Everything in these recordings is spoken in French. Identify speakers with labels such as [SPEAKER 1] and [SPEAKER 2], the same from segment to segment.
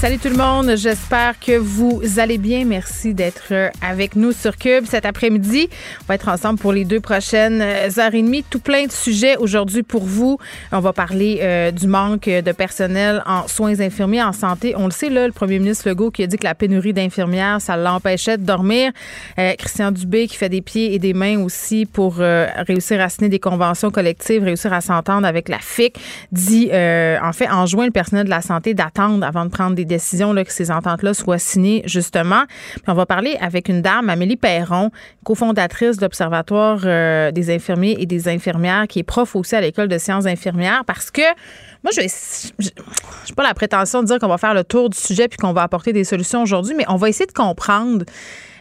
[SPEAKER 1] Salut tout le monde, j'espère que vous allez bien. Merci d'être avec nous sur Cube cet après-midi. On va être ensemble pour les deux prochaines heures et demie. Tout plein de sujets aujourd'hui pour vous. On va parler euh, du manque de personnel en soins infirmiers, en santé. On le sait, là, le premier ministre Legault qui a dit que la pénurie d'infirmières, ça l'empêchait de dormir. Euh, Christian Dubé qui fait des pieds et des mains aussi pour euh, réussir à signer des conventions collectives, réussir à s'entendre avec la FIC, dit, en fait, enjoint le personnel de la santé d'attendre avant de prendre des décision que ces ententes-là soient signées, justement. Puis on va parler avec une dame, Amélie Perron, cofondatrice de l'Observatoire euh, des infirmiers et des infirmières, qui est prof aussi à l'École de sciences infirmières, parce que moi, je n'ai pas la prétention de dire qu'on va faire le tour du sujet puis qu'on va apporter des solutions aujourd'hui, mais on va essayer de comprendre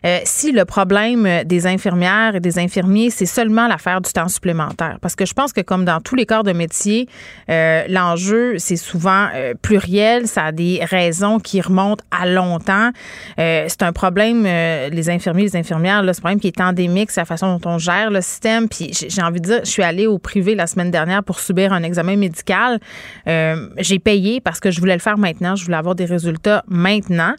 [SPEAKER 1] euh, si le problème des infirmières et des infirmiers, c'est seulement l'affaire du temps supplémentaire. Parce que je pense que comme dans tous les corps de métier, euh, l'enjeu, c'est souvent euh, pluriel, ça a des raisons qui remontent à longtemps. C'est un problème, les infirmiers, les infirmières, là, un problème qui est endémique, c'est la façon dont on gère le système. Puis j'ai envie de dire, je suis allée au privé la semaine dernière pour subir un examen médical. j'ai payé parce que je voulais le faire maintenant, je voulais avoir des résultats maintenant.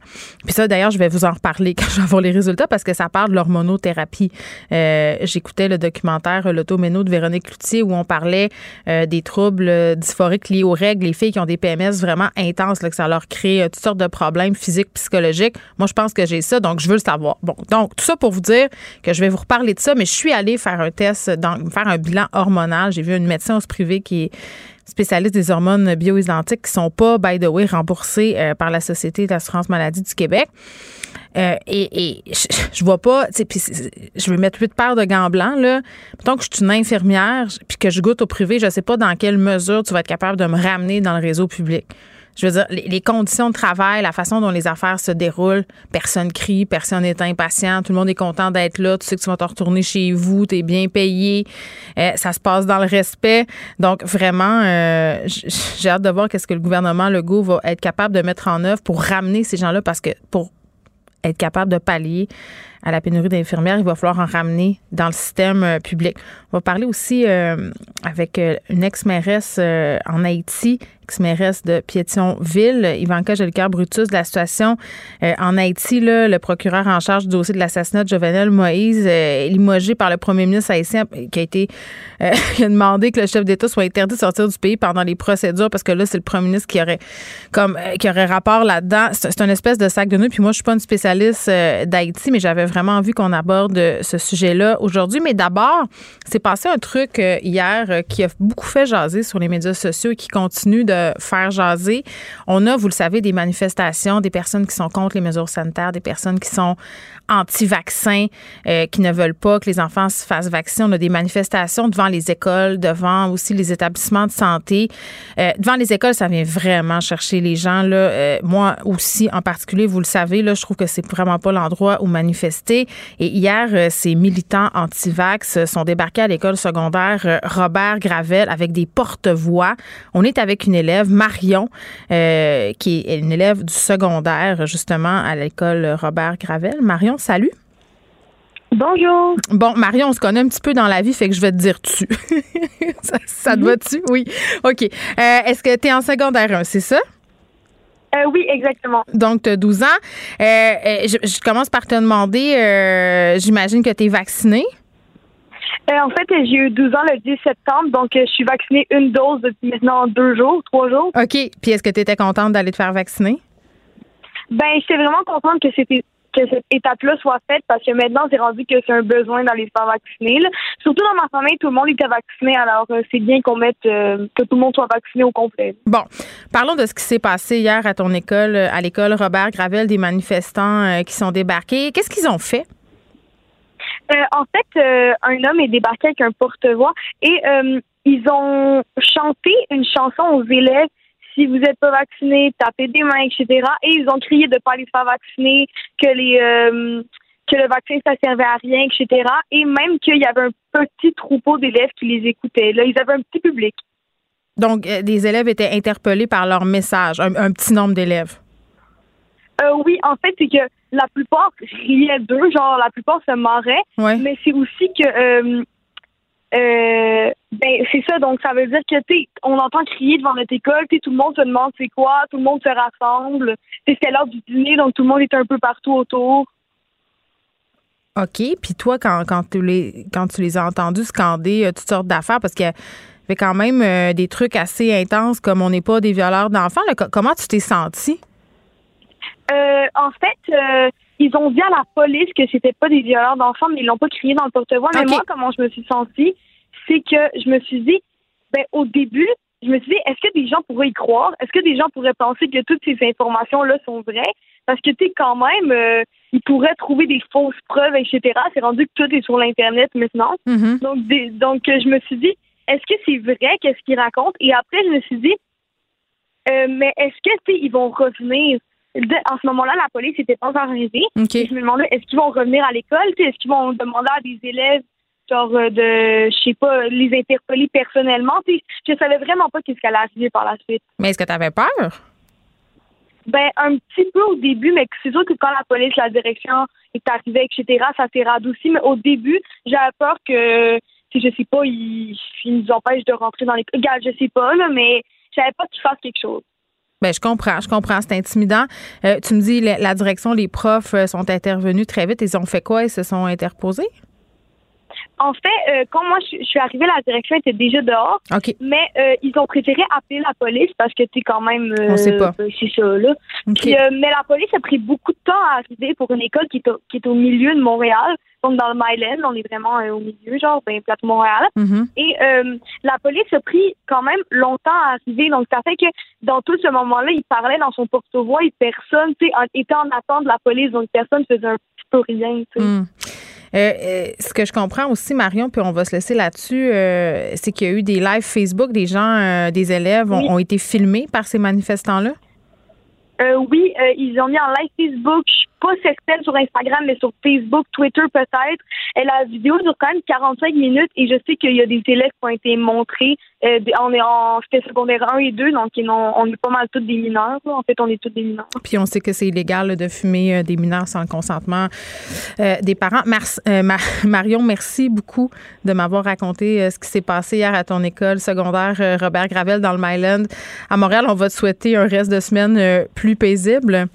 [SPEAKER 1] Puis ça, d'ailleurs, je vais vous en reparler quand je vais avoir les résultats parce que ça parle de l'hormonothérapie. Euh, J'écoutais le documentaire L'automéno de Véronique Cloutier où on parlait euh, des troubles dysphoriques liés aux règles, les filles qui ont des PMS vraiment intenses, là, que ça leur crée euh, toutes sortes de problèmes physiques, psychologiques. Moi, je pense que j'ai ça, donc je veux le savoir. Bon, donc tout ça pour vous dire que je vais vous reparler de ça, mais je suis allée faire un test, faire un bilan hormonal. J'ai vu une médecin au privé qui est spécialiste des hormones bioidentiques qui sont pas, by the way, remboursées euh, par la Société d'assurance maladie du Québec. Euh, et, et je, je, vois pas, tu puis je vais mettre huit paires de gants blancs, là. Mettons que je suis une infirmière, puis que je goûte au privé, je sais pas dans quelle mesure tu vas être capable de me ramener dans le réseau public. Je veux dire, les, les, conditions de travail, la façon dont les affaires se déroulent, personne crie, personne n'est impatient, tout le monde est content d'être là, tu sais que tu vas te retourner chez vous, tu es bien payé, euh, ça se passe dans le respect. Donc, vraiment, euh, j'ai hâte de voir qu'est-ce que le gouvernement Legault va être capable de mettre en œuvre pour ramener ces gens-là, parce que pour être capable de pallier à la pénurie d'infirmières, il va falloir en ramener dans le système euh, public. On va parler aussi euh, avec euh, une ex-mairesse en Haïti, ex-mairesse de Pétionville, Ivanka Jolicoeur-Brutus, de la situation en Haïti. Le procureur en charge du dossier de l'assassinat de Jovenel Moïse est limogé par le premier ministre haïtien qui a été demandé que le chef d'État soit interdit de sortir du pays pendant les procédures parce que là, c'est le premier ministre qui aurait comme qui aurait rapport là-dedans. C'est une espèce de sac de nœuds. Puis moi, je suis pas une spécialiste d'Haïti, mais j'avais vraiment envie qu'on aborde ce sujet-là aujourd'hui. Mais d'abord, c'est passé un truc hier qui a beaucoup fait jaser sur les médias sociaux et qui continue de faire jaser. On a, vous le savez, des manifestations, des personnes qui sont contre les mesures sanitaires, des personnes qui sont anti-vaccins, euh, qui ne veulent pas que les enfants se fassent vacciner. On a des manifestations devant les écoles, devant aussi les établissements de santé. Euh, devant les écoles, ça vient vraiment chercher les gens. Là. Euh, moi aussi, en particulier, vous le savez, là, je trouve que c'est vraiment pas l'endroit où manifester. Et hier, ces militants anti-vax sont débarqués à l'école secondaire Robert Gravel avec des porte-voix. On est avec une élève, Marion, euh, qui est une élève du secondaire, justement, à l'école Robert Gravel. Marion, salut.
[SPEAKER 2] Bonjour.
[SPEAKER 1] Bon, Marion, on se connaît un petit peu dans la vie, fait que je vais te dire tu. ça, ça, te va-tu? Oui. OK. Euh, Est-ce que tu es en secondaire 1, c'est ça?
[SPEAKER 2] Euh, oui, exactement.
[SPEAKER 1] Donc, tu as 12 ans. Euh, je, je, commence par te demander, j'imagine que tu es vaccinée?
[SPEAKER 2] En fait, j'ai eu 12 ans le 10 septembre, donc je suis vaccinée une dose depuis maintenant deux jours, trois jours.
[SPEAKER 1] OK. Puis est-ce que tu étais contente d'aller te faire vacciner?
[SPEAKER 2] Ben, j'étais vraiment contente que c'était que cette étape-là soit faite parce que maintenant, c'est rendu que c'est un besoin d'aller se faire vacciner. là. Surtout dans ma famille, tout le monde était vacciné, alors euh, c'est bien qu'on mette euh, que tout le monde soit vacciné au complet.
[SPEAKER 1] Bon, parlons de ce qui s'est passé hier à ton école, euh, à l'école Robert Gravel, des manifestants euh, qui sont débarqués. Qu'est-ce qu'ils ont fait?
[SPEAKER 2] En fait, euh, un homme est débarqué avec un porte-voix et ils ont chanté une chanson aux élèves. Si vous n'êtes pas vacciné, tapez des mains, etc. Et ils ont crié de ne pas se faire vacciner, que les euh, que le vaccin ça servait à rien, etc. Et même qu'il y avait un petit troupeau d'élèves qui les écoutaient. Là, ils avaient un petit public.
[SPEAKER 1] Donc, euh, des élèves étaient interpellés par leur message, un, un petit nombre d'élèves.
[SPEAKER 2] Euh, oui, en fait, c'est que la plupart riaient d'eux, genre la plupart se marraient,
[SPEAKER 1] Ouais.
[SPEAKER 2] mais c'est aussi que euh, euh, ben c'est ça, donc ça veut dire que sais, on entend crier devant notre école, sais, tout le monde se demande c'est quoi, tout le monde se rassemble. C'était l'heure du dîner, donc tout le monde est un peu partout autour.
[SPEAKER 1] OK. Puis toi, quand, quand, tu les, quand tu les as entendus scander euh, toutes sortes d'affaires, parce qu'il y quand même euh, des trucs assez intenses comme on n'est pas des violeurs d'enfants, comment tu t'es senti?
[SPEAKER 2] Euh, en fait, euh, ils ont dit à la police que c'était pas des violeurs d'enfants, mais ils l'ont pas crié dans le porte-voix. Mais moi, comment je me suis sentie, c'est que je me suis dit, ben au début, je me suis dit, est-ce que des gens pourraient y croire? Est-ce que des gens pourraient penser que toutes ces informations-là sont vraies? Parce que tu sais, quand même, euh, ils pourraient trouver des fausses preuves, etc. C'est rendu que tout est sur l'internet maintenant.
[SPEAKER 1] Mhm.
[SPEAKER 2] Donc, des- donc je me suis dit, est-ce que c'est vrai qu'est-ce qu'ils racontent? Et après, je me suis dit, euh, mais est-ce que tu sais, ils vont revenir? De- en ce moment-là, la police n'était pas arrivée. Je me demandais, est-ce qu'ils vont revenir à l'école? Est-ce qu'ils vont demander à des élèves, genre, euh, de, je sais pas, les interpeller personnellement? Tu sais, Je savais vraiment pas qu'est-ce qui allait arriver par la suite.
[SPEAKER 1] Mais est-ce que tu avais peur?
[SPEAKER 2] Ben, un petit peu au début, mais c'est sûr que quand la police, la direction est arrivée, etc., ça s'est radouci. Mais au début, j'avais peur que, si je sais pas, ils, ils nous empêchent de rentrer dans les. Regarde, je sais pas, là, mais j'avais pas qu'ils fassent quelque chose.
[SPEAKER 1] Ben, je comprends, je comprends. C'est intimidant. Euh, tu me dis, la, la direction, les profs euh, sont intervenus très vite. Ils ont fait quoi? Ils se sont interposés?
[SPEAKER 2] En fait, euh, quand moi je, je suis arrivée, la direction était déjà dehors,
[SPEAKER 1] OK.
[SPEAKER 2] mais euh, ils ont préféré appeler la police parce que c'est quand même. euh,
[SPEAKER 1] On sait pas.
[SPEAKER 2] euh, C'est ça, là.
[SPEAKER 1] OK.
[SPEAKER 2] Puis, euh, mais la police a pris beaucoup de temps à arriver pour une école qui est au, qui est au milieu de Montréal. Donc, dans le Myland, on est vraiment au milieu, genre, ben, plateau Montréal.
[SPEAKER 1] Mhm.
[SPEAKER 2] Et euh, la police a pris quand même longtemps à arriver. Donc, ça fait que dans tout ce moment-là, il parlait dans son porte-voix et personne, tu sais, était en attente de la police. Donc, personne faisait un petit peu rien, tu sais.
[SPEAKER 1] Hmm. Euh, euh, ce que je comprends aussi, Marion, puis on va se laisser là-dessus, euh, c'est qu'il y a eu des lives Facebook, des gens, euh, des élèves ont,
[SPEAKER 2] Oui.
[SPEAKER 1] ont été filmés par ces manifestants-là?
[SPEAKER 2] Euh, oui, ils ont mis en live Facebook. Je suis pas certaine sur Instagram, mais sur Facebook, Twitter peut-être. Et la vidéo dure quand même 45 minutes et je sais qu'il y a des élèves qui ont été montrés. Euh, on est en c'était secondaire 1 et 2, donc on est pas mal tous des mineurs. là. En fait, on est tous des mineurs.
[SPEAKER 1] Puis on sait que c'est illégal là, de fumer euh, des mineurs sans le consentement euh, des parents. Mars- euh, Ma- Marion, merci beaucoup de m'avoir raconté euh, ce qui s'est passé hier à ton école secondaire Robert Gravel dans le Myland. À Montréal, on va te souhaiter un reste de semaine plus paisible.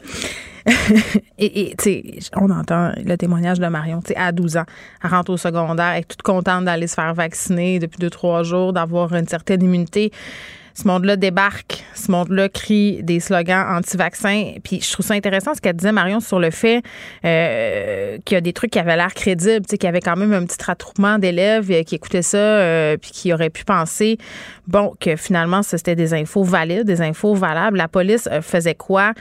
[SPEAKER 1] et on entend le témoignage de Marion, tu sais, à 12 ans, rentre au secondaire, est toute contente d'aller se faire vacciner depuis deux, trois jours, d'avoir une certaine immunité. Ce monde-là débarque, ce monde-là crie des slogans anti-vaccins. Puis je trouve ça intéressant ce qu'elle disait, Marion, sur le fait euh, qu'il y a des trucs qui avaient l'air crédibles, tu sais, qu'il y avait quand même un petit rattroupement d'élèves euh, qui écoutaient ça, euh, puis qui auraient pu penser, bon, que finalement, c'était des infos valides, des infos valables. La police faisait quoi?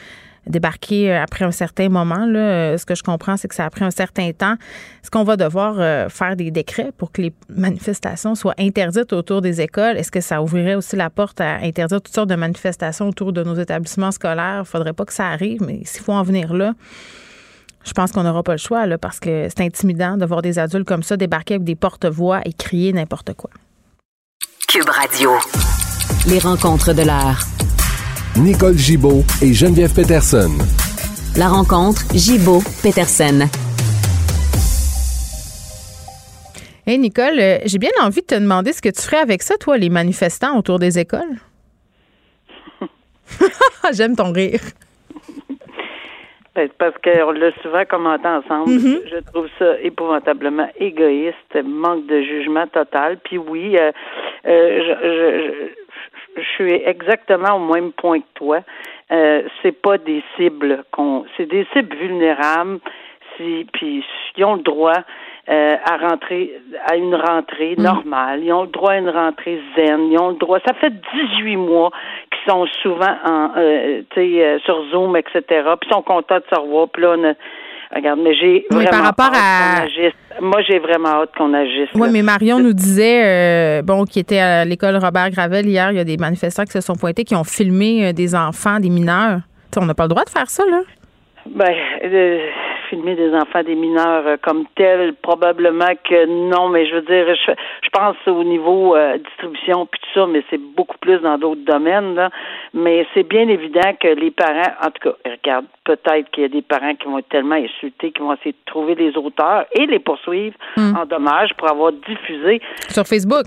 [SPEAKER 1] Débarquer euh, après un certain moment. Là. Euh, Ce que je comprends, c'est que ça a pris un certain temps. Est-ce qu'on va devoir euh, faire des décrets pour que les manifestations soient interdites autour des écoles? Est-ce que ça ouvrirait aussi la porte à interdire toutes sortes de manifestations autour de nos établissements scolaires? Il faudrait pas que ça arrive, mais s'il faut en venir là, je pense qu'on n'aura pas le choix là, parce que c'est intimidant de voir des adultes comme ça débarquer avec des porte-voix et crier n'importe quoi.
[SPEAKER 3] Cube Radio.
[SPEAKER 4] Les rencontres de l'heure.
[SPEAKER 5] Nicole Gibaud et Geneviève Peterson.
[SPEAKER 4] La rencontre Gibaud-Peterson.
[SPEAKER 1] Hey Nicole, euh, j'ai bien envie de te demander ce que tu ferais avec ça, toi, les manifestants autour des écoles. J'aime ton rire.
[SPEAKER 6] Ben, c'est parce qu'on l'a souvent commenté ensemble. Je trouve ça épouvantablement égoïste, manque de jugement total. Puis oui, euh, euh, je, je- je- je suis exactement au même point que toi. Euh, c'est pas des cibles qu'on, c'est des cibles vulnérables. Si, puis ils ont le droit euh, à rentrer à une rentrée normale. Ils ont le droit à une rentrée zen. Ils ont le droit. Ça fait 18 mois qu'ils sont souvent en, euh, euh, sur Zoom, etc. Puis ils sont contents de se revoir. Puis là, on a, regarde, mais j'ai
[SPEAKER 1] Oui, par rapport
[SPEAKER 6] hâte
[SPEAKER 1] à-
[SPEAKER 6] qu'on agisse. Moi, j'ai vraiment hâte qu'on agisse.
[SPEAKER 1] Oui,
[SPEAKER 6] là.
[SPEAKER 1] mais Marion nous disait, euh, bon, qui était à l'école Robert Gravel hier, il y a des manifestants qui se sont pointés, qui ont filmé euh, des enfants, des mineurs. Tu sais, on n'a pas le droit de faire ça, là.
[SPEAKER 6] Ben, euh, filmer des enfants, des mineurs euh, comme tels, probablement que non, mais je veux dire, je, je pense au niveau euh, distribution puis tout ça, mais c'est beaucoup plus dans d'autres domaines, là. Mais c'est bien évident que les parents, en tout cas, regarde, peut-être qu'il y a des parents qui vont être tellement insultés qu'ils vont essayer de trouver les auteurs et les poursuivre en dommages pour avoir diffusé
[SPEAKER 1] Sur Facebook.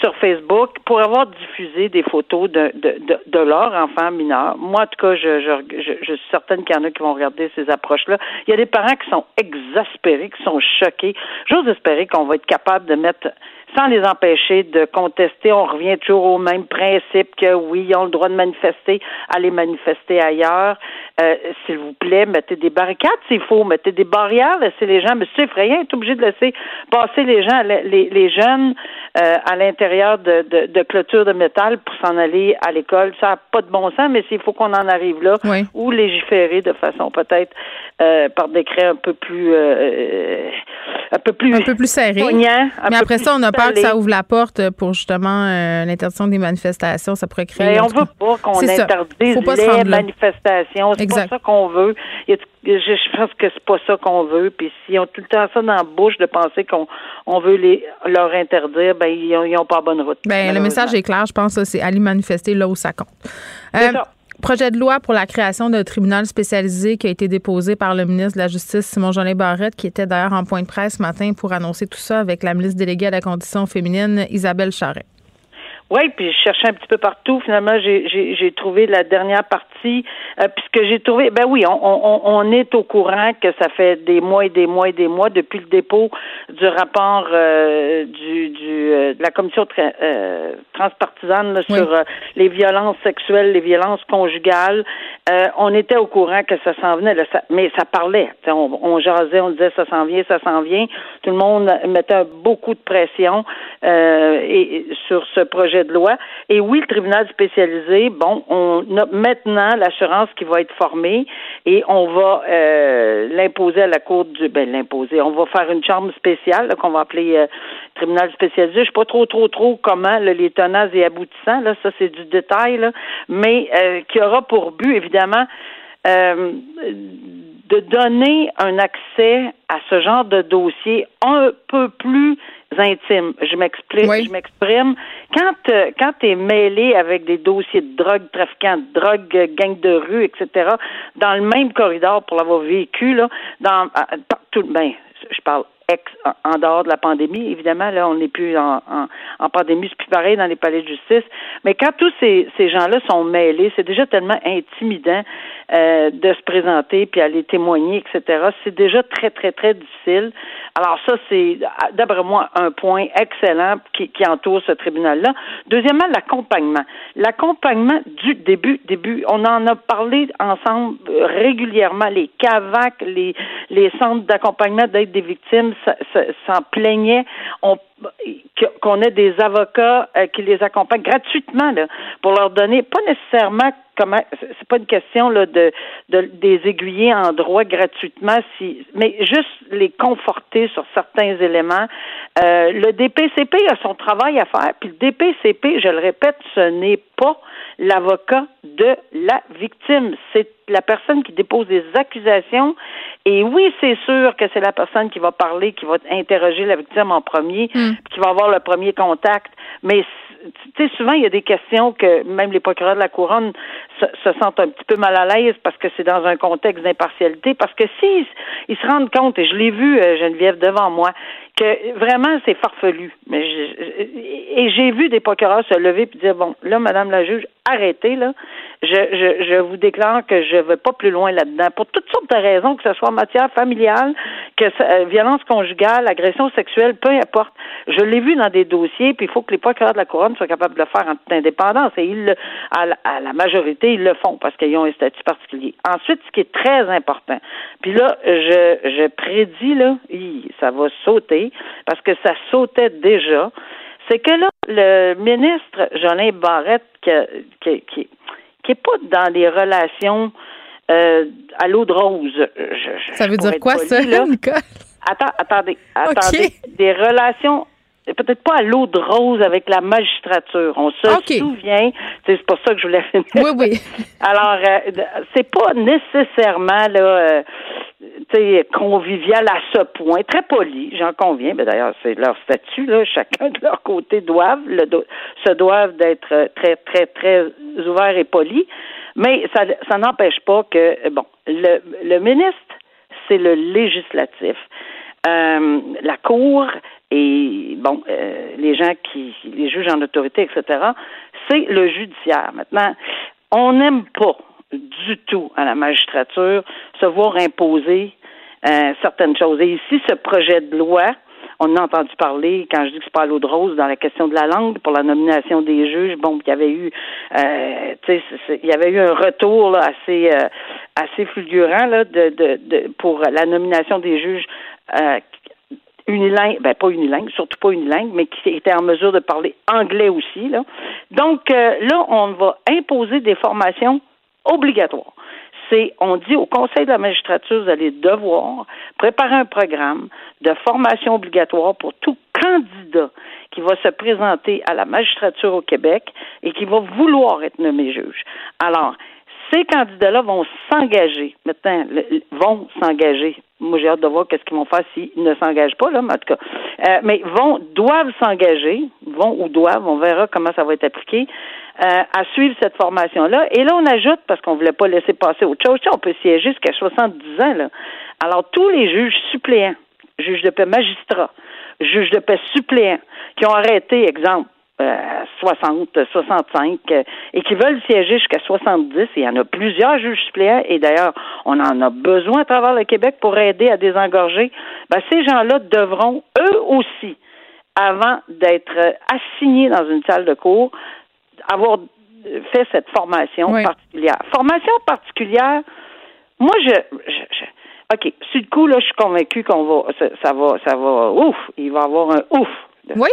[SPEAKER 6] sur Facebook pour avoir diffusé des photos de, de, de, de leurs enfants mineurs. Moi, en tout cas, je, je, je, je suis certaine qu'il y en a qui vont regarder ces approches-là. Il y a des parents qui sont exaspérés, qui sont choqués. J'ose espérer qu'on va être capable de mettre sans les empêcher de contester, on revient toujours au même principe que oui, ils ont le droit de manifester, aller manifester ailleurs. Euh, S'il vous plaît, mettez des barricades s'il faut, mettez des barrières, laissez les gens, mais c'est effrayant, est obligé de laisser passer les gens, les, les jeunes euh, à l'intérieur de, de, de clôtures de métal pour s'en aller à l'école. Ça n'a pas de bon sens, mais s'il faut qu'on en arrive là,
[SPEAKER 1] Oui.
[SPEAKER 6] ou légiférer de façon peut-être euh, par décret un peu plus euh, un peu plus
[SPEAKER 1] Un peu plus serré.
[SPEAKER 6] poignant, un
[SPEAKER 1] Mais
[SPEAKER 6] peu
[SPEAKER 1] après
[SPEAKER 6] plus
[SPEAKER 1] ça, on a peur que ça ouvre la porte pour justement euh, l'interdiction des manifestations. Ça pourrait créer.
[SPEAKER 6] Mais
[SPEAKER 1] en
[SPEAKER 6] on veut pas qu'on interdise les manifestations. C'est pas ça qu'on veut. Je, je pense que c'est pas ça qu'on veut. Puis s'ils ont tout le temps ça dans la bouche de penser qu'on on veut les leur interdire, ben ils ont, ils ont pas bonne route.
[SPEAKER 1] Ben, le message est clair, je pense, ça, c'est aller manifester là où ça compte. Euh,
[SPEAKER 6] ça.
[SPEAKER 1] Projet de loi pour la création d'un tribunal spécialisé qui a été déposé par le ministre de la Justice, Simon-Jolin Barrette, qui était d'ailleurs en point de presse ce matin pour annoncer tout ça avec la ministre déléguée à la condition féminine, Isabelle Charret.
[SPEAKER 6] Oui, puis je cherchais un petit peu partout. Finalement, j'ai trouvé la dernière partie. Euh, puis ce que j'ai trouvé, ben oui, on, on, on est au courant que ça fait des mois et des mois et des mois depuis le dépôt du rapport euh, du, du euh, de la commission tra- euh, transpartisane là,
[SPEAKER 1] Oui.
[SPEAKER 6] sur euh, les violences sexuelles, les violences conjugales. Euh, on était au courant que ça s'en venait, là, ça- mais ça parlait. On, on jasait, on disait ça s'en vient, ça s'en vient. Tout le monde mettait beaucoup de pression euh, et sur ce projet de loi. Et oui, le tribunal spécialisé, bon, on a maintenant l'assurance qui va être formée et on va euh, l'imposer à la cour du ben l'imposer. On va faire une chambre spéciale qu'on va appeler euh, tribunal spécialisé. Je sais pas trop trop trop comment là, les tenants et aboutissants là, ça c'est du détail mais euh, qui aura pour but évidemment de donner un accès à ce genre de dossier un peu plus intime. Je m'explique,
[SPEAKER 1] Oui.
[SPEAKER 6] je m'exprime. Quand euh, quand tu es mêlé avec des dossiers de drogue, trafiquants de drogue, euh, gang de rue, etc., dans le même corridor pour l'avoir vécu, là, dans partout, ben, je parle ex en- en dehors de la pandémie, évidemment, là, on n'est plus en, en, en pandémie, c'est plus pareil dans les palais de justice. Mais quand tous ces, ces gens-là sont mêlés, c'est déjà tellement intimidant euh, de se présenter puis aller témoigner, etc. C'est déjà très, très, très difficile. Alors ça, c'est d'après moi un point excellent qui, qui entoure ce tribunal-là. Deuxièmement, l'accompagnement. L'accompagnement du début, début. On en a parlé ensemble euh, régulièrement. Les CAVAC, les, les centres d'accompagnement d'aide des victimes s'en plaignaient. Qu'on ait des avocats euh, qui les accompagnent gratuitement là, pour leur donner pas nécessairement comment c'est c'est pas une question là de, de des aiguiller en droit gratuitement si mais juste les conforter sur certains éléments. Euh, le DPCP a son travail à faire puis le DPCP je le répète ce n'est pas l'avocat de la victime. C'est la personne qui dépose des accusations. Et oui c'est sûr que c'est la personne qui va parler qui va interroger la victime en premier qui va avoir le premier contact. Mais tu sais, souvent, il y a des questions que même les procureurs de la couronne se, se sentent un petit peu mal à l'aise parce que c'est dans un contexte d'impartialité. Parce que s'ils ils se rendent compte, et je l'ai vu, euh, Geneviève, devant moi, que vraiment, c'est farfelu. Mais je- et j'ai vu des procureurs se lever et dire, bon, là, Madame la juge, arrêtez, là. je, je, je vous déclare que je vais pas plus loin là-dedans pour toutes sortes de raisons, que ce soit en matière familiale, que euh, violence conjugale, agression sexuelle, peu importe. Je l'ai vu dans des dossiers, puis il faut que les procureurs de la couronne soient capables de le faire en toute indépendance. Et ils, le- à, la, à la majorité, ils le font parce qu'ils ont un statut particulier. Ensuite, ce qui est très important, puis là, je, je prédis là, ça va sauter parce que ça sautait déjà. C'est que là, le ministre Jolin Barrette, qui, qui, qui, qui est pas dans les relations euh, à l'eau de rose. Je- je-
[SPEAKER 1] Ça veut dire quoi,
[SPEAKER 6] polie,
[SPEAKER 1] ça,
[SPEAKER 6] là?
[SPEAKER 1] Nicole?
[SPEAKER 6] Attends, attendez, attendez. Des relations peut-être pas à l'eau de rose avec la magistrature. On se souvient, c'est pour ça que je voulais finir.
[SPEAKER 1] Oui, oui.
[SPEAKER 6] Alors, euh, c'est pas nécessairement là, euh, convivial à ce point. Très poli, j'en conviens. Mais d'ailleurs, c'est leur statut là. Chacun de leur côté doivent le se doivent d'être euh, très, très, très ouverts et polis. Mais ça, n'empêche pas que bon, le, le ministre, c'est le législatif. Euh, la cour et bon, euh, les gens qui, les juges en autorité, etc. C'est le judiciaire. Maintenant, on n'aime pas du tout à la magistrature se voir imposer euh, certaines choses. Et ici, ce projet de loi, on a entendu parler quand je dis que c'est pas l'eau de rose dans la question de la langue pour la nomination des juges. Bon, il y avait eu, euh, tu sais, il y avait eu un retour assez euh, assez fulgurant là pour la nomination des juges. Euh, unilingue, ben pas unilingue, surtout pas unilingue, mais qui était en mesure de parler anglais aussi. Là. Donc là, on va imposer des formations obligatoires. C'est, on dit au Conseil de la magistrature, vous allez devoir préparer un programme de formation obligatoire pour tout candidat qui va se présenter à la magistrature au Québec et qui va vouloir être nommé juge. Alors, ces candidats-là vont s'engager. Maintenant, vont s'engager. Moi, j'ai hâte de voir qu'est-ce qu'ils vont faire s'ils ne s'engagent pas, là, mais en tout cas. Euh, mais vont, doivent s'engager, vont ou doivent, on verra comment ça va être appliqué, euh, à suivre cette formation-là. Et là, on ajoute, parce qu'on voulait pas laisser passer autre chose, on peut siéger jusqu'à 70 ans, là. Alors, tous les juges suppléants, juges de paix magistrats, juges de paix suppléants, qui ont arrêté, exemple, euh, 60, 65, euh, et qui veulent siéger jusqu'à 70. Et il y en a plusieurs juges suppléants, et d'ailleurs, on en a besoin à travers le Québec pour aider à désengorger. Ben, ces gens-là devront, eux aussi, avant d'être assignés dans une salle de cours, avoir fait cette formation
[SPEAKER 1] Oui.
[SPEAKER 6] particulière. Formation particulière, moi, je, je, je- OK, sur le coup, là, je suis convaincue qu'on va, ça, ça va, ça va, ouf, il va y avoir un ouf.
[SPEAKER 1] Oui?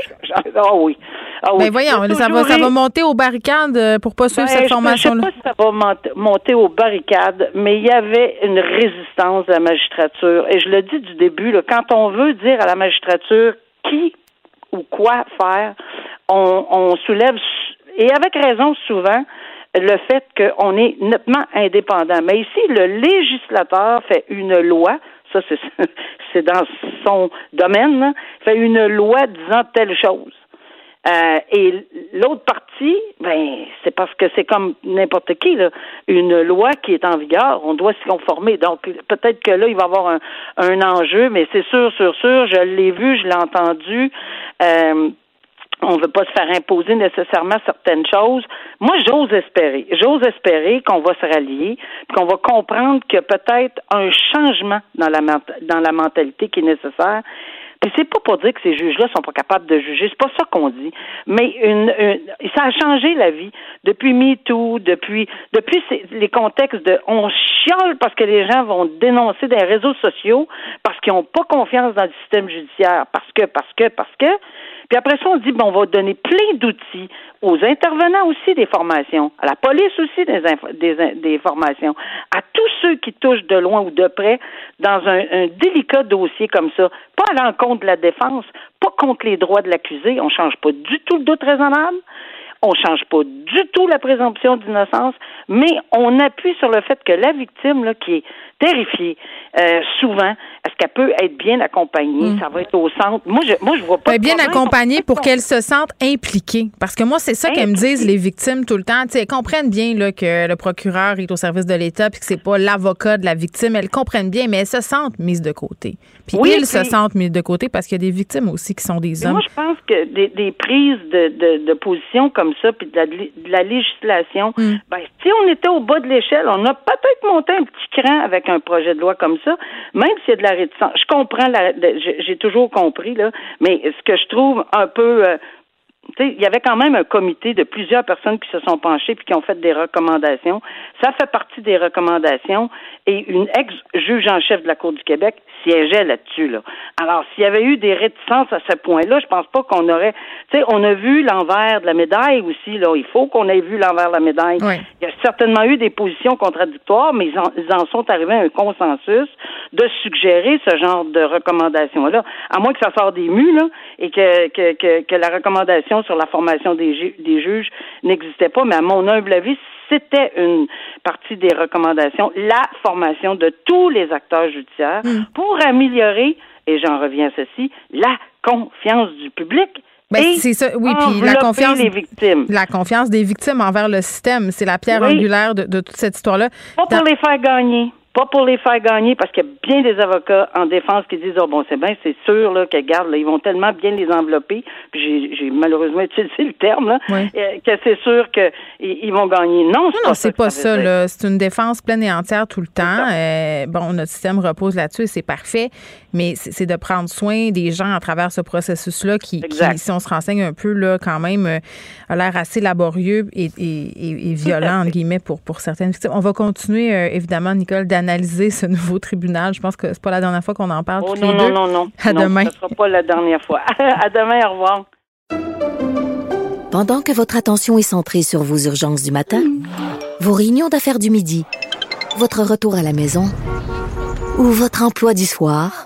[SPEAKER 6] Ah oui. Ah oui.
[SPEAKER 1] Ben voyons, ça va,
[SPEAKER 6] toujours
[SPEAKER 1] ça va monter aux barricades euh, pour pas suivre
[SPEAKER 6] ben,
[SPEAKER 1] cette formation-là.
[SPEAKER 6] Je sais pas si ça va monter, aux barricades, mais il y avait une résistance de la magistrature. Et je le dis du début, là, quand on veut dire à la magistrature qui ou quoi faire, on, on soulève, et avec raison souvent, le fait qu'on est nettement indépendant. Mais ici, le législateur fait une loi, ça c'est, dans son domaine, fait une loi disant telle chose. Euh, et l'autre partie, ben, c'est parce que c'est comme n'importe qui, là, une loi qui est en vigueur, on doit s'y conformer. Donc, peut-être que là, il va y avoir un, un enjeu, mais c'est sûr, sûr, sûr, je l'ai vu, je l'ai entendu. Euh, on veut pas se faire imposer nécessairement certaines choses. Moi, j'ose espérer. J'ose espérer qu'on va se rallier, qu'on va comprendre que peut-être un changement dans la, dans la mentalité qui est nécessaire. Puis c'est pas pour dire que ces juges-là sont pas capables de juger, c'est pas ça qu'on dit. Mais une, une- ça a changé la vie depuis MeToo, depuis depuis les contextes de on chiale parce que les gens vont dénoncer des réseaux sociaux parce qu'ils n'ont pas confiance dans le système judiciaire, parce que parce que parce que puis après ça, on dit, bon, on va donner plein d'outils aux intervenants aussi des formations, à la police aussi des, des, des formations, à tous ceux qui touchent de loin ou de près dans un, un délicat dossier comme ça. Pas à l'encontre de la défense, pas contre les droits de l'accusé. On change pas du tout le doute raisonnable. On change pas du tout la présomption d'innocence, mais on appuie sur le fait que la victime, là, qui est terrifiée. Euh, souvent, est-ce qu'elle peut être bien accompagnée?
[SPEAKER 1] Mm.
[SPEAKER 6] Ça va être au centre. Moi, je, moi, je vois pas.
[SPEAKER 1] Ben, bien accompagnée pour qu'elles se sentent impliquées. Parce que moi, c'est ça qu'elles me disent, les victimes, tout le temps. Tu sais, elles comprennent bien là, que le procureur est au service de l'État puis que c'est pas l'avocat de la victime. Elles comprennent bien, mais elles se sentent mises de côté. Puis
[SPEAKER 6] Oui,
[SPEAKER 1] ils se sentent mis de côté parce qu'il y a des victimes aussi qui sont des hommes.
[SPEAKER 6] Moi, je pense que des, des prises de, de, de position comme ça, puis de la, de la législation,
[SPEAKER 1] Mm.
[SPEAKER 6] ben, si on était au bas de l'échelle, on a peut-être monté un petit cran avec un projet de loi comme ça, même s'il y a de la réticence. Je comprends, la, j'ai toujours compris, là, mais ce que je trouve un peu... euh, il y avait quand même un comité de plusieurs personnes qui se sont penchées puis qui ont fait des recommandations. Ça fait partie des recommandations et une ex-juge en chef de la Cour du Québec siégeait là-dessus. Là. Alors, s'il y avait eu des réticences à ce point-là, je pense pas qu'on aurait... Tu sais, on a vu l'envers de la médaille aussi. Là. Il faut qu'on ait vu l'envers de la médaille.
[SPEAKER 1] Oui.
[SPEAKER 6] Il y a certainement eu des positions contradictoires, mais ils en, ils en sont arrivés à un consensus de suggérer ce genre de recommandations-là. À moins que ça sorte des mus, là, et que, que, que, que la recommandation sur la formation des, ju- des juges n'existait pas, mais à mon humble avis, c'était une partie des recommandations, la formation de tous les acteurs judiciaires pour améliorer, et j'en reviens à ceci, la confiance du public.
[SPEAKER 1] Ben,
[SPEAKER 6] et
[SPEAKER 1] c'est ça, oui, puis la confiance-
[SPEAKER 6] les victimes.
[SPEAKER 1] La confiance des victimes envers le système, c'est la pierre
[SPEAKER 6] Oui.
[SPEAKER 1] angulaire de, de toute cette histoire-là.
[SPEAKER 6] Pas pour
[SPEAKER 1] Dans-
[SPEAKER 6] les faire gagner. Pas pour les faire gagner, parce qu'il y a bien des avocats en défense qui disent, oh bon, c'est bien, c'est sûr, là, que garde, là, ils vont tellement bien les envelopper, puis j'ai, j'ai malheureusement utilisé le terme, là,
[SPEAKER 1] Oui.
[SPEAKER 6] euh, que c'est sûr qu'ils ils vont gagner. Non, c'est
[SPEAKER 1] Non,
[SPEAKER 6] pas
[SPEAKER 1] c'est pas
[SPEAKER 6] ça
[SPEAKER 1] ça. C'est une défense pleine et entière tout le temps. Euh, bon, notre système repose là-dessus et c'est parfait, mais c'est de prendre soin des gens à travers ce processus-là qui, si on se renseigne un peu, là, quand même, euh, a l'air assez laborieux et, et- et- et violent, entre guillemets, pour, pour certaines victimes. On va continuer, euh, évidemment, Nicole, d'analyser ce nouveau tribunal. Je pense que c'est pas la dernière fois qu'on en parle
[SPEAKER 6] Oh
[SPEAKER 1] tous
[SPEAKER 6] non,
[SPEAKER 1] les
[SPEAKER 6] non,
[SPEAKER 1] deux.
[SPEAKER 6] non, non.
[SPEAKER 1] À
[SPEAKER 6] Non,
[SPEAKER 1] demain.
[SPEAKER 6] Ce sera pas la dernière fois. à demain, au revoir.
[SPEAKER 4] Pendant que votre attention est centrée sur vos urgences du matin, vos réunions d'affaires du midi, votre retour à la maison ou votre emploi du soir,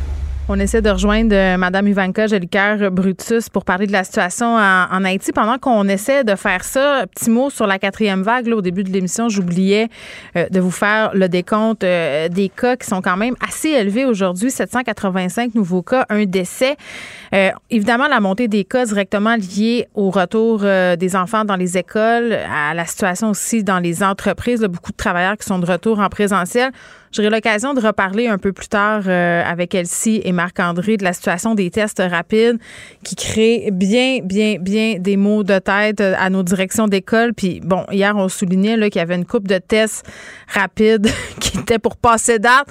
[SPEAKER 1] On essaie de rejoindre euh, Mme Ivanka Jolicoeur Brutus pour parler de la situation en, Haïti. Pendant qu'on essaie de faire ça, petit mot sur la quatrième vague. Au début de l'émission, j'oubliais euh, de vous faire le décompte euh, des cas qui sont quand même assez élevés aujourd'hui. 785 nouveaux cas, un décès. Évidemment, la montée des cas directement liée au retour des enfants dans les écoles, à la situation aussi dans les entreprises. Beaucoup de travailleurs qui sont de retour en présentiel. J'aurai l'occasion de reparler un peu plus tard euh, avec Elsie et Marc-André de la situation des tests rapides qui créent bien, bien, bien des maux de tête euh, à nos directions d'école. Puis bon, hier, on soulignait qu'il y avait une coupe de tests rapides qui était pour passer date.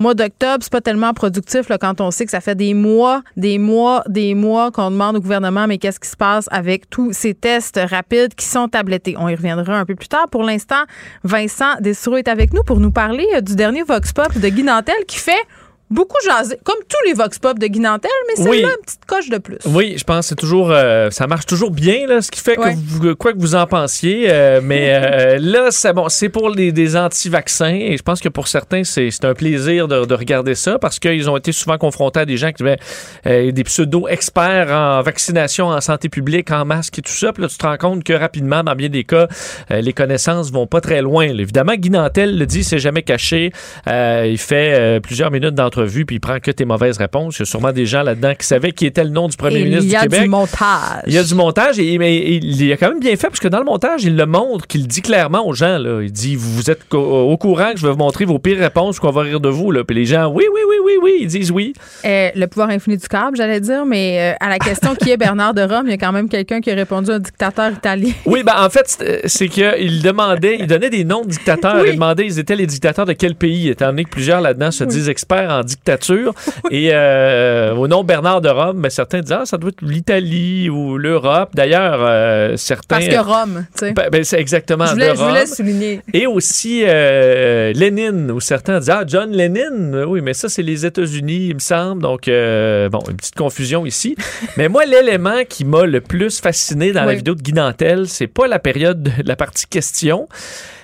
[SPEAKER 1] Mois d'octobre, c'est pas tellement productif là, quand on sait que ça fait des mois, des mois, des mois qu'on demande au gouvernement mais qu'est-ce qui se passe avec tous ces tests rapides qui sont tablettés? On y reviendra un peu plus tard. Pour l'instant, Vincent Dessoureau est avec nous pour nous parler euh, du dernier Vox Pop de Guy Nantel qui fait beaucoup comme tous les Vox Pop de Guy Nantel, mais celle-là,
[SPEAKER 7] Oui.
[SPEAKER 1] une petite coche de plus.
[SPEAKER 7] Oui, je pense que c'est toujours, euh, ça marche toujours bien, là, ce qui fait
[SPEAKER 1] Ouais.
[SPEAKER 7] que vous, quoi que vous en pensiez. euh, mais euh, là, c'est bon, c'est pour les, des anti-vaccins et je pense que pour certains, c'est un plaisir de, de regarder ça parce qu'ils ont été souvent confrontés à des gens qui avaient des pseudo-experts en vaccination, en santé publique, en masque et tout ça. Puis là, tu te rends compte que rapidement, dans bien des cas, les connaissances vont pas très loin. là. Évidemment, Guy Nantel le dit, c'est jamais caché. Il fait plusieurs minutes d'entrevue puis il prend que tes mauvaises réponses. Il y a sûrement des gens là-dedans qui savaient qui était le nom du premier
[SPEAKER 1] Et
[SPEAKER 7] ministre
[SPEAKER 1] il y
[SPEAKER 7] du
[SPEAKER 1] a
[SPEAKER 7] Québec.
[SPEAKER 1] du montage.
[SPEAKER 7] Il y a du montage et mais il a quand même bien fait parce que dans le montage, il le montre, qu'il dit clairement aux gens. Là. Il dit Vous êtes co- au courant que je vais vous montrer vos pires réponses, qu'on va rire de vous. Là. Puis les gens Oui, oui, oui, oui, oui. Ils disent oui.
[SPEAKER 1] Euh, le pouvoir infini du câble, j'allais dire, mais euh, à la question qui est Bernard de Rome, il y a quand même quelqu'un qui a répondu un dictateur italien.
[SPEAKER 7] Oui, ben en fait, c'est- qu'il demandait, il donnait des noms de dictateurs.
[SPEAKER 1] Oui.
[SPEAKER 7] Il demandait ils étaient les dictateurs de quel pays, étant donné que plusieurs là-dedans se disent experts en dictature. Et euh, au nom Bernard de Rome, ben, certains disent ah, ça doit être l'Italie ou l'Europe. D'ailleurs, euh, certains.
[SPEAKER 1] Parce que Rome, tu sais.
[SPEAKER 7] Ben, ben, c'est exactement
[SPEAKER 1] je, voulais,
[SPEAKER 7] de
[SPEAKER 1] je voulais souligner.
[SPEAKER 7] Et aussi euh, Lénine, où certains disent Ah, John Lennon, oui, mais ça, c'est les États-Unis, il me semble. Donc, bon, une petite confusion ici. mais moi, l'élément qui m'a le plus fasciné dans la vidéo de Guy Nantel, c'est pas la période de la partie question.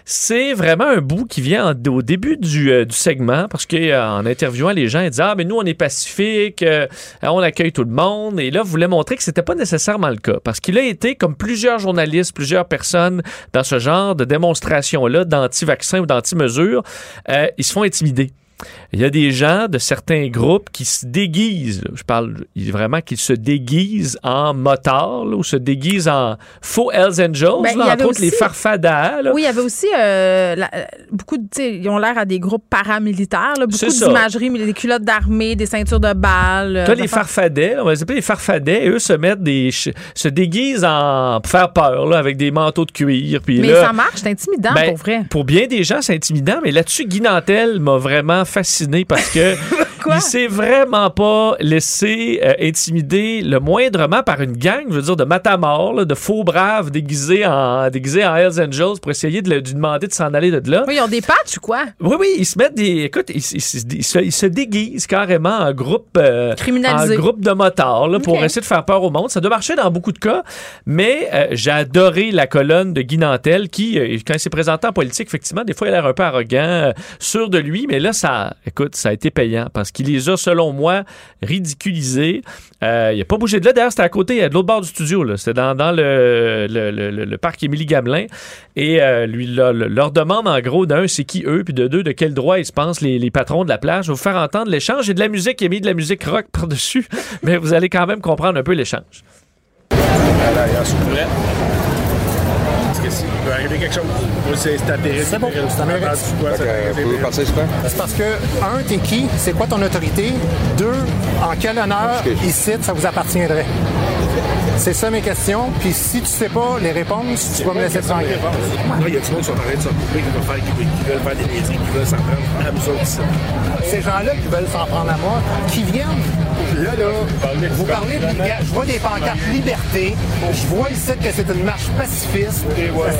[SPEAKER 7] C'est vraiment un bout qui vient en- au début du, euh, segment parce qu'en interviewant les gens, ils disent Ah, mais nous, on est pacifique, euh, on accueille tout le monde. Et là, voulez montrer que c'était pas nécessairement le cas parce qu'il a été, comme plusieurs journalistes, plusieurs personnes dans ce genre de démonstration-là d'anti-vaccins ou d'anti-mesures, euh, ils se font intimider. Il y a des gens de certains groupes qui se déguisent, là, je parle vraiment qu'ils se déguisent en motards là, ou se déguisent en faux Hells Angels,
[SPEAKER 1] Ben,
[SPEAKER 7] là, entre autres les farfadas.
[SPEAKER 1] Oui, il y avait aussi euh, la- euh, beaucoup de. Ils ont l'air à des groupes paramilitaires, beaucoup d'imagerie, mais des culottes d'armée, des ceintures de balles. euh,
[SPEAKER 7] T'as les farfadets, on va les appeler les farfadets, et eux se mettent des. se déguisent en. pour faire peur, avec des manteaux de cuir. Puis
[SPEAKER 1] Mais
[SPEAKER 7] là,
[SPEAKER 1] ça marche, c'est intimidant
[SPEAKER 7] Ben,
[SPEAKER 1] pour vrai.
[SPEAKER 7] Pour bien des gens, c'est intimidant, mais là-dessus, Guy Nantel m'a vraiment fasciné parce que
[SPEAKER 1] Quoi?
[SPEAKER 7] il s'est vraiment pas laissé euh, intimider le moindrement par une gang, je veux dire, de matamor, là, de faux braves déguisés en, déguisés en Hells Angels pour essayer de, lui demander de s'en aller de là.
[SPEAKER 1] Oui, ils ont des patchs ou quoi?
[SPEAKER 7] Oui, oui, ils se mettent des. Écoute, ils, ils- ils- ils se, ils se déguisent carrément en groupe. euh,
[SPEAKER 1] Criminalisé.
[SPEAKER 7] En groupe de motards, là, pour essayer de faire peur au monde. Ça doit marcher dans beaucoup de cas, mais euh, j'ai adoré la colonne de Guy Nantel qui, euh, quand il s'est présenté en politique, effectivement, des fois, il a l'air un peu arrogant, sûr de lui, mais là, ça, écoute, ça a été payant parce qu'il les a, selon moi, ridiculisés. Euh, il a pas bougé de là. D'ailleurs, c'était à côté, de l'autre bord du studio. C'était dans, le, parc Émilie Gamelin. Et euh, lui, leur demande, en gros, d'un, c'est qui eux, puis de deux, de quel droit ils se pensent les, les patrons de la plage. Je vais vous faire entendre l'échange. J'ai de la musique, il a mis de la musique rock par-dessus, mais vous allez quand même comprendre un peu l'échange.
[SPEAKER 8] D'ailleurs, s'il vous plaît. Parce que s'il peut arriver quelque chose, moi, c'est c'est terrible.
[SPEAKER 9] C'est bon, c'est
[SPEAKER 8] terrible.
[SPEAKER 9] C'est parce que, un, t'es qui? C'est quoi ton autorité? Deux, en quel honneur, ici, ça vous appartiendrait? C'est ça mes questions. Puis si tu sais pas les réponses, tu vas me laisser tranquille.
[SPEAKER 8] Là, il y a du monde qui sont en train de se couper, qui veulent faire, qui, qui veulent faire des niaiseries, qui veulent s'en prendre à nous autres ici.
[SPEAKER 9] Ces gens-là qui veulent s'en prendre à moi, qui viennent, là, là, vous parlez, de je vois des pancartes liberté, je vois ici que c'est une marche pacifiste.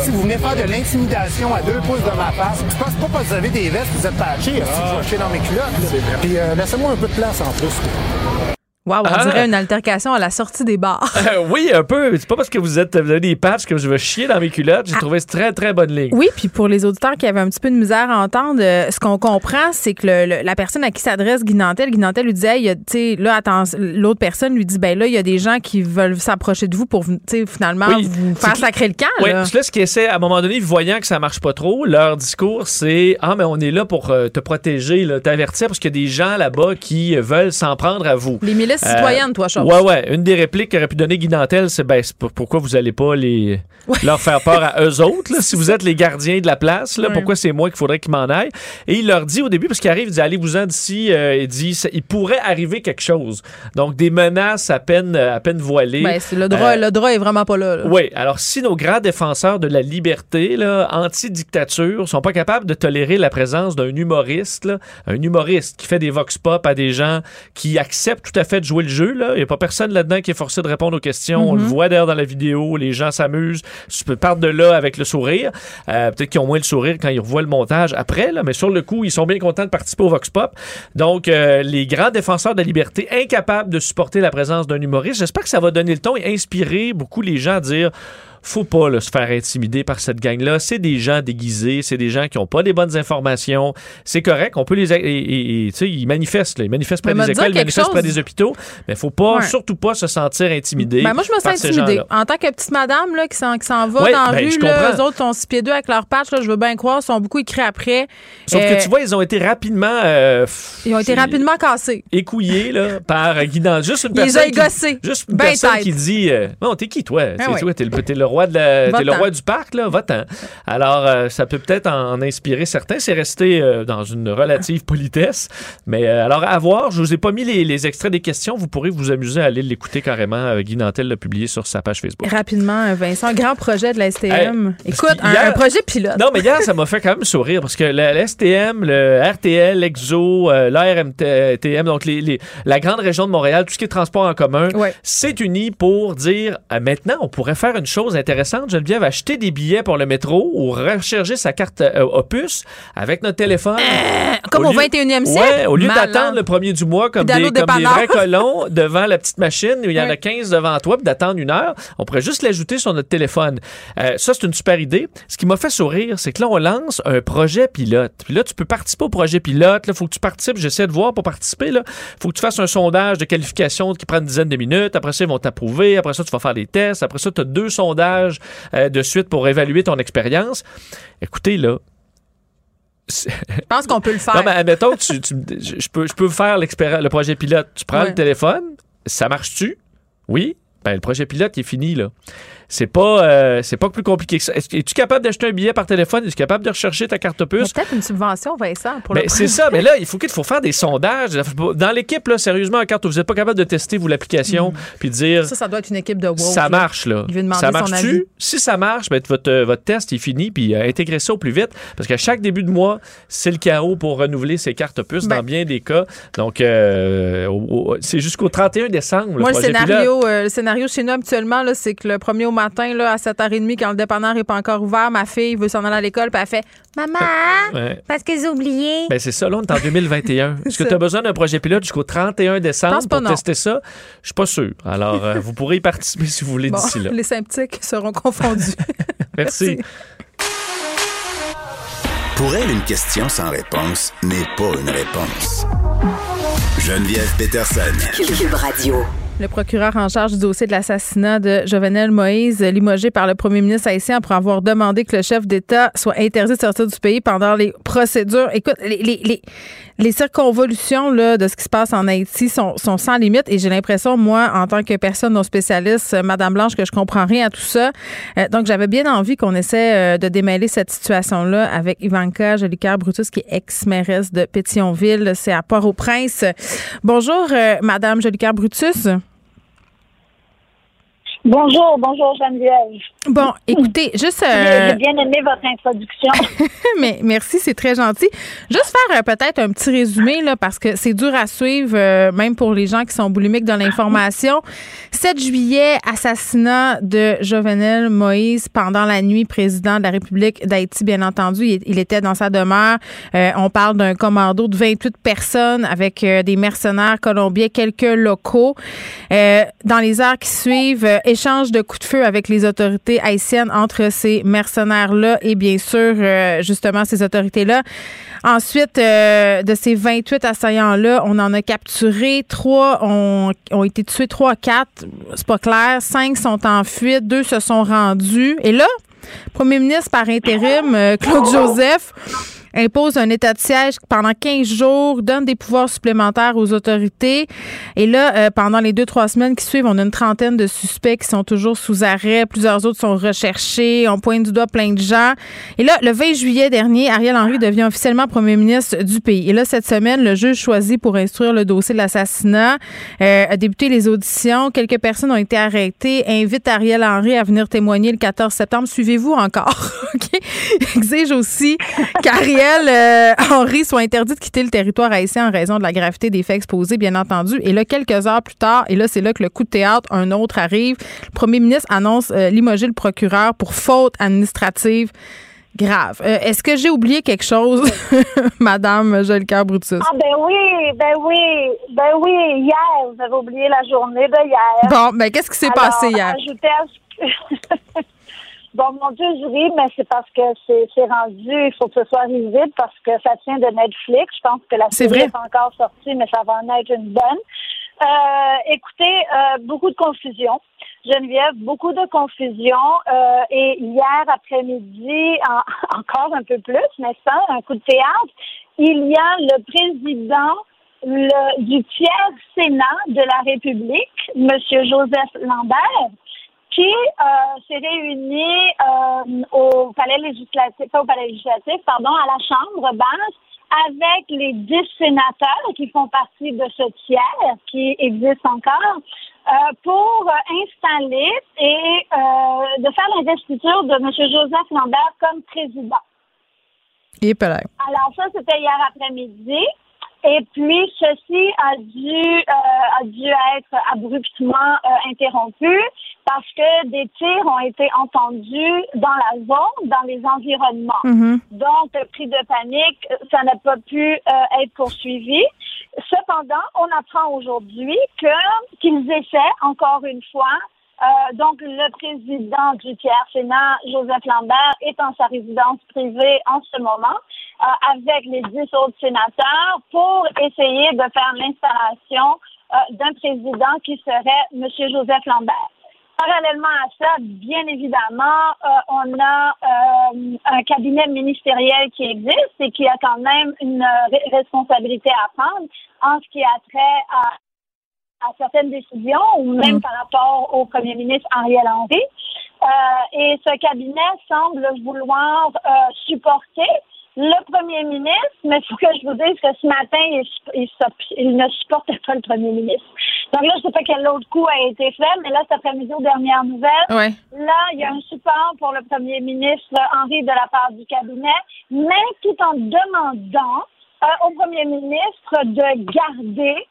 [SPEAKER 9] Si vous venez faire de l'intimidation à deux pouces de ma face, je pense pas parce que vous avez des vestes, vous êtes patchés, si je vais chier dans mes culottes. Puis euh, laissez-moi un peu de place en plus.
[SPEAKER 1] Wow, on
[SPEAKER 7] Ah.
[SPEAKER 1] dirait une altercation à la sortie des bars.
[SPEAKER 7] Euh, oui, un peu. C'est pas parce que vous êtes vous avez des patchs que je vais chier dans mes culottes. J'ai trouvé très, très bonne ligne.
[SPEAKER 1] Oui, puis pour les auditeurs qui avaient un petit peu de misère à entendre, euh, ce qu'on comprend, c'est que le- le- la personne à qui s'adresse Guy Nantel, Guy Nantel lui disait, tu sais, là, attends, l'autre personne lui dit, ben là, il y a des gens qui veulent s'approcher de vous pour, tu sais, finalement,
[SPEAKER 7] Oui,
[SPEAKER 1] vous faire sacrer le camp.
[SPEAKER 7] Oui,
[SPEAKER 1] là.
[SPEAKER 7] là, ce qu'ils essaient, à un moment donné, voyant que ça marche pas trop, leur discours, c'est Ah, mais on est là pour euh, te protéger, t'avertir, parce qu'il y a des gens là-bas qui veulent s'en prendre à vous.
[SPEAKER 1] Les milices
[SPEAKER 7] Euh,
[SPEAKER 1] citoyennes, toi, Chose.
[SPEAKER 7] Ouais, ouais. Une des répliques qu'aurait pu donner Guy Nantel, c'est ben, pourquoi vous allez pas les leur faire peur à eux autres, là, si vous êtes les gardiens de la place, là,
[SPEAKER 1] Ouais.
[SPEAKER 7] pourquoi c'est moi qu'il faudrait qu'ils m'en aillent? Et il leur dit au début, parce qu'il arrive, il dit allez-vous-en d'ici, euh, il dit il pourrait arriver quelque chose. Donc des menaces à peine, à peine voilées.
[SPEAKER 1] Ben, le droit,
[SPEAKER 7] Euh,
[SPEAKER 1] le droit est vraiment pas là. là.
[SPEAKER 7] oui, alors si nos grands défenseurs de la liberté, anti-dictature, sont pas capables de tolérer la présence d'un humoriste, là, un humoriste qui fait des vox pop à des gens qui acceptent tout à fait de jouer le jeu, il n'y a pas personne là-dedans qui est forcé de répondre aux questions. On le voit d'ailleurs dans la vidéo, les gens s'amusent, tu peux partir de là avec le sourire. Euh, Peut-être qu'ils ont moins le sourire quand ils revoient le montage après, là, mais sur le coup, ils sont bien contents de participer au vox pop. Donc, euh, les grands défenseurs de la liberté, incapables de supporter la présence d'un humoriste, j'espère que ça va donner le ton et inspirer beaucoup les gens à dire faut pas là, se faire intimider par cette gang-là. C'est des gens déguisés, c'est des gens qui ont pas des bonnes informations. C'est correct, on peut les... Et, et- et, tu sais, ils manifestent, là. ils manifestent près
[SPEAKER 1] Mais
[SPEAKER 7] des écoles, ils manifestent près des hôpitaux, mais faut pas,
[SPEAKER 1] Ouais.
[SPEAKER 7] surtout pas se sentir intimidé
[SPEAKER 1] Ben, moi, je me sens intimidée. En tant que petite madame là, qui s'en qui s'en va
[SPEAKER 7] Ouais,
[SPEAKER 1] dans la
[SPEAKER 7] ben,
[SPEAKER 1] rue,
[SPEAKER 7] je
[SPEAKER 1] là,
[SPEAKER 7] comprends.
[SPEAKER 1] eux autres sont six pieds deux avec leurs patchs, là, je veux bien croire, sont beaucoup écrits après.
[SPEAKER 7] Sauf
[SPEAKER 1] Euh,
[SPEAKER 7] que tu vois, ils ont été rapidement... euh,
[SPEAKER 1] Ils ont été rapidement cassés.
[SPEAKER 7] écouillés là, par euh, Guy. Juste une
[SPEAKER 1] Ils les
[SPEAKER 7] personne,
[SPEAKER 1] ont
[SPEAKER 7] qui, juste une
[SPEAKER 1] Ben
[SPEAKER 7] personne
[SPEAKER 1] tête.
[SPEAKER 7] qui dit euh, Non, t'es qui, toi?
[SPEAKER 1] Ah
[SPEAKER 7] C'est
[SPEAKER 1] ouais.
[SPEAKER 7] toi, t'es le, t'es le roi, de la- t'es le roi du parc, là, va-t'en. Alors, euh, ça peut peut-être en, en inspirer certains. C'est resté euh, dans une relative politesse. Mais euh, alors, à voir, je vous ai pas mis les, les extraits des questions. Vous pourrez vous amuser à aller l'écouter carrément. Guy Nantel l'a publié sur sa page Facebook.
[SPEAKER 1] Rapidement, Vincent, un grand projet de la STM.
[SPEAKER 7] Hey,
[SPEAKER 1] Écoute, un, projet pilote.
[SPEAKER 7] Non, mais hier, ça m'a fait quand même sourire parce que le STM, le RTL, l'EXO, l'ARMTM, donc les, les- la grande région de Montréal, tout ce qui est transport en commun,
[SPEAKER 1] Ouais.
[SPEAKER 7] s'est uni pour dire maintenant, on pourrait faire une chose intéressante. Geneviève, acheter des billets pour le métro ou recharger sa carte euh, Opus avec notre téléphone.
[SPEAKER 1] Comme au
[SPEAKER 7] lieu-
[SPEAKER 1] 21e siècle.
[SPEAKER 7] Ouais, au lieu d'attendre le premier du mois comme, des, comme vrais colons devant la petite machine où il y en a
[SPEAKER 1] Ouais.
[SPEAKER 7] 15 devant toi, puis d'attendre une heure, on pourrait juste l'ajouter sur notre téléphone. Euh, ça, c'est une super idée. Ce qui m'a fait sourire, c'est que là, on lance un projet pilote. Puis là, tu peux participer au projet pilote. Il faut que tu participes. J'essaie de voir pour participer. Il faut que tu fasses un sondage de qualification qui prend une dizaine de minutes. Après ça, ils vont t'approuver. Après ça, tu vas faire des tests. Après ça, tu as deux sondages euh, de suite pour évaluer ton expérience. Écoutez, là,
[SPEAKER 1] Je pense qu'on peut le faire.
[SPEAKER 7] non, mais admettons tu, tu- je, peux, je peux faire le projet pilote. Tu prends
[SPEAKER 1] Ouais.
[SPEAKER 7] le téléphone, ça marche-tu? Oui. Ben, le projet pilote il est fini, là. C'est pas, euh, c'est pas plus compliqué que ça. Es-tu capable d'acheter un billet par téléphone? Es-tu capable de rechercher ta carte puce?
[SPEAKER 1] peut-être une subvention, Vincent, pour le
[SPEAKER 7] Ben, c'est ça, mais là, il faut qu'il faut faire des sondages. Dans l'équipe, là, sérieusement, quand vous n'êtes pas capable de tester vous l'application, puis dire
[SPEAKER 1] Ça, ça doit être une équipe de woke.
[SPEAKER 7] ça marche, là.
[SPEAKER 1] Il veut demander
[SPEAKER 7] ça marche-tu? Si ça marche, ben, votre, euh, votre test est fini, puis euh, intégrez ça au plus vite. Parce qu'à chaque début de mois, c'est le chaos pour renouveler ses cartes puces
[SPEAKER 1] Ben.
[SPEAKER 7] dans bien des cas. Donc, euh, c'est jusqu'au 31 décembre.
[SPEAKER 1] Moi, le
[SPEAKER 7] pilote.
[SPEAKER 1] scénario, le scénario chez nous actuellement, là, c'est que le premier au matin, là, à 7h30, quand le dépanneur n'est pas encore ouvert, ma fille veut s'en aller à l'école, puis elle fait Maman,
[SPEAKER 7] Ouais.
[SPEAKER 1] parce que j'ai oublié.
[SPEAKER 7] Ben, c'est ça, là, on est en 2021. Est-ce que tu as besoin d'un projet pilote jusqu'au 31 décembre pour
[SPEAKER 1] non.
[SPEAKER 7] tester ça? Je suis pas sûr. Alors, euh, vous pourrez y participer si vous voulez
[SPEAKER 1] Bon,
[SPEAKER 7] d'ici là.
[SPEAKER 1] les sceptiques seront confondus.
[SPEAKER 7] Merci.
[SPEAKER 10] Pour elle, une question sans réponse n'est pas une réponse. Geneviève Peterson.
[SPEAKER 11] Cube Radio.
[SPEAKER 1] Le procureur en charge du dossier de l'assassinat de Jovenel Moïse, limogé par le premier ministre haïtien pour avoir demandé que le chef d'État soit interdit de sortir du pays pendant les procédures. Écoute, les, les, les, les circonvolutions là, de ce qui se passe en Haïti sont, sont sans limite et j'ai l'impression, moi, en tant que personne non spécialiste, euh, Madame Blanche, que je comprends rien à tout ça. Euh, donc, j'avais bien envie qu'on essaie euh, de démêler cette situation-là avec Ivanka Jolicoeur-Brutus, qui est ex-mairesse de Pétionville. C'est à Port-au-Prince. Bonjour, Madame Jolicoeur-Brutus.
[SPEAKER 12] Bonjour, bonjour Geneviève.
[SPEAKER 1] Bon, écoutez, juste.
[SPEAKER 12] J'ai
[SPEAKER 1] euh,
[SPEAKER 12] j'ai bien aimé votre introduction.
[SPEAKER 1] mais merci, c'est très gentil. Juste faire euh, peut-être un petit résumé, là, parce que c'est dur à suivre, euh, même pour les gens qui sont boulimiques dans l'information. 7 juillet, assassinat de Jovenel Moïse pendant la nuit, président de la République d'Haïti, bien entendu. Il, il était dans sa demeure. On parle d'un commando de 28 personnes avec des mercenaires colombiens, quelques locaux. Dans les heures qui suivent, échange de coups de feu avec les autorités haïtiennes entre ces mercenaires-là et bien sûr, euh, justement, ces autorités-là. Ensuite, euh, de ces 28 assaillants-là, on en a capturé. Trois ont, ont été tués, trois, quatre, c'est pas clair. Cinq sont en fuite, deux se sont rendus. Et là, premier ministre par intérim, euh, Claude Joseph, impose un état de siège pendant 15 jours, donne des pouvoirs supplémentaires aux autorités. Et là, euh, pendant les deux, trois semaines qui suivent, on a une trentaine de suspects qui sont toujours sous arrêt. Plusieurs autres sont recherchés. On pointe du doigt plein de gens. Et là, le 20 juillet dernier, Ariel Henry devient officiellement premier ministre du pays. Et là, cette semaine, le juge choisi pour instruire le dossier de l'assassinat euh, a débuté les auditions. Quelques personnes ont été arrêtées. Invite Ariel Henry à venir témoigner le 14 septembre. Suivez-vous encore. Exige aussi qu'Ariel euh, Henry soit interdit de quitter le territoire haïtien en raison de la gravité des faits exposés, bien entendu. Et là, quelques heures plus tard, et là, c'est là que le coup de théâtre, un autre arrive. Le premier ministre annonce euh, limoger le procureur pour faute administrative grave. Euh, Est-ce que j'ai oublié quelque chose, Madame Jolicoeur Brutus?
[SPEAKER 12] Ah ben oui, ben oui, ben oui, hier, vous avez oublié la journée de hier.
[SPEAKER 1] Bon, ben qu'est-ce qui s'est passé hier?
[SPEAKER 12] ajoutez à Bon, mon Dieu, ris, mais c'est parce que c'est rendu, il faut que ce soit risible parce que ça tient de Netflix. Je pense que la série n'est pas encore sortie, mais ça va en être une bonne. Euh, écoutez, euh, beaucoup de confusion. Geneviève, beaucoup de confusion. Euh, et hier après-midi, en- encore un peu plus, mais ça, un coup de théâtre, il y a le président le- du tiers Sénat de la République, M. Joseph Lambert, qui euh, s'est réuni euh, au palais législatif, pas au palais législatif, pardon, à la Chambre basse avec les dix sénateurs qui font partie de ce tiers qui existe encore euh, pour installer et euh, de faire l'investiture de M. Joseph Lambert comme président.
[SPEAKER 1] Et.
[SPEAKER 12] Alors ça, c'était hier après-midi. Et puis, ceci a dû, euh, a dû être abruptement euh, interrompu parce que des tirs ont été entendus dans la zone, dans les environnements.
[SPEAKER 1] Mhm.
[SPEAKER 12] Donc, cri de panique, ça n'a pas pu euh, être poursuivi. Cependant, on apprend aujourd'hui que qu'ils essaient encore une fois euh, donc, le président du tiers Sénat, Joseph Lambert, est en sa résidence privée en ce moment euh, avec les dix autres sénateurs pour essayer de faire l'installation euh, d'un président qui serait M. Joseph Lambert. Parallèlement à ça, bien évidemment, on a un cabinet ministériel qui existe et qui a quand même une responsabilité à prendre en ce qui a trait à à certaines décisions ou même
[SPEAKER 1] Mhm.
[SPEAKER 12] par rapport au premier ministre Ariel Henry. Euh, et ce cabinet semble vouloir euh, supporter le premier ministre, mais il faut que je vous dise que ce matin, il, il, sup- il ne supportait pas le premier ministre. Donc là, je ne sais pas quel autre coup a été fait, mais là, cet après-midi, aux dernières nouvelles,
[SPEAKER 1] Ouais.
[SPEAKER 12] Là, il y a un support pour le premier ministre Henri de la part du cabinet, mais tout en demandant euh, au premier ministre de garder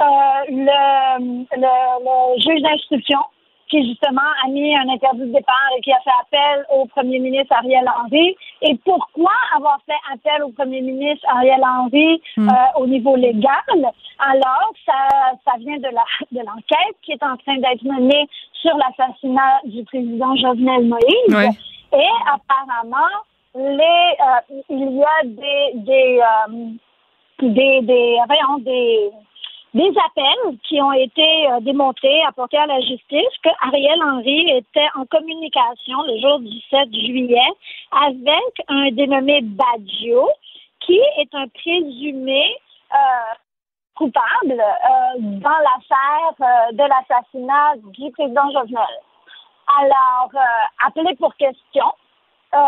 [SPEAKER 12] le, le, le juge d'instruction qui justement a mis un interdit de départ et qui a fait appel au premier ministre Ariel Henry. Et pourquoi avoir fait appel au premier ministre Ariel Henry
[SPEAKER 1] Mm.
[SPEAKER 12] euh, au niveau légal? Alors ça, ça vient de la de l'enquête qui est en train d'être menée sur l'assassinat du président Jovenel Moïse. Et apparemment, les euh, il y a des des euh, des des voyons, des des appels qui ont été euh, démontrés, apportés à la justice, que Ariel Henry était en communication le jour du 7 juillet avec un dénommé Baggio, qui est un présumé euh, coupable euh, dans l'affaire euh, de l'assassinat du président Jovenel. Alors, euh, appelé pour question, euh,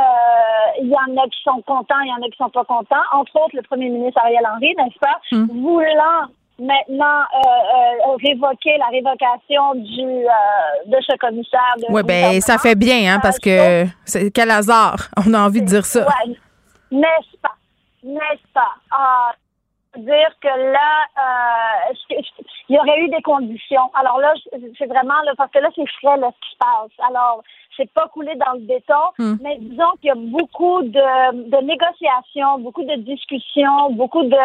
[SPEAKER 12] il y en a qui sont contents, il y en a qui sont pas contents. Entre autres, le premier ministre Ariel Henry, n'est-ce pas,
[SPEAKER 1] Mm.
[SPEAKER 12] voulant maintenant euh, euh, révoquer la révocation du euh, de ce commissaire. De
[SPEAKER 1] Oui, ben ça fait bien, hein, parce que c'est quel hasard. On a envie de dire ça.
[SPEAKER 12] Ouais. N'est-ce pas? N'est-ce pas? Ah, dire que là, euh, il y aurait eu des conditions. Alors là, c'est vraiment, là, parce que là, c'est frais, là, ce qui se passe. Alors, c'est pas coulé dans le béton,
[SPEAKER 1] Hmm.
[SPEAKER 12] mais disons qu'il y a beaucoup de, de négociations, beaucoup de discussions, beaucoup de,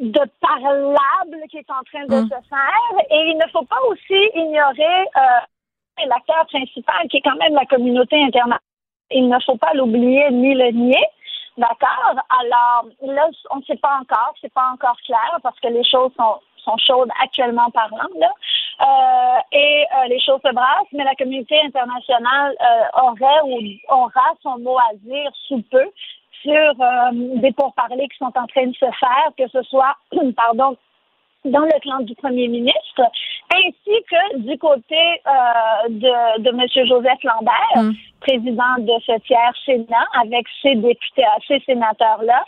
[SPEAKER 12] de parlables qui est en train de
[SPEAKER 1] Hmm.
[SPEAKER 12] se faire. Et il ne faut pas aussi ignorer euh, l'acteur principal, qui est quand même la communauté internationale. Il ne faut pas l'oublier ni le nier. D'accord? Alors, là, on ne sait pas encore, c'est pas encore clair parce que les choses sont, sont chaudes actuellement parlant, là. Euh, et euh, les choses se brassent, mais la communauté internationale euh, aurait ou aura son mot à dire sous peu sur euh, des pourparlers qui sont en train de se faire, que ce soit, pardon, dans le clan du premier ministre, ainsi que du côté euh, de, de M. Joseph Lambert,
[SPEAKER 1] Mm.
[SPEAKER 12] président de ce tiers Sénat, avec ses députés, ces sénateurs-là.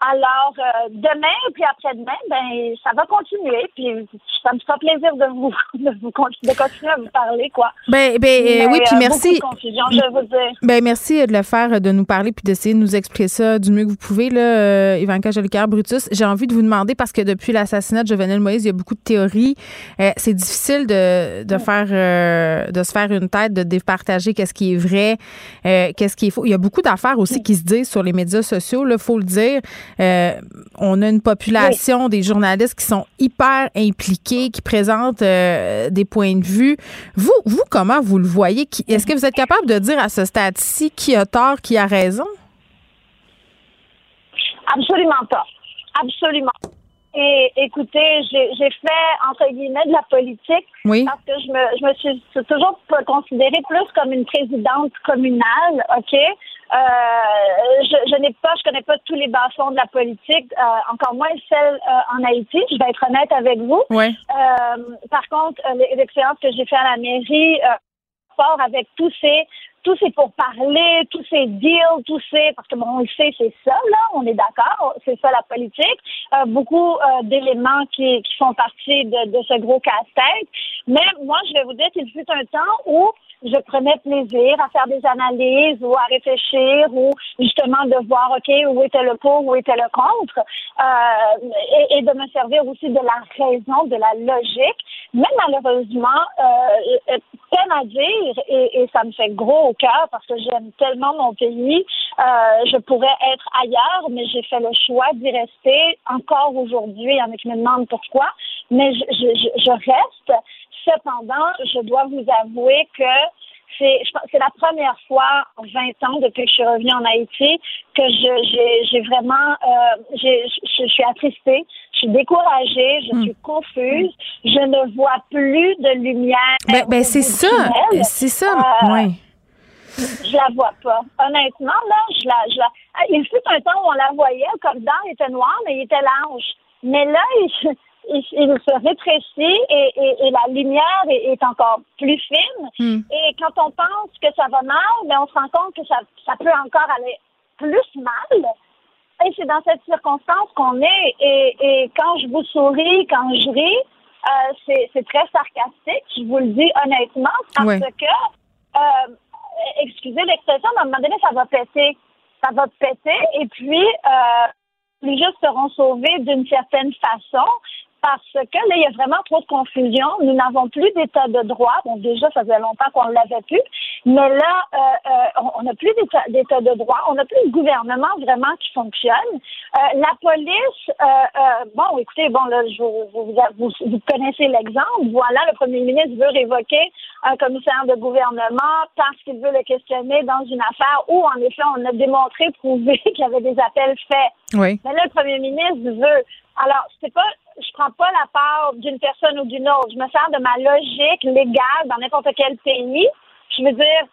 [SPEAKER 12] Alors, euh, demain puis après-demain, ben ça va continuer. Puis ça me fera plaisir de vous de, vous de continuer à vous parler, quoi.
[SPEAKER 1] Ben, ben euh,
[SPEAKER 12] Mais,
[SPEAKER 1] oui, puis
[SPEAKER 12] euh,
[SPEAKER 1] merci.
[SPEAKER 12] Confusion, je dire.
[SPEAKER 1] Ben merci de le faire, de nous parler puis d'essayer de nous expliquer ça du mieux que vous pouvez, là, euh, Ivanka Jolicoeur Brutus. J'ai envie de vous demander, parce que depuis l'assassinat de Jovenel Moïse, il y a beaucoup de théories. Euh, c'est difficile de, de faire euh, de se faire une tête, de départager qu'est-ce qui est vrai, euh, qu'est-ce qui est faux. Il y a beaucoup d'affaires aussi qui se disent sur les médias sociaux, il faut le dire. Euh, on a une population des journalistes qui sont hyper impliqués, qui présentent euh, des points de vue. Vous, vous, comment vous le voyez? Est-ce que vous êtes capable de dire à ce stade-ci qui a tort, qui a raison?
[SPEAKER 12] Absolument pas. Absolument. Et écoutez, j'ai j'ai fait, entre guillemets, de la politique
[SPEAKER 1] Oui.
[SPEAKER 12] parce que je me, je me suis toujours considérée plus comme une présidente communale, OK? Euh, je je n'ai pas, je connais pas tous les bas-fonds de la politique, euh, encore moins celle euh, en Haïti, je vais être honnête avec vous.
[SPEAKER 1] Ouais.
[SPEAKER 12] Euh, par contre, l'expérience que j'ai fait à la mairie, euh, rapport avec tous ces tous ces pourparlers, tous ces deals, tous ces parce que bon, on le sait, c'est ça là, on est d'accord, c'est ça la politique. Euh, beaucoup euh, d'éléments qui, qui font partie de, de ce gros casse-tête. Mais moi, je vais vous dire qu'il fut un temps où je prenais plaisir à faire des analyses ou à réfléchir ou justement de voir, OK, où était le pour, où était le contre, euh, et, et, de me servir aussi de la raison, de la logique. Mais malheureusement, euh, peine à dire, et, et, ça me fait gros au cœur parce que j'aime tellement mon pays, euh, je pourrais être ailleurs, mais j'ai fait le choix d'y rester encore aujourd'hui. Il y en a qui me demandent pourquoi, mais je, je, je reste Cependant, je dois vous avouer que c'est c'est la première fois en 20 ans depuis que je suis revenue en Haïti que je j'ai vraiment euh, j'ai je, suis attristée, je suis découragée, je suis confuse, je ne vois plus de lumière.
[SPEAKER 1] Ben, ben c'est ça, c'est ça, euh, oui.
[SPEAKER 12] Je la vois pas. Honnêtement, là, je la, je la. Il fut un temps où on la voyait, le corridor était noir, mais il était large. Mais là, il, il, se rétrécit et, et, et, la lumière est, encore plus fine.
[SPEAKER 1] Hmm.
[SPEAKER 12] Et quand on pense que ça va mal, mais ben, on se rend compte que ça, ça peut encore aller plus mal. Et c'est dans cette circonstance qu'on est. Et, et quand je vous souris, quand je ris, euh, c'est très sarcastique, je vous le dis honnêtement, parce que, euh, excusez l'expression, mais à un moment donné, ça va péter. Ça va péter. Et puis, euh, les gens seront sauvés d'une certaine façon parce que là, il y a vraiment trop de confusion. Nous n'avons plus d'état de droit. Bon, déjà, ça faisait longtemps qu'on ne l'avait plus. Mais là, euh, euh, on n'a plus d'état de droit. On n'a plus de gouvernement vraiment qui fonctionne. Euh, la police, bon, écoutez, bon, là, je, vous, vous, vous connaissez l'exemple. Voilà, le premier ministre veut révoquer un commissaire de gouvernement parce qu'il veut le questionner dans une affaire où, en effet, on a démontré, prouvé qu'il y avait des appels faits.
[SPEAKER 1] Oui.
[SPEAKER 12] Mais là, le premier ministre veut. Alors, c'est pas je prends pas la part d'une personne ou d'une autre. Je me sers de ma logique légale dans n'importe quel pays. Je veux dire,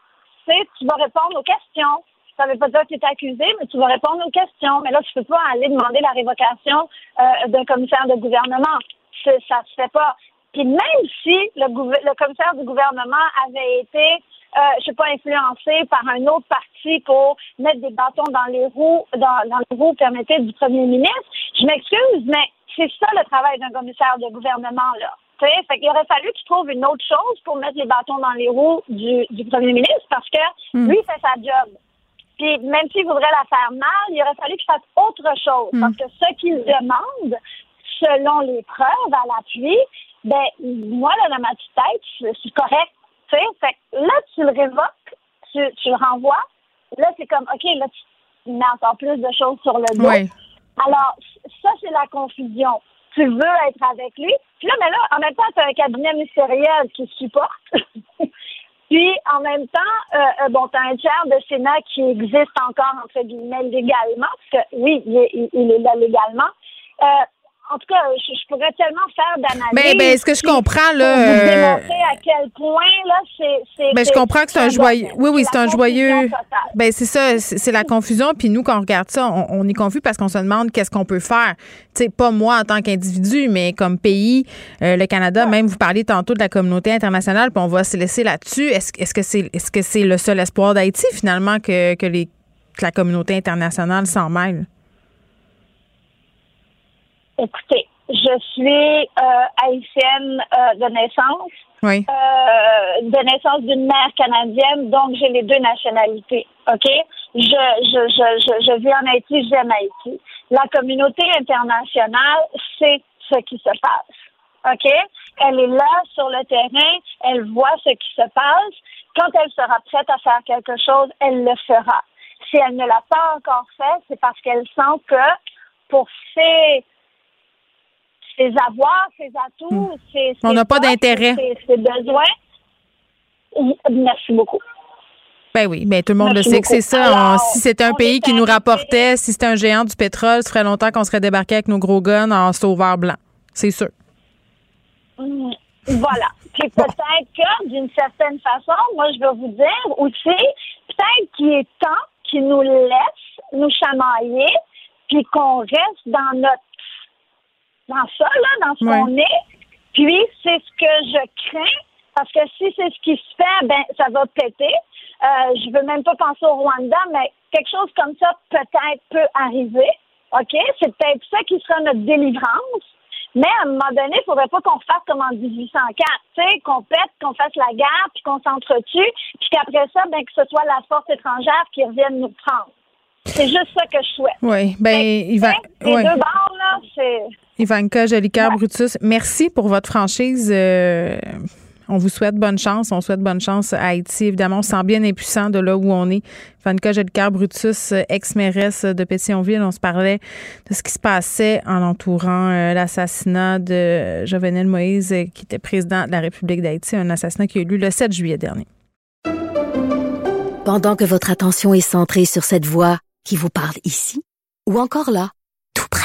[SPEAKER 12] tu sais, tu vas répondre aux questions. Ça veut pas dire que tu es accusé, mais tu vas répondre aux questions. Mais là, tu peux pas aller demander la révocation euh, d'un commissaire de gouvernement. Ça se fait pas. Puis même si le, le commissaire du gouvernement avait été, euh, je sais pas, influencé par un autre parti pour mettre des bâtons dans les roues, dans, les roues, permettez, du premier ministre, je m'excuse, mais c'est ça le travail d'un commissaire de gouvernement, là. Fait qu'il aurait fallu qu'il trouve une autre chose pour mettre les bâtons dans les roues du, du premier ministre parce que
[SPEAKER 1] Hmm.
[SPEAKER 12] lui fait sa job. Puis même s'il voudrait la faire mal, il aurait fallu qu'il fasse autre chose
[SPEAKER 1] Hmm.
[SPEAKER 12] parce que ce qu'il demande, selon les preuves à l'appui, ben moi là dans ma petite tête, c'est correct. Tu sais, fait que là tu le révoques, tu, tu le renvoies. Là c'est comme ok, là tu mets encore plus de choses sur le dos.
[SPEAKER 1] Oui.
[SPEAKER 12] Alors, ça, c'est la confusion. Tu veux être avec lui. Puis là, mais là, en même temps, tu as un cabinet ministériel qui supporte. Puis, en même temps, euh, euh, bon, tu un tiers de Sénat qui existe encore, entre guillemets, légalement, parce que oui, il est, il est là légalement. Euh, en tout cas, je, je pourrais tellement faire d'analyse.
[SPEAKER 1] Ben, ben, ce que je comprends, là, euh,
[SPEAKER 12] démontrer à quel point, là, c'est. c'est-
[SPEAKER 1] Ben, je comprends que c'est un joyeux. Oui, oui, c'est un joyeux.
[SPEAKER 12] totale.
[SPEAKER 1] Ben, c'est ça, c'est la confusion. Puis nous, quand on regarde ça, on, on est confus parce qu'on se demande qu'est-ce qu'on peut faire. Tu sais, pas moi en tant qu'individu, mais comme pays, euh, le Canada, même vous parliez tantôt de la communauté internationale, puis on va se laisser là-dessus. Est-ce est-ce que c'est est-ce que c'est le seul espoir d'Haïti, finalement, que, que, les, que la communauté internationale s'en mêle?
[SPEAKER 12] Écoutez, je suis euh, haïtienne euh, de naissance.
[SPEAKER 1] Oui.
[SPEAKER 12] Euh, de naissance d'une mère canadienne, donc j'ai les deux nationalités. OK? Je, je, je, je, je vis en Haïti, j'aime Haïti. La communauté internationale sait ce qui se passe. OK? Elle est là sur le terrain, elle voit ce qui se passe. Quand elle sera prête à faire quelque chose, elle le fera. Si elle ne l'a pas encore fait, c'est parce qu'elle sent que pour ses ses avoirs, ses atouts, ses,
[SPEAKER 1] Hmm. On
[SPEAKER 12] ses
[SPEAKER 1] n'a pas d'intérêt.
[SPEAKER 12] Ses, ses besoins. Merci beaucoup.
[SPEAKER 1] Ben oui, ben tout le monde
[SPEAKER 12] Merci
[SPEAKER 1] le sait que c'est ça.
[SPEAKER 12] Alors,
[SPEAKER 1] On- si c'était un pays qui nous rapportait, si c'était un géant du pétrole, ça ferait longtemps qu'on serait débarqué avec nos gros guns en sauveur blanc. C'est sûr.
[SPEAKER 12] Mm, Voilà. Puis peut-être que, d'une certaine façon, moi, je vais vous dire aussi, peut-être qu'il est temps qu'il nous laisse nous chamailler, puis qu'on reste dans notre, dans ça, là, dans ce
[SPEAKER 1] Ouais.
[SPEAKER 12] qu'on est. Puis, c'est ce que je crains, Parce que si c'est ce qui se fait, ben ça va péter. Euh, je veux même pas penser au Rwanda, mais quelque chose comme ça peut-être peut arriver. OK? C'est peut-être ça qui sera notre délivrance. Mais à un moment donné, il faudrait pas qu'on fasse comme en 1804, tu sais, qu'on pète, qu'on fasse la guerre, puis qu'on s'entretue, puis qu'après ça, ben, que ce soit la force étrangère qui revienne nous prendre. C'est juste ça que je souhaite.
[SPEAKER 1] Oui, ben, il va.
[SPEAKER 12] Les deux bords, là, c'est.
[SPEAKER 1] Ivanka Jolicoeur Brutus, merci pour votre franchise. Euh, on vous souhaite bonne chance. On souhaite bonne chance à Haïti. Évidemment, on se sent bien impuissant de là où on est. Ivanka Jolicoeur Brutus, ex-mairesse de Pétionville, on se parlait de ce qui se passait en entourant euh, l'assassinat de Jovenel Moïse, euh, qui était président de la République d'Haïti, un assassinat qui a eu lieu le 7 juillet dernier.
[SPEAKER 4] Pendant que votre attention est centrée sur cette voix qui vous parle ici, ou encore là, tout près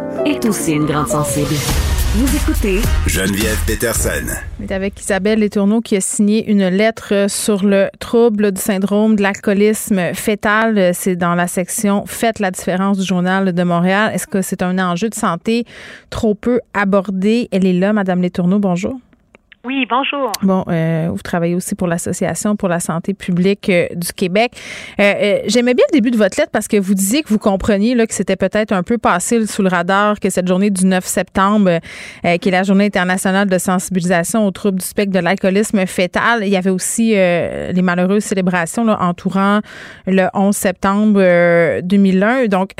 [SPEAKER 3] est aussi une grande sensible. Vous écoutez
[SPEAKER 10] Geneviève Peterson.
[SPEAKER 1] On est avec Isabelle Letourneau qui a signé une lettre sur le trouble du syndrome de l'alcoolisme fœtal. C'est dans la section Faites la différence du Journal de Montréal. Est-ce que c'est un enjeu de santé trop peu abordé? Elle est là, Madame Letourneau. Bonjour.
[SPEAKER 13] Oui, bonjour.
[SPEAKER 1] Bon, euh, vous travaillez aussi pour l'Association pour la santé publique euh, du Québec. Euh, euh, J'aimais bien le début de votre lettre parce que vous disiez que vous compreniez là, que c'était peut-être un peu passé sous le radar que cette journée du 9 septembre, euh, qui est la journée internationale de sensibilisation aux troubles du spectre de l'alcoolisme fœtal, il y avait aussi les malheureuses célébrations là, entourant le 11 septembre euh, 2001. Donc,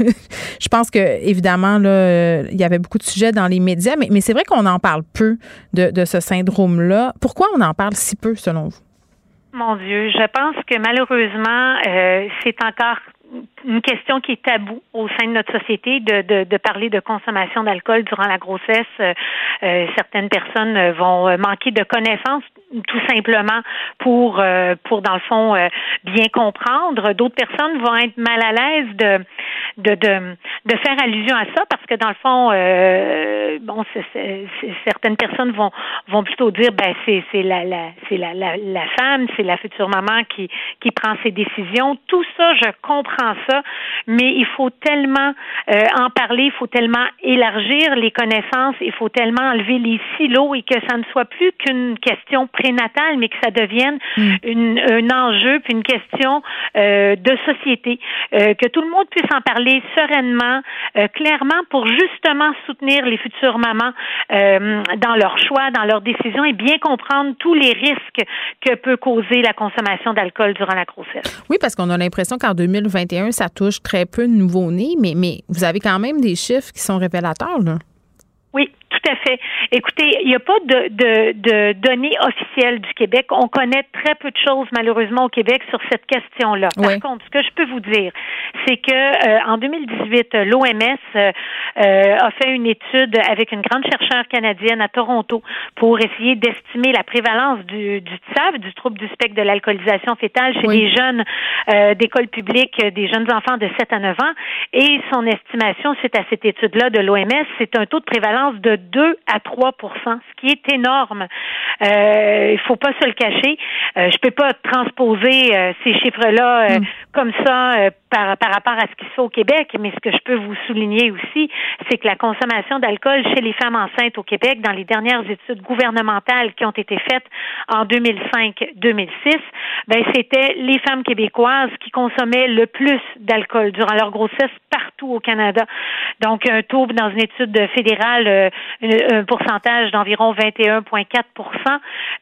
[SPEAKER 1] je pense que évidemment là, il y avait beaucoup de sujets dans les médias, mais, mais c'est vrai qu'on en parle peu de, de ce syndrome-là. Pourquoi on en parle si peu, selon vous?
[SPEAKER 13] Mon Dieu, je pense que malheureusement, euh, c'est encore une question qui est tabou au sein de notre société de, de, parler de consommation d'alcool durant la grossesse. Euh, euh, certaines personnes vont manquer de connaissances tout simplement pour pour dans le fond bien comprendre. D'autres personnes vont être mal à l'aise de de, de de faire allusion à ça parce que dans le fond euh, bon c'est- certaines personnes vont vont plutôt dire ben c'est c'est la, la c'est la, la la femme, c'est la future maman qui qui prend ses décisions. Tout ça je comprends ça, mais il faut tellement euh, en parler, il faut tellement élargir les connaissances, il faut tellement enlever les silos et que ça ne soit plus qu'une question prénatale, mais que ça devienne une, un enjeu puis une question euh, de société, euh, que tout le monde puisse en parler sereinement, euh, clairement, pour justement soutenir les futures mamans euh, dans leurs choix, dans leurs décisions et bien comprendre tous les risques que peut causer la consommation d'alcool durant la grossesse.
[SPEAKER 1] Oui, parce qu'on a l'impression qu'en 2021, ça touche très peu de nouveau-nés, mais, mais vous avez quand même des chiffres qui sont révélateurs. Là.
[SPEAKER 13] Oui, tout à fait. Écoutez, il n'y a pas de, de, de données officielles du Québec. On connaît très peu de choses, malheureusement, au Québec sur cette question-là. Par
[SPEAKER 1] Oui.
[SPEAKER 13] contre, ce que je peux vous dire, c'est que euh, en 2018, l'OMS euh, euh, a fait une étude avec une grande chercheure canadienne à Toronto pour essayer d'estimer la prévalence du, du TSAF, du trouble du spectre de l'alcoolisation fétale chez
[SPEAKER 1] Oui.
[SPEAKER 13] les jeunes euh, d'école publique, euh, des jeunes enfants de 7 à 9 ans. Et son estimation, suite à cette étude-là de l'OMS, c'est un taux de prévalence de 2 à 3% ce qui est énorme. Euh, il faut pas se le cacher. Euh, je peux pas transposer euh, ces chiffres-là euh, comme ça euh, par, par rapport à ce qui se fait au Québec, mais ce que je peux vous souligner aussi, c'est que la consommation d'alcool chez les femmes enceintes au Québec, dans les dernières études gouvernementales qui ont été faites en 2005-2006, ben c'était les femmes québécoises qui consommaient le plus d'alcool durant leur grossesse partout au Canada. Donc un taux dans une étude fédérale, euh, un pourcentage d'environ 21,4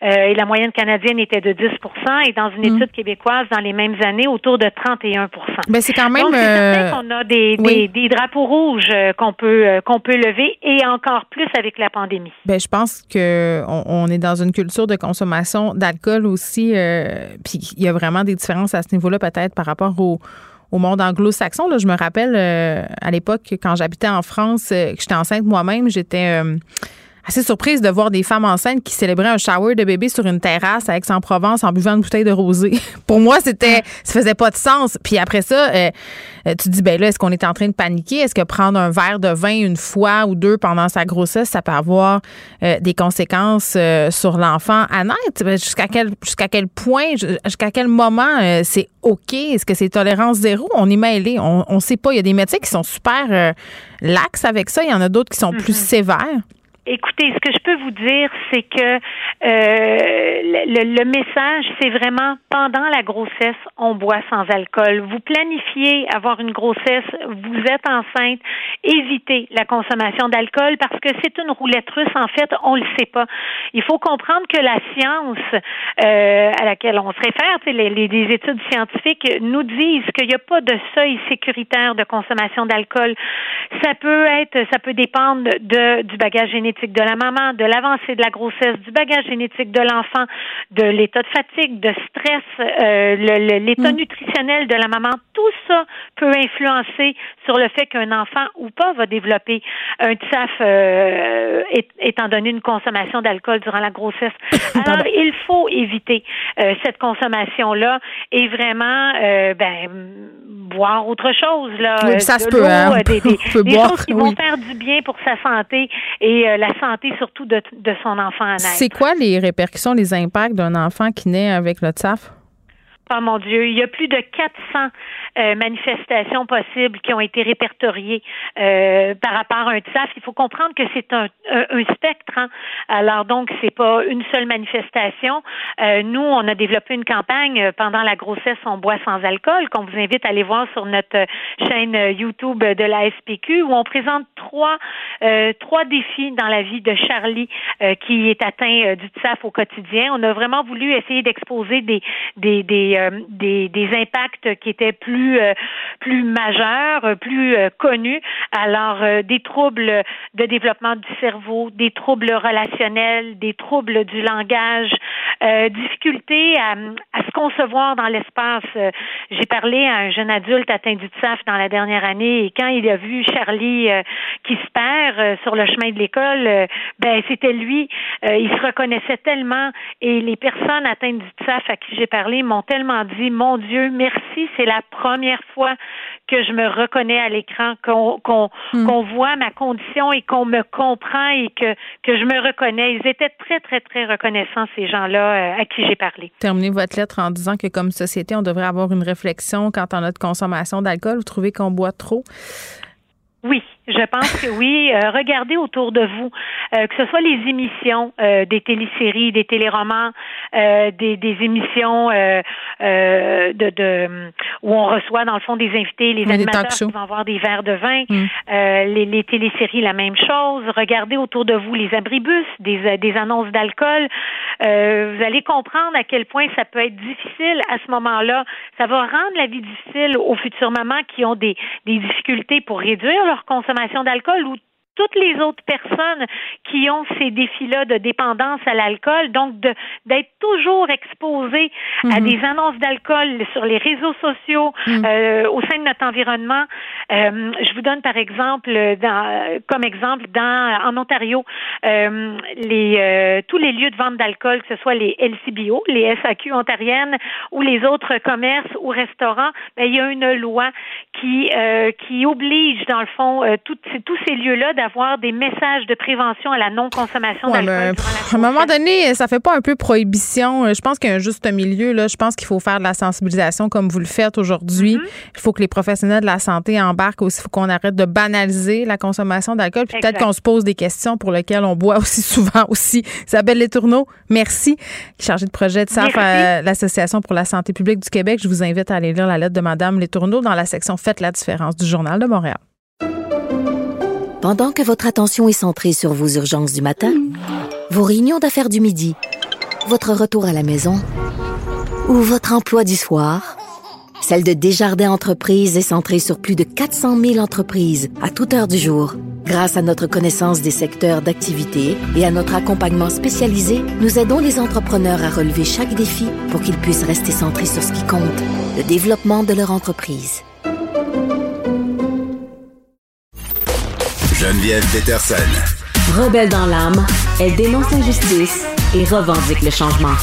[SPEAKER 13] euh, et la moyenne canadienne était de 10% et dans une
[SPEAKER 1] Mm.
[SPEAKER 13] étude québécoise dans les mêmes années autour de 31
[SPEAKER 1] Ben, c'est quand même.
[SPEAKER 13] donc, c'est
[SPEAKER 1] euh,
[SPEAKER 13] certain qu'on a des,
[SPEAKER 1] oui.
[SPEAKER 13] des, des drapeaux rouges euh, qu'on peut euh, qu'on peut lever et encore plus avec la pandémie.
[SPEAKER 1] Ben, je pense que on, on est dans une culture de consommation d'alcool aussi. euh, Puis il y a vraiment des différences à ce niveau-là, peut-être par rapport au, au monde anglo-saxon. Là, je me rappelle euh, à l'époque quand j'habitais en France, euh, que j'étais enceinte moi-même, j'étais assez surprise de voir des femmes enceintes qui célébraient un shower de bébé sur une terrasse à Aix-en-Provence en buvant une bouteille de rosé. Pour moi, c'était, ça faisait pas de sens. Puis après ça, euh, euh, tu te dis, ben là, est-ce qu'on est en train de paniquer? Est-ce que prendre un verre de vin une fois ou deux pendant sa grossesse, ça peut avoir euh, des conséquences sur l'enfant? À naître? Ben, jusqu'à quel, jusqu'à quel point, jusqu'à quel moment c'est OK? Est-ce que c'est tolérance zéro? On est mêlé. On, on sait pas. Il y a des médecins qui sont super lax avec ça. Il y en a d'autres qui sont plus mm-hmm. sévères.
[SPEAKER 13] Écoutez, ce que je peux vous dire, c'est que euh, le, le, message, c'est vraiment pendant la grossesse, on boit sans alcool. Vous planifiez avoir une grossesse, vous êtes enceinte, évitez la consommation d'alcool parce que c'est une roulette russe. En fait, on le sait pas. Il faut comprendre que la science euh, à laquelle on se réfère, les, les, études scientifiques nous disent qu'il n'y a pas de seuil sécuritaire de consommation d'alcool. Ça peut être, ça peut dépendre de, du bagage génétique de la maman, de l'avancée de la grossesse, du bagage génétique de l'enfant, de l'état de fatigue, de stress, euh, l'état mm. nutritionnel de la maman, tout ça peut influencer sur le fait qu'un enfant ou pas va développer un TSAF euh, étant donné une consommation d'alcool durant la grossesse. Alors, il faut éviter euh, cette consommation-là et vraiment ben, boire autre chose. Là,
[SPEAKER 1] oui, ça se peut. Hein.
[SPEAKER 13] Des, choses qui vont faire du bien pour sa santé et la santé surtout de, de son enfant à naître.
[SPEAKER 1] C'est quoi les répercussions, les impacts d'un enfant qui naît avec le TSAF?
[SPEAKER 13] Oh mon Dieu, il y a plus de 400 euh, manifestations possibles qui ont été répertoriées euh, par rapport à un TSAF. Il faut comprendre que c'est un, un, spectre. Hein. Alors donc, c'est pas une seule manifestation. Euh, nous, on a développé une campagne pendant la grossesse On boit sans alcool qu'on vous invite à aller voir sur notre chaîne YouTube de la SPQ où on présente trois trois défis dans la vie de Charlie qui est atteint du TSAF au quotidien. On a vraiment voulu essayer d'exposer des des, des euh, des, des, impacts qui étaient plus euh, plus majeurs, euh, plus connus. Alors des troubles de développement du cerveau, des troubles relationnels, des troubles du langage, difficulté à, à, se concevoir dans l'espace. J'ai parlé à un jeune adulte atteint du TSAF dans la dernière année et quand il a vu Charlie qui se perd sur le chemin de l'école, ben c'était lui. il se reconnaissait tellement et les personnes atteintes du TSAF à qui j'ai parlé m'ont tellement dit Mon Dieu, merci, c'est la première fois que je me reconnais à l'écran, qu'on hmm. voit ma condition et qu'on me comprend et que, que je me reconnais. Ils étaient très, très, très reconnaissants, ces gens-là euh, à qui j'ai parlé.
[SPEAKER 1] Terminez votre lettre en disant que comme société, on devrait avoir une réflexion quant à notre consommation d'alcool. Vous trouvez qu'on boit trop?
[SPEAKER 13] Oui, je pense que oui. Euh, regardez autour de vous, euh, que ce soit les émissions euh, des téléséries, des téléromans, des, des, émissions de, de, où on reçoit dans le fond des invités, les animateurs qui vont avoir des verres de vin, mm. les, les téléséries la même chose. Regardez autour de vous les abribus, des, des annonces d'alcool. vous allez comprendre à quel point ça peut être difficile à ce moment-là. Ça va rendre la vie difficile aux futures mamans qui ont des, des difficultés pour réduire leur consommation d'alcool ou toutes les autres personnes qui ont ces défis-là de dépendance à l'alcool, donc d'être toujours exposé à mhm. des annonces d'alcool sur les réseaux sociaux, mhm. euh, au sein de notre environnement. Euh, je vous donne par exemple, dans, comme exemple, dans en Ontario, euh, les euh, tous les lieux de vente d'alcool, que ce soit les LCBO, les SAQ ontariennes ou les autres commerces ou restaurants, ben, il y a une loi qui qui oblige dans le fond tous ces lieux-là avoir des messages de prévention à la non-consommation d'alcool.
[SPEAKER 1] à un moment donné, ça fait pas un peu prohibition. Je pense qu'il y a un juste milieu. Là. Je pense qu'il faut faire de la sensibilisation comme vous le faites aujourd'hui. Mm-hmm. Il faut que les professionnels de la santé aussi. Il faut qu'on arrête de banaliser la consommation d'alcool. Puis peut-être qu'on se pose des questions pour lesquelles on boit aussi souvent aussi. Isabelle Letourneau, merci. Chargée de projet de SAF à l'Association pour la santé publique du Québec. Je vous invite à aller lire la lettre de Madame Letourneau dans la section Faites la différence du Journal de Montréal.
[SPEAKER 4] Pendant que votre attention est centrée sur vos urgences du matin, vos réunions d'affaires du midi, votre retour à la maison ou votre emploi du soir, celle de Desjardins Entreprises est centrée sur plus de 400 000 entreprises à toute heure du jour. Grâce à notre connaissance des secteurs d'activité et à notre accompagnement spécialisé, nous aidons les entrepreneurs à relever chaque défi pour qu'ils puissent rester centrés sur ce qui compte, le développement de leur entreprise.
[SPEAKER 10] Geneviève Peterson.
[SPEAKER 3] Rebelle dans l'âme, elle dénonce l'injustice et revendique le changement.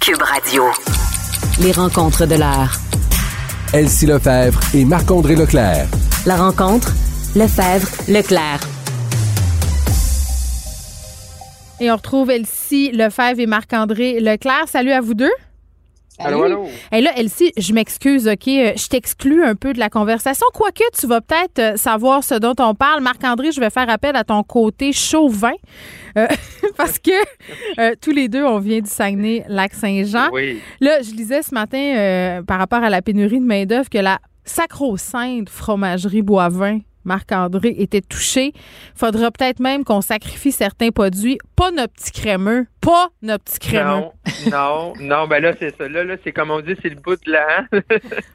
[SPEAKER 7] Cube Radio.
[SPEAKER 3] Les rencontres de l'heure.
[SPEAKER 5] Elsie Lefebvre et Marc-André Leclerc.
[SPEAKER 3] La rencontre, Lefebvre, Leclerc.
[SPEAKER 1] Et on retrouve Elsie Lefebvre et Marc-André Leclerc. Salut à vous deux.
[SPEAKER 14] Allô, allô.
[SPEAKER 1] Et là, Elsie, je m'excuse, OK? euh, Je t'exclus un peu de la conversation, quoique tu vas peut-être euh, savoir ce dont on parle. Marc-André, je vais faire appel à ton côté chauvin, euh, parce que euh, tous les deux, on vient du Saguenay-Lac-Saint-Jean.
[SPEAKER 14] Oui.
[SPEAKER 1] Là, je lisais ce matin, euh, par rapport à la pénurie de main-d'œuvre, que la sacro-sainte fromagerie Boivin, Marc-André, était touchée. Faudra peut-être même qu'on sacrifie certains produits. Pas nos petits crémeux. Pas nos petits crémeux.
[SPEAKER 14] Non, non, non, ben là, c'est ça. Là, là c'est comme on dit, c'est le bout de la...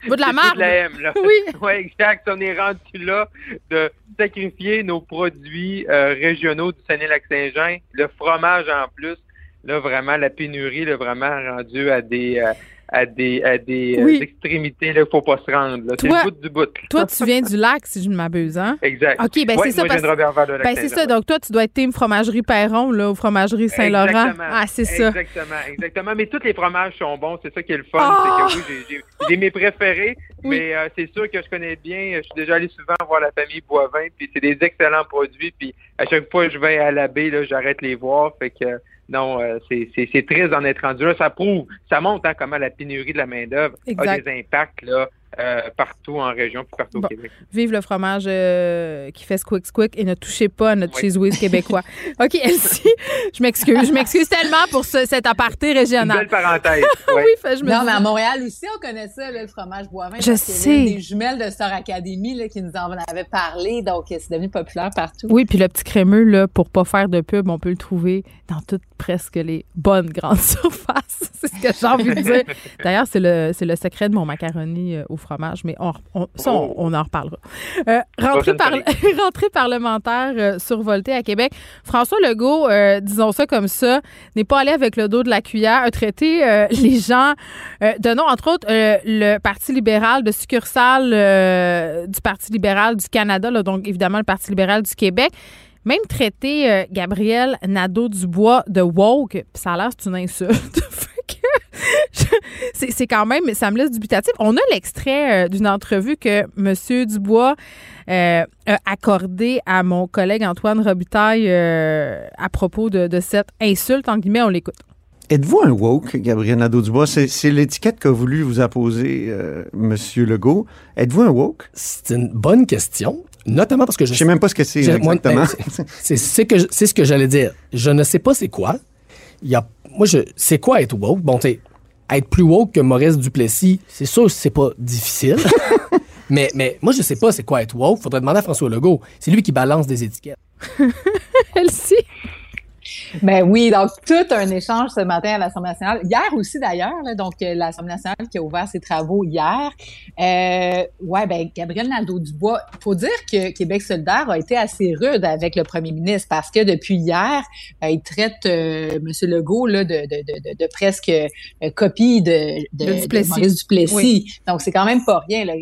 [SPEAKER 1] bout de la marde.
[SPEAKER 14] de la M, là.
[SPEAKER 1] Oui.
[SPEAKER 14] Oui, exact. On est rendu là de sacrifier nos produits euh, régionaux du Saguenay-Lac-Saint-Jean. Le fromage en plus. Là, vraiment, la pénurie, là, vraiment rendu à des... euh, à des, à des euh,
[SPEAKER 1] Oui.
[SPEAKER 14] extrémités, là, faut pas se rendre. là. C'est le bout du bout.
[SPEAKER 1] Toi, tu viens du lac, si je ne m'abuse, hein?
[SPEAKER 14] Exact.
[SPEAKER 1] OK, ben
[SPEAKER 14] Ouais,
[SPEAKER 1] c'est ça.
[SPEAKER 14] moi,
[SPEAKER 1] parce- ben, c'est ça. Donc, toi, tu dois être team fromagerie Perron, là, ou fromagerie Saint-Laurent.
[SPEAKER 14] Exactement.
[SPEAKER 1] Ah, c'est ça.
[SPEAKER 14] Exactement, exactement. Mais tous les fromages sont bons, c'est ça qui est le fun.
[SPEAKER 1] Ah!
[SPEAKER 14] C'est que oui, j'ai- mes préférés, mais euh, c'est sûr que je connais bien. Je suis déjà allé souvent voir la famille Boivin, puis c'est des excellents produits. Puis à chaque fois que je vais à la baie, là, j'arrête les voir. Fait que non, euh, c'est- triste d'en être rendu là. Ça prouve, ça montre hein, comment la pénurie de la main-d'œuvre a des impacts là, euh, partout en région, puis partout
[SPEAKER 1] Bon.
[SPEAKER 14] au Québec.
[SPEAKER 1] Vive le fromage euh, qui fait squick squick et ne touchez pas à notre cheese whiz québécois. OK, Elsie, je m'excuse. Je m'excuse tellement pour ce- cet aparté
[SPEAKER 14] Une
[SPEAKER 1] régional.
[SPEAKER 14] belle parenthèse.
[SPEAKER 1] oui, fait, je me
[SPEAKER 15] non,
[SPEAKER 1] dis-
[SPEAKER 15] mais à Montréal aussi, on connaît ça, là, le fromage boivin.
[SPEAKER 1] Je
[SPEAKER 15] parce qu'il y
[SPEAKER 1] sais.
[SPEAKER 15] avait des jumelles de Star Academy là, qui nous en avaient parlé, donc euh, c'est devenu populaire partout.
[SPEAKER 1] Oui, puis le petit crémeux, là, pour pas faire de pub, on peut le trouver dans toutes presque les bonnes grandes surfaces. c'est ce que j'ai envie de dire. D'ailleurs, c'est le, le secret de mon macaroni euh, au fromage, mais on, on- ça, on, on en reparlera. Euh, rentrée, par- parlementaire euh, survoltée à Québec. François Legault, euh, disons ça comme ça, n'est pas allé avec le dos de la cuillère, a traité euh, les gens nom, entre autres, le Parti libéral de succursale du Parti libéral du Canada, là, donc évidemment le Parti libéral du Québec. Même traité euh, Gabriel Nadeau-Dubois de woke, ça a l'air c'est une insulte. C'est c'est quand même, ça me laisse dubitatif. On a l'extrait euh, d'une entrevue que M. Dubois euh, a accordé à mon collègue Antoine Robitaille euh, à propos de, de cette insulte, en guillemets, on l'écoute.
[SPEAKER 16] Êtes-vous un woke, Gabriel Nadeau-Dubois? C'est c'est l'étiquette qu'a voulu vous apposer euh, Monsieur Legault. Êtes-vous un woke?
[SPEAKER 17] C'est une bonne question, notamment parce que je
[SPEAKER 16] Je sais même pas ce que c'est exactement.
[SPEAKER 17] ben, c'est c'est que je- c'est ce que j'allais dire. Je ne sais pas c'est quoi. Il y a, moi, je, c'est quoi être woke? Bon, tu sais, être plus woke que Maurice Duplessis, c'est sûr que c'est pas difficile. mais, mais moi, je sais pas c'est quoi être woke. Faudrait demander à François Legault. C'est lui qui balance des étiquettes.
[SPEAKER 1] Elsie?
[SPEAKER 15] Ben oui, donc tout un échange ce matin à l'Assemblée nationale. Hier aussi d'ailleurs, donc euh, l'Assemblée nationale qui a ouvert ses travaux hier. Euh, ouais, ben Gabriel Nadeau-Dubois, faut dire que Québec solidaire a été assez rude avec le premier ministre parce que depuis hier, euh, il traite euh, M. Legault là, de, de, de, de, presque euh, copie de, de,
[SPEAKER 1] De Duplessis.
[SPEAKER 15] Maurice Duplessis.
[SPEAKER 1] Oui.
[SPEAKER 15] Donc c'est quand même pas rien. Là.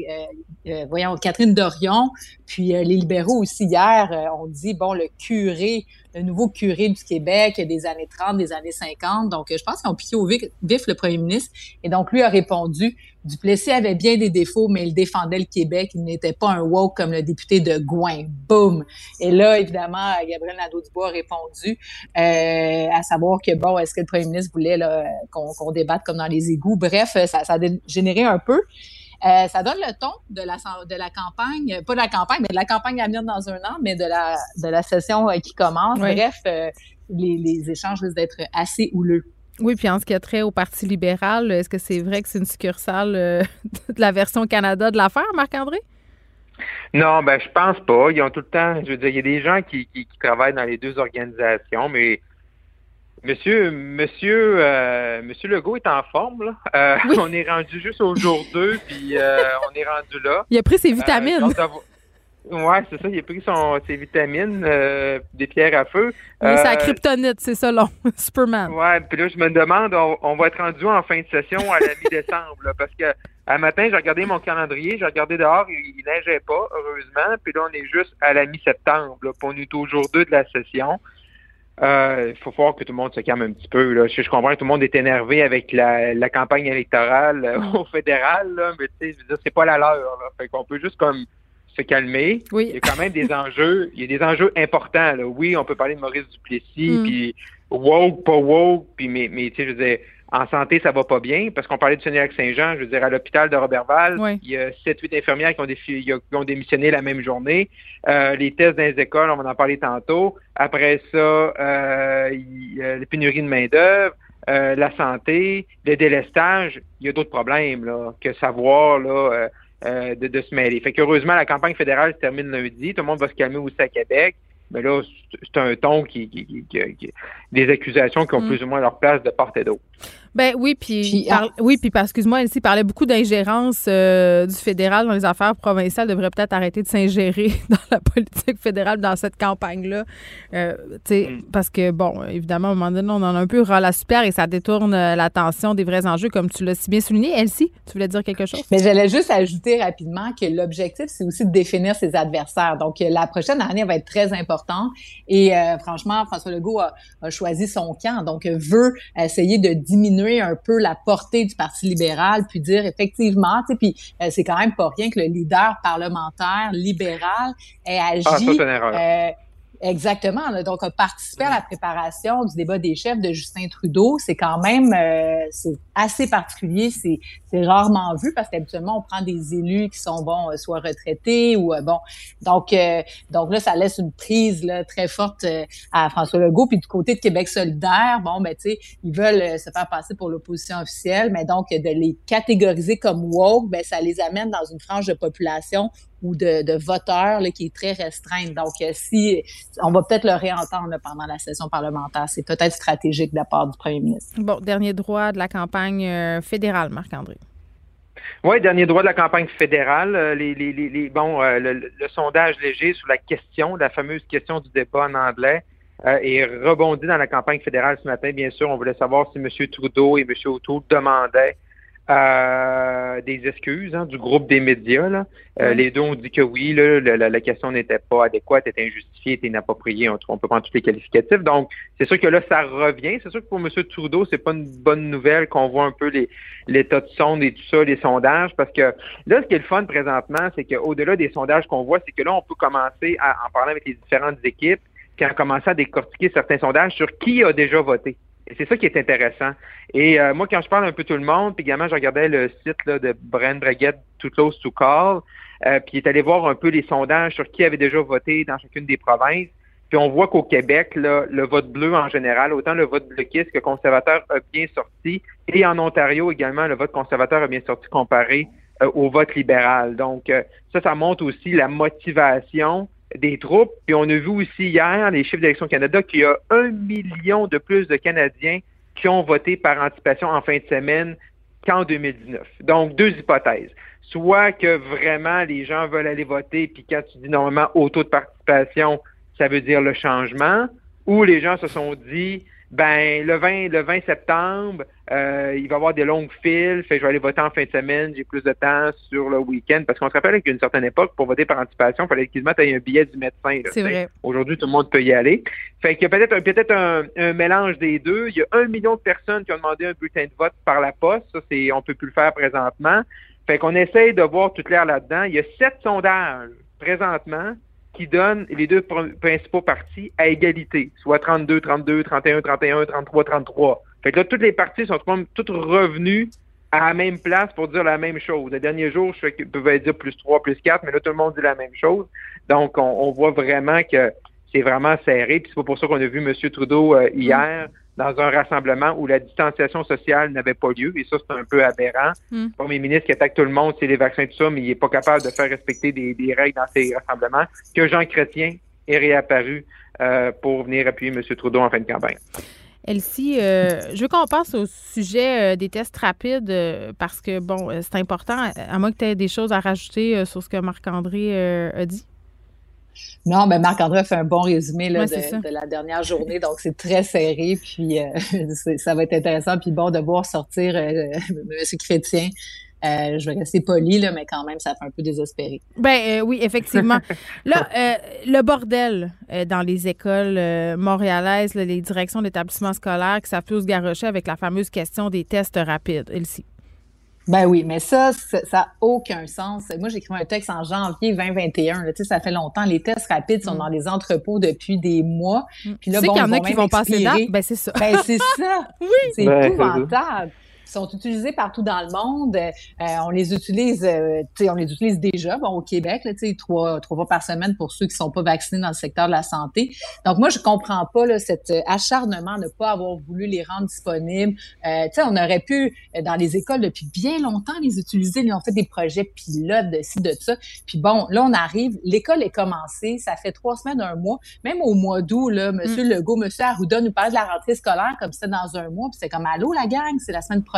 [SPEAKER 15] Euh, voyons, Catherine Dorion, puis euh, les libéraux aussi hier, euh, ont dit, bon, le curé, le nouveau curé du Québec des années 30, des années 50. Donc, je pense qu'ils ont piqué au vif, le premier ministre. Et donc, lui a répondu, Duplessis avait bien des défauts, mais il défendait le Québec. Il n'était pas un woke comme le député de Gouin. Boum! Et là, évidemment, Gabriel Nadeau-Dubois a répondu, à savoir que, bon, est-ce que le premier ministre voulait qu'on débatte comme dans les égouts? Bref, ça, ça a généré un peu. Euh, ça donne le ton de la, de la campagne, pas de la campagne, mais de la campagne à venir dans un an, mais de la, de la session euh, qui commence.
[SPEAKER 1] Oui.
[SPEAKER 15] Bref, euh, les, les échanges risquent d'être assez houleux.
[SPEAKER 1] Oui, puis en ce qui a trait au Parti libéral, est-ce que c'est vrai que c'est une succursale euh, de la version Canada de l'affaire, Marc-André?
[SPEAKER 14] Non, ben je pense pas. Ils ont tout le temps, je veux dire, il y a des gens qui, qui, qui travaillent dans les deux organisations, mais Monsieur, Monsieur, euh, Monsieur Legault est en forme là. Euh,
[SPEAKER 1] Oui.
[SPEAKER 14] On est rendu juste au jour 2, puis euh, on est rendu là.
[SPEAKER 1] Il a pris ses
[SPEAKER 14] Euh,
[SPEAKER 1] vitamines.
[SPEAKER 14] Ouais, c'est ça. Il a pris son, ses vitamines, euh, des pierres à feu.
[SPEAKER 1] Oui, c'est la kryptonite, c'est ça, long. Superman.
[SPEAKER 14] Ouais, puis là, je me demande, on, on va être rendu en fin de session à la mi-décembre, parce que à matin, j'ai regardé mon calendrier, j'ai regardé dehors, il, il neigeait pas, heureusement, puis là, on est juste à la mi-septembre, puis on est au jour 2 de la session. Euh, Il faut voir que tout le monde se calme un petit peu. Là. Je, je comprends que tout le monde est énervé avec la, la campagne électorale euh, au fédéral, là, mais tu sais, je veux dire, c'est pas la leur. Là. Fait qu'on peut juste comme se calmer.
[SPEAKER 1] Oui.
[SPEAKER 14] Il y a quand même des enjeux. Il y a des enjeux importants. Là. Oui, on peut parler de Maurice Duplessis,
[SPEAKER 1] Mm.
[SPEAKER 14] puis woke, pas woke, puis mais, mais tu sais, je veux dire, en santé, ça va pas bien, parce qu'on parlait du Seigneur Saint-Jean, je veux dire, à l'hôpital de Robertval,
[SPEAKER 1] Oui.
[SPEAKER 14] il y a 7-8 infirmières qui ont, défi- qui ont démissionné la même journée. Euh, les tests dans les écoles, on va en parler tantôt. Après ça, euh, il y a les pénuries de main-d'œuvre, euh, la santé, le délestage. Il y a d'autres problèmes là, que savoir là, euh, de, de se mêler. Fait qu'heureusement, la campagne fédérale se termine lundi. Tout le monde va se calmer aussi à Québec. Mais là, c'est- un ton qui, qui, qui- qui- qui- des accusations qui ont
[SPEAKER 1] Mm.
[SPEAKER 14] plus ou moins leur place de part et d'autre.
[SPEAKER 1] Ben oui, puis,
[SPEAKER 15] Puis,
[SPEAKER 1] par- oui, puis parce- excuse-moi, Elsie parlait beaucoup d'ingérence euh, du fédéral dans les affaires provinciales. devrait peut-être arrêter de s'ingérer dans la politique fédérale dans cette campagne-là. Euh, tu sais,
[SPEAKER 14] Mm.
[SPEAKER 1] Parce que, bon, évidemment, à un moment donné, on en a un peu ras la super et ça détourne euh, l'attention des vrais enjeux, comme tu l'as si bien souligné. Elsie, tu voulais dire quelque chose?
[SPEAKER 15] Mais j'allais juste ajouter rapidement que l'objectif, c'est aussi de définir ses adversaires. Donc, euh, la prochaine année va être très importante. Et euh, franchement, François Legault a, a choisi son camp. Donc, veut essayer de diminuer un peu la portée du Parti libéral, puis dire effectivement, tu sais, puis euh, c'est quand même pas rien que le leader parlementaire libéral ait agi.
[SPEAKER 14] Ah,
[SPEAKER 15] Exactement. là. Donc, a participé à la préparation du débat des chefs de Justin Trudeau. C'est quand même euh, c'est assez particulier. C'est c'est rarement vu parce qu'habituellement, on prend des élus qui sont, bon, euh, soit retraités ou, euh, bon. Donc, euh, donc là, ça laisse une prise là, très forte à François Legault. Puis du côté de Québec solidaire, bon, ben, tu sais, ils veulent se faire passer pour l'opposition officielle, mais donc de les catégoriser comme woke, ben, ça les amène dans une frange de population ou de, de voteurs là, qui est très restreinte. Donc, euh, si on va peut-être le réentendre là, pendant la session parlementaire, c'est peut-être stratégique de la part du premier ministre.
[SPEAKER 1] Bon, dernier droit de la campagne euh, fédérale, Marc-André.
[SPEAKER 14] Oui, dernier droit de la campagne fédérale. euh, Les, les, les, les- bon, euh, le, le- le sondage léger sur la question, la fameuse question du débat en anglais, euh, est rebondi dans la campagne fédérale ce matin. Bien sûr, on voulait savoir si M. Trudeau et M. O'Toole demandaient euh, des excuses hein, du groupe des médias. Là. Euh, Les deux ont dit que oui, là, la, la- la question n'était pas adéquate, était injustifiée, était inappropriée. On, on peut prendre tous les qualificatifs. Donc, c'est sûr que là, ça revient. C'est sûr que pour M. Trudeau, c'est pas une bonne nouvelle qu'on voit un peu les l'état de sonde et tout ça, les sondages, parce que là, ce qui est le fun présentement, c'est qu'au-delà des sondages qu'on voit, c'est que là, on peut commencer à en parler avec les différentes équipes, puis en commencer à décortiquer certains sondages sur qui a déjà voté. Et c'est ça qui est intéressant. Et euh, moi, quand je parle un peu tout le monde, puis également, je regardais le site là, de Brent Braguette, Too Close to Call, euh, puis il est allé voir un peu les sondages sur qui avait déjà voté dans chacune des provinces. Puis on voit qu'au Québec, là, le vote bleu en général, autant le vote bloquiste que conservateur a bien sorti, et en Ontario également, le vote conservateur a bien sorti comparé euh, au vote libéral. Donc euh, ça, ça montre aussi la motivation des troupes. Puis on a vu aussi hier, les chiffres d'Élection Canada, qu'il y a un million de plus de Canadiens qui ont voté par anticipation en fin de semaine qu'en 2019. Donc, deux hypothèses. Soit que vraiment les gens veulent aller voter, puis quand tu dis normalement au taux de participation, ça veut dire le changement, ou les gens se sont dit, ben le 20, le 20 septembre, euh, il va y avoir des longues files, fait que je vais aller voter en fin de semaine, j'ai plus de temps sur le week-end, parce qu'on se rappelle qu'à une certaine époque, pour voter par anticipation, il fallait qu'ils mettent un billet du médecin.
[SPEAKER 1] C'est
[SPEAKER 14] tu
[SPEAKER 1] vrai.
[SPEAKER 14] Aujourd'hui, tout le monde peut y aller. Fait qu'il y a peut-être un, peut-être un, un mélange des deux. Il y a un million de personnes qui ont demandé un bulletin de vote par la poste. Ça, c'est, on peut plus le faire présentement. Fait qu'on essaye de voir tout clair là-dedans. Il y a sept sondages présentement qui donnent les deux pr- principaux partis à égalité, soit 32, 32, 31, 31, 33, 33. Fait que là, toutes les partis sont toutes revenus à la même place pour dire la même chose. Les derniers jours, je peuvent dire plus 3, plus 4, mais là, tout le monde dit la même chose. Donc, on, on voit vraiment que c'est vraiment serré. Puis c'est pas pour ça qu'on a vu M. Trudeau euh, hier dans un rassemblement où la distanciation sociale n'avait pas lieu. Et ça, c'est un peu aberrant.
[SPEAKER 1] Mm.
[SPEAKER 14] Le premier ministre qui attaque tout le monde, c'est les vaccins, tout ça, mais il n'est pas capable de faire respecter des, des règles dans ces rassemblements. Que Jean Chrétien est réapparu euh, pour venir appuyer M. Trudeau en fin de campagne.
[SPEAKER 1] Elsie, euh, je veux qu'on passe au sujet euh, des tests rapides euh, parce que, bon, c'est important, à moins que tu aies des choses à rajouter sur ce que Marc-André a dit.
[SPEAKER 15] Non, mais Marc-André fait un bon résumé là,
[SPEAKER 1] Ouais,
[SPEAKER 15] de, la dernière journée, donc c'est très serré, puis euh, ça va être intéressant, puis bon de voir sortir euh, M. Chrétien. Euh, je vais rester poli, là, mais quand même, ça fait un peu désespéré.
[SPEAKER 1] Ben euh, oui, effectivement. Là, euh, le bordel euh, dans les écoles euh, montréalaises, là, les directions d'établissements scolaires qui savent plus se garrocher avec la fameuse question des tests rapides. Elsie.
[SPEAKER 15] Ben oui, mais ça, ça n'a aucun sens. Moi, j'ai écrit un texte en janvier 2021. Là, tu sais, ça fait longtemps. Les tests rapides sont
[SPEAKER 1] Mm.
[SPEAKER 15] dans les entrepôts depuis des mois. Puis là,
[SPEAKER 1] Tu sais
[SPEAKER 15] bon,
[SPEAKER 1] qu'il y en a qui vont passer date? Ben, c'est ça.
[SPEAKER 15] Ben, c'est ça.
[SPEAKER 1] oui.
[SPEAKER 15] C'est
[SPEAKER 1] Ben, c'est
[SPEAKER 15] épouvantable. Sont utilisés partout dans le monde. Euh, on les utilise, euh, on les utilise déjà, bon, au Québec, là, trois, trois fois par semaine pour ceux qui sont pas vaccinés dans le secteur de la santé. Donc, moi, je comprends pas, là, cet euh, acharnement de ne pas avoir voulu les rendre disponibles. Euh, tu sais, on aurait pu, euh, dans les écoles, depuis bien longtemps, les utiliser. Ils ont fait des projets pilotes de ci, de ça. Puis bon, là, on arrive, l'école est commencée, ça fait trois semaines, un mois. Même au mois d'août, là, Monsieur Legault, Monsieur Arruda nous parlait de la rentrée scolaire comme c'était dans un mois. Puis c'est comme, allô, la gang, c'est la semaine prochaine.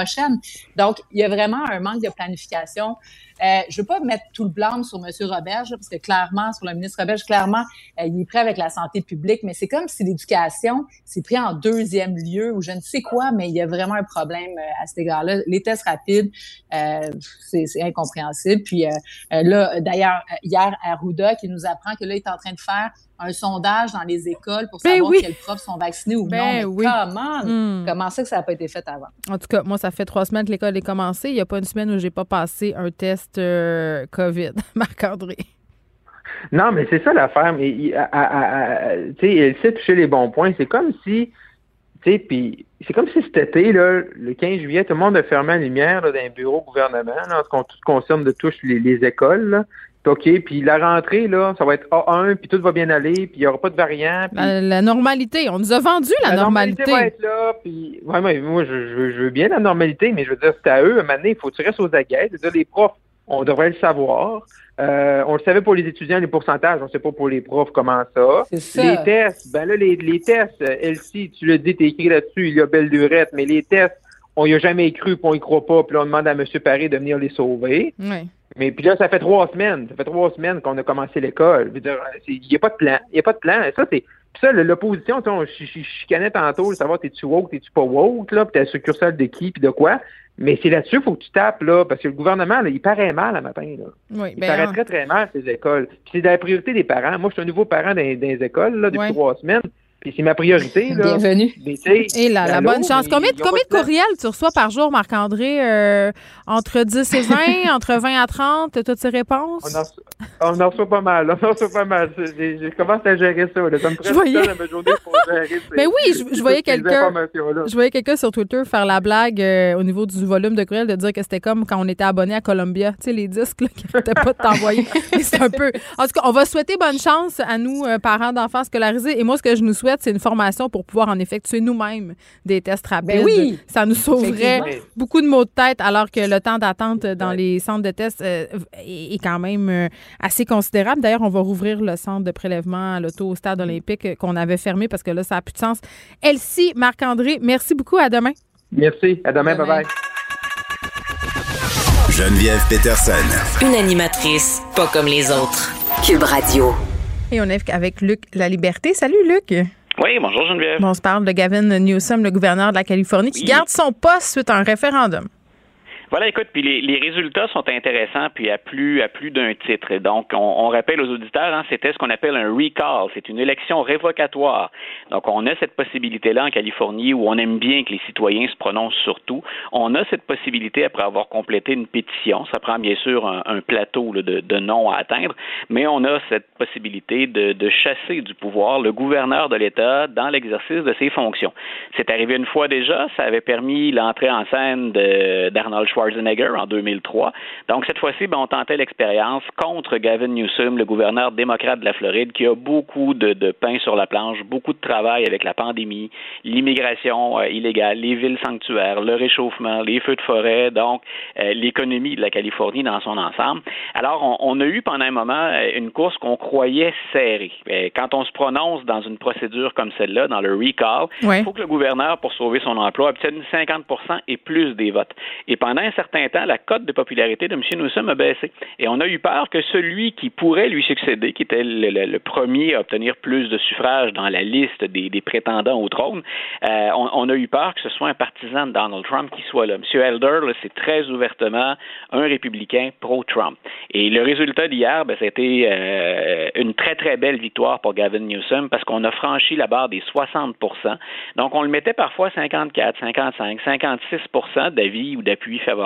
[SPEAKER 15] Donc, il y a vraiment un manque de planification. Euh, je veux pas mettre tout le blâme sur Monsieur Roberge, parce que clairement, sur le ministre Roberge, clairement, euh, il est prêt avec la santé publique, mais c'est comme si l'éducation s'est pris en deuxième lieu ou je ne sais quoi, mais il y a vraiment un problème euh, à cet égard-là. Les tests rapides, euh, c'est incompréhensible. Puis là, d'ailleurs, hier, Arruda qui nous apprend que là, il est en train de faire un sondage dans les écoles pour
[SPEAKER 1] Ben
[SPEAKER 15] savoir
[SPEAKER 1] oui.
[SPEAKER 15] quels profs sont vaccinés ou
[SPEAKER 1] Ben
[SPEAKER 15] non. Mais
[SPEAKER 1] oui.
[SPEAKER 15] comment?
[SPEAKER 1] Hmm.
[SPEAKER 15] Comment ça que ça n'a pas été fait avant?
[SPEAKER 1] En tout cas, moi, ça fait trois semaines que l'école est commencée. Il n'y a pas une semaine où j'ai pas passé un test euh, COVID. Marc-André.
[SPEAKER 14] Non, mais c'est ça l'affaire. Mais tu sais, elle sait toucher les bons points. C'est comme si, tu sais, puis c'est comme si cet été, là, le 15 juillet, tout le monde a fermé la lumière là, dans les bureaux gouvernement, là, en ce qui tout concerne de touche les, les écoles. Là. OK, puis la rentrée, là, ça va être A1, puis tout va bien aller, puis il n'y aura pas de variants. puis-
[SPEAKER 1] La, la normalité. On nous a vendu la, normalité.
[SPEAKER 14] va être là, puis ouais, mais moi, je, je- je veux bien la normalité, mais je veux dire, c'est à eux, à un moment donné, il faut tirer aux aguets. C'est-à-dire, les profs, on devrait le savoir. Euh, on le savait pour les étudiants, les pourcentages, on ne sait pas pour les profs comment ça.
[SPEAKER 15] ça.
[SPEAKER 14] Les tests, ben là, les, les tests, euh, Elsie, tu le dis, t'es écrit là-dessus, il y a belle lurette, mais les tests, on y a jamais cru, puis on y croit pas, puis là, on demande à M. Paré de venir les sauver.
[SPEAKER 1] Oui.
[SPEAKER 14] Mais puis là, ça fait trois semaines. Ça fait trois semaines qu'on a commencé l'école. Je c'est- Il n'y a pas de plan. Il n'y a pas de plan. Et ça, c'est. Puis ça, le- l'opposition, tu sais, on ch- ch- chicanait tantôt, de savoir t'es-tu woke, t'es-tu pas woke, là, puis t'es succursale de qui, puis de quoi. Mais c'est là-dessus, il faut que tu tapes, là, parce que le gouvernement, là, il paraît mal le matin, là.
[SPEAKER 1] Oui,
[SPEAKER 14] Il
[SPEAKER 1] ben,
[SPEAKER 14] paraît
[SPEAKER 1] hein.
[SPEAKER 14] très, très mal, ces écoles. Puis c'est la priorité des parents. Moi, je suis un nouveau parent dans, dans les écoles, là, depuis trois semaines. Puis c'est ma priorité, là.
[SPEAKER 15] Bienvenue.
[SPEAKER 1] Et là, la
[SPEAKER 14] allô,
[SPEAKER 1] bonne chance. Combien, combien de courriels tu reçois par jour, Marc-André? Euh, entre 10 et 20, entre 20 à 30, t'as toutes ces réponses?
[SPEAKER 14] On en, reçoit- on en reçoit pas mal. On en reçoit pas mal. Je, commence à gérer ça. Là. Ça me prend
[SPEAKER 1] voyais-
[SPEAKER 14] journée pour gérer ces-
[SPEAKER 1] Mais oui, je, je voyais quelqu'un. Je voyais quelqu'un sur Twitter faire la blague euh, au niveau du volume de courriel de dire que c'était comme quand on était abonné à Columbia. Tu sais, les disques là, qui n'arrêtaient pas de t'envoyer. C'est un peu. En tout cas, on va souhaiter bonne chance à nous, euh, parents d'enfants scolarisés. Et moi, ce que je nous souhaite, c'est une formation pour pouvoir en effectuer nous-mêmes des tests rapides.
[SPEAKER 15] Ben oui.
[SPEAKER 1] Ça nous sauverait beaucoup de maux de tête, alors que le temps d'attente dans les centres de tests euh, est quand même euh, assez considérable. D'ailleurs, on va rouvrir le centre de prélèvement à l'auto au stade olympique qu'on avait fermé parce que là, ça n'a plus de sens. Elsie, Marc-André, merci beaucoup. À demain.
[SPEAKER 14] Merci. À demain. Bye-bye.
[SPEAKER 10] Geneviève Peterson.
[SPEAKER 3] Une animatrice pas comme les autres. Cube Radio.
[SPEAKER 1] Et on est avec Luc La Liberté. Salut, Luc.
[SPEAKER 7] Oui, bonjour Geneviève.
[SPEAKER 1] Bon, on se parle de Gavin Newsom, le gouverneur de la Californie, qui
[SPEAKER 7] Oui.
[SPEAKER 1] garde son poste suite à un référendum.
[SPEAKER 7] Voilà, écoute, puis les, les résultats sont intéressants, puis à plus à plus d'un titre. Donc, on, on rappelle aux auditeurs, hein, c'était ce qu'on appelle un recall, c'est une élection révocatoire. Donc, on a cette possibilité-là en Californie où on aime bien que les citoyens se prononcent sur tout. On a cette possibilité après avoir complété une pétition. Ça prend bien sûr un, un plateau là, de, de noms à atteindre, mais on a cette possibilité de, de chasser du pouvoir le gouverneur de l'État dans l'exercice de ses fonctions. C'est arrivé une fois déjà, ça avait permis l'entrée en scène d'Arnold Schwarzenegger en 2003. Donc cette fois-ci, ben, on tentait l'expérience contre Gavin Newsom, le gouverneur démocrate de la Floride, qui a beaucoup de, de pain sur la planche, beaucoup de travail avec la pandémie, l'immigration euh, illégale, les villes sanctuaires, le réchauffement, les feux de forêt, donc euh, l'économie de la Californie dans son ensemble. Alors on, on a eu pendant un moment euh, une course qu'on croyait serrée. Euh, Quand on se prononce dans une procédure comme celle-là, dans le recall, il
[SPEAKER 1] Ouais.
[SPEAKER 7] faut que le gouverneur, pour sauver son emploi, obtienne 50% et plus des votes. Et pendant un certain temps, la cote de popularité de M. Newsom a baissé. Et on a eu peur que celui qui pourrait lui succéder, qui était le, premier à obtenir plus de suffrages dans la liste des, prétendants au trône, euh, on, a eu peur que ce soit un partisan de Donald Trump qui soit là. M. Elder, c'est très ouvertement un républicain pro-Trump. Et le résultat d'hier, ben, c'était euh, une très, très belle victoire pour Gavin Newsom parce qu'on a franchi la barre des 60% Donc, on le mettait parfois 54, 55, 56% d'avis ou d'appui favorable.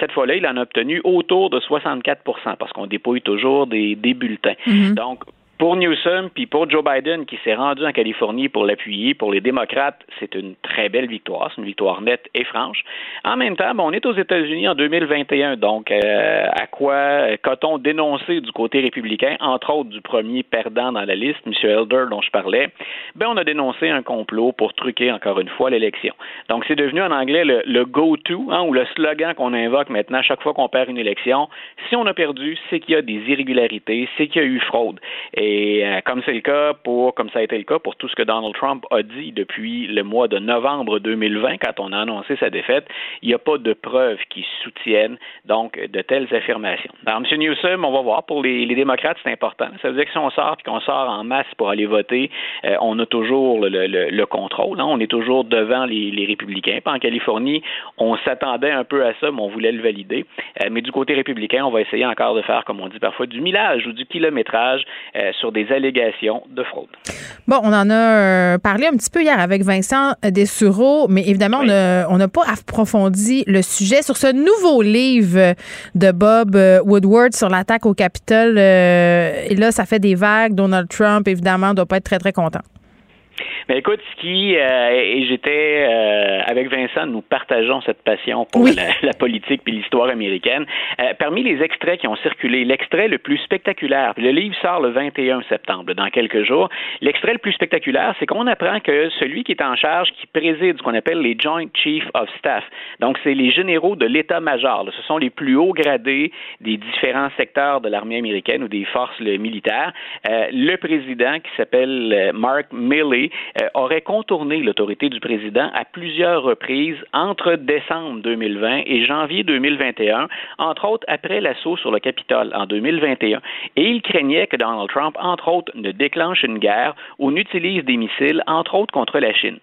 [SPEAKER 7] Cette fois-là, il en a obtenu autour de 64% parce qu'on dépouille toujours des, bulletins. Mm-hmm. Donc, pour Newsom, puis pour Joe Biden, qui s'est rendu en Californie pour l'appuyer, pour les démocrates, c'est une très belle victoire. C'est une victoire nette et franche. En même temps, on est aux États-Unis en 2021, donc euh, à quoi qu'a-t-on dénoncé du côté républicain, entre autres du premier perdant dans la liste, M. Elder, dont je parlais? Ben, on a dénoncé un complot pour truquer encore une fois l'élection. Donc, c'est devenu en anglais le, go-to, hein, ou le slogan qu'on invoque maintenant chaque fois qu'on perd une élection. Si on a perdu, c'est qu'il y a des irrégularités, c'est qu'il y a eu fraude. Euh, comme c'est le cas pour, comme ça a été le cas pour tout ce que Donald Trump a dit depuis le mois de novembre 2020, quand on a annoncé sa défaite, il n'y a pas de preuves qui soutiennent donc de telles affirmations. Alors, M. Newsom, on va voir, pour les, démocrates, c'est important. Ça veut dire que si on sort et qu'on sort en masse pour aller voter, euh, on a toujours le, contrôle. Hein. On est toujours devant les, républicains. Puis en Californie, on s'attendait un peu à ça, mais on voulait le valider. Euh, mais du côté républicain, on va essayer encore de faire, comme on dit parfois, du millage ou du kilométrage sur des allégations de fraude.
[SPEAKER 1] Bon, on en a euh, parlé un petit peu hier avec Vincent Dessureau, mais évidemment, on n'a pas approfondi le sujet sur ce nouveau livre de Bob euh, Woodward sur l'attaque au Capitole. Euh, et là, ça fait des vagues. Donald Trump, évidemment, ne doit pas être très, très content.
[SPEAKER 7] Mais écoute, ce qui euh, et j'étais euh, avec Vincent, nous partageons cette passion pour la, politique puis l'histoire américaine. Euh, parmi les extraits qui ont circulé, l'extrait le plus spectaculaire, le livre sort le 21 septembre, dans quelques jours. L'extrait le plus spectaculaire, c'est qu'on apprend que celui qui est en charge, qui préside ce qu'on appelle les Joint Chiefs of Staff, donc c'est les généraux de l'état-major. Ce sont les plus hauts gradés des différents secteurs de l'armée américaine ou des forces militaires. le président, qui s'appelle Mark Milley, euh, aurait contourné l'autorité du président à plusieurs reprises entre décembre 2020 et janvier 2021, entre autres après l'assaut sur le Capitole en 2021. Et il craignait que Donald Trump, entre autres, ne déclenche une guerre ou n'utilise des missiles, entre autres, contre la Chine.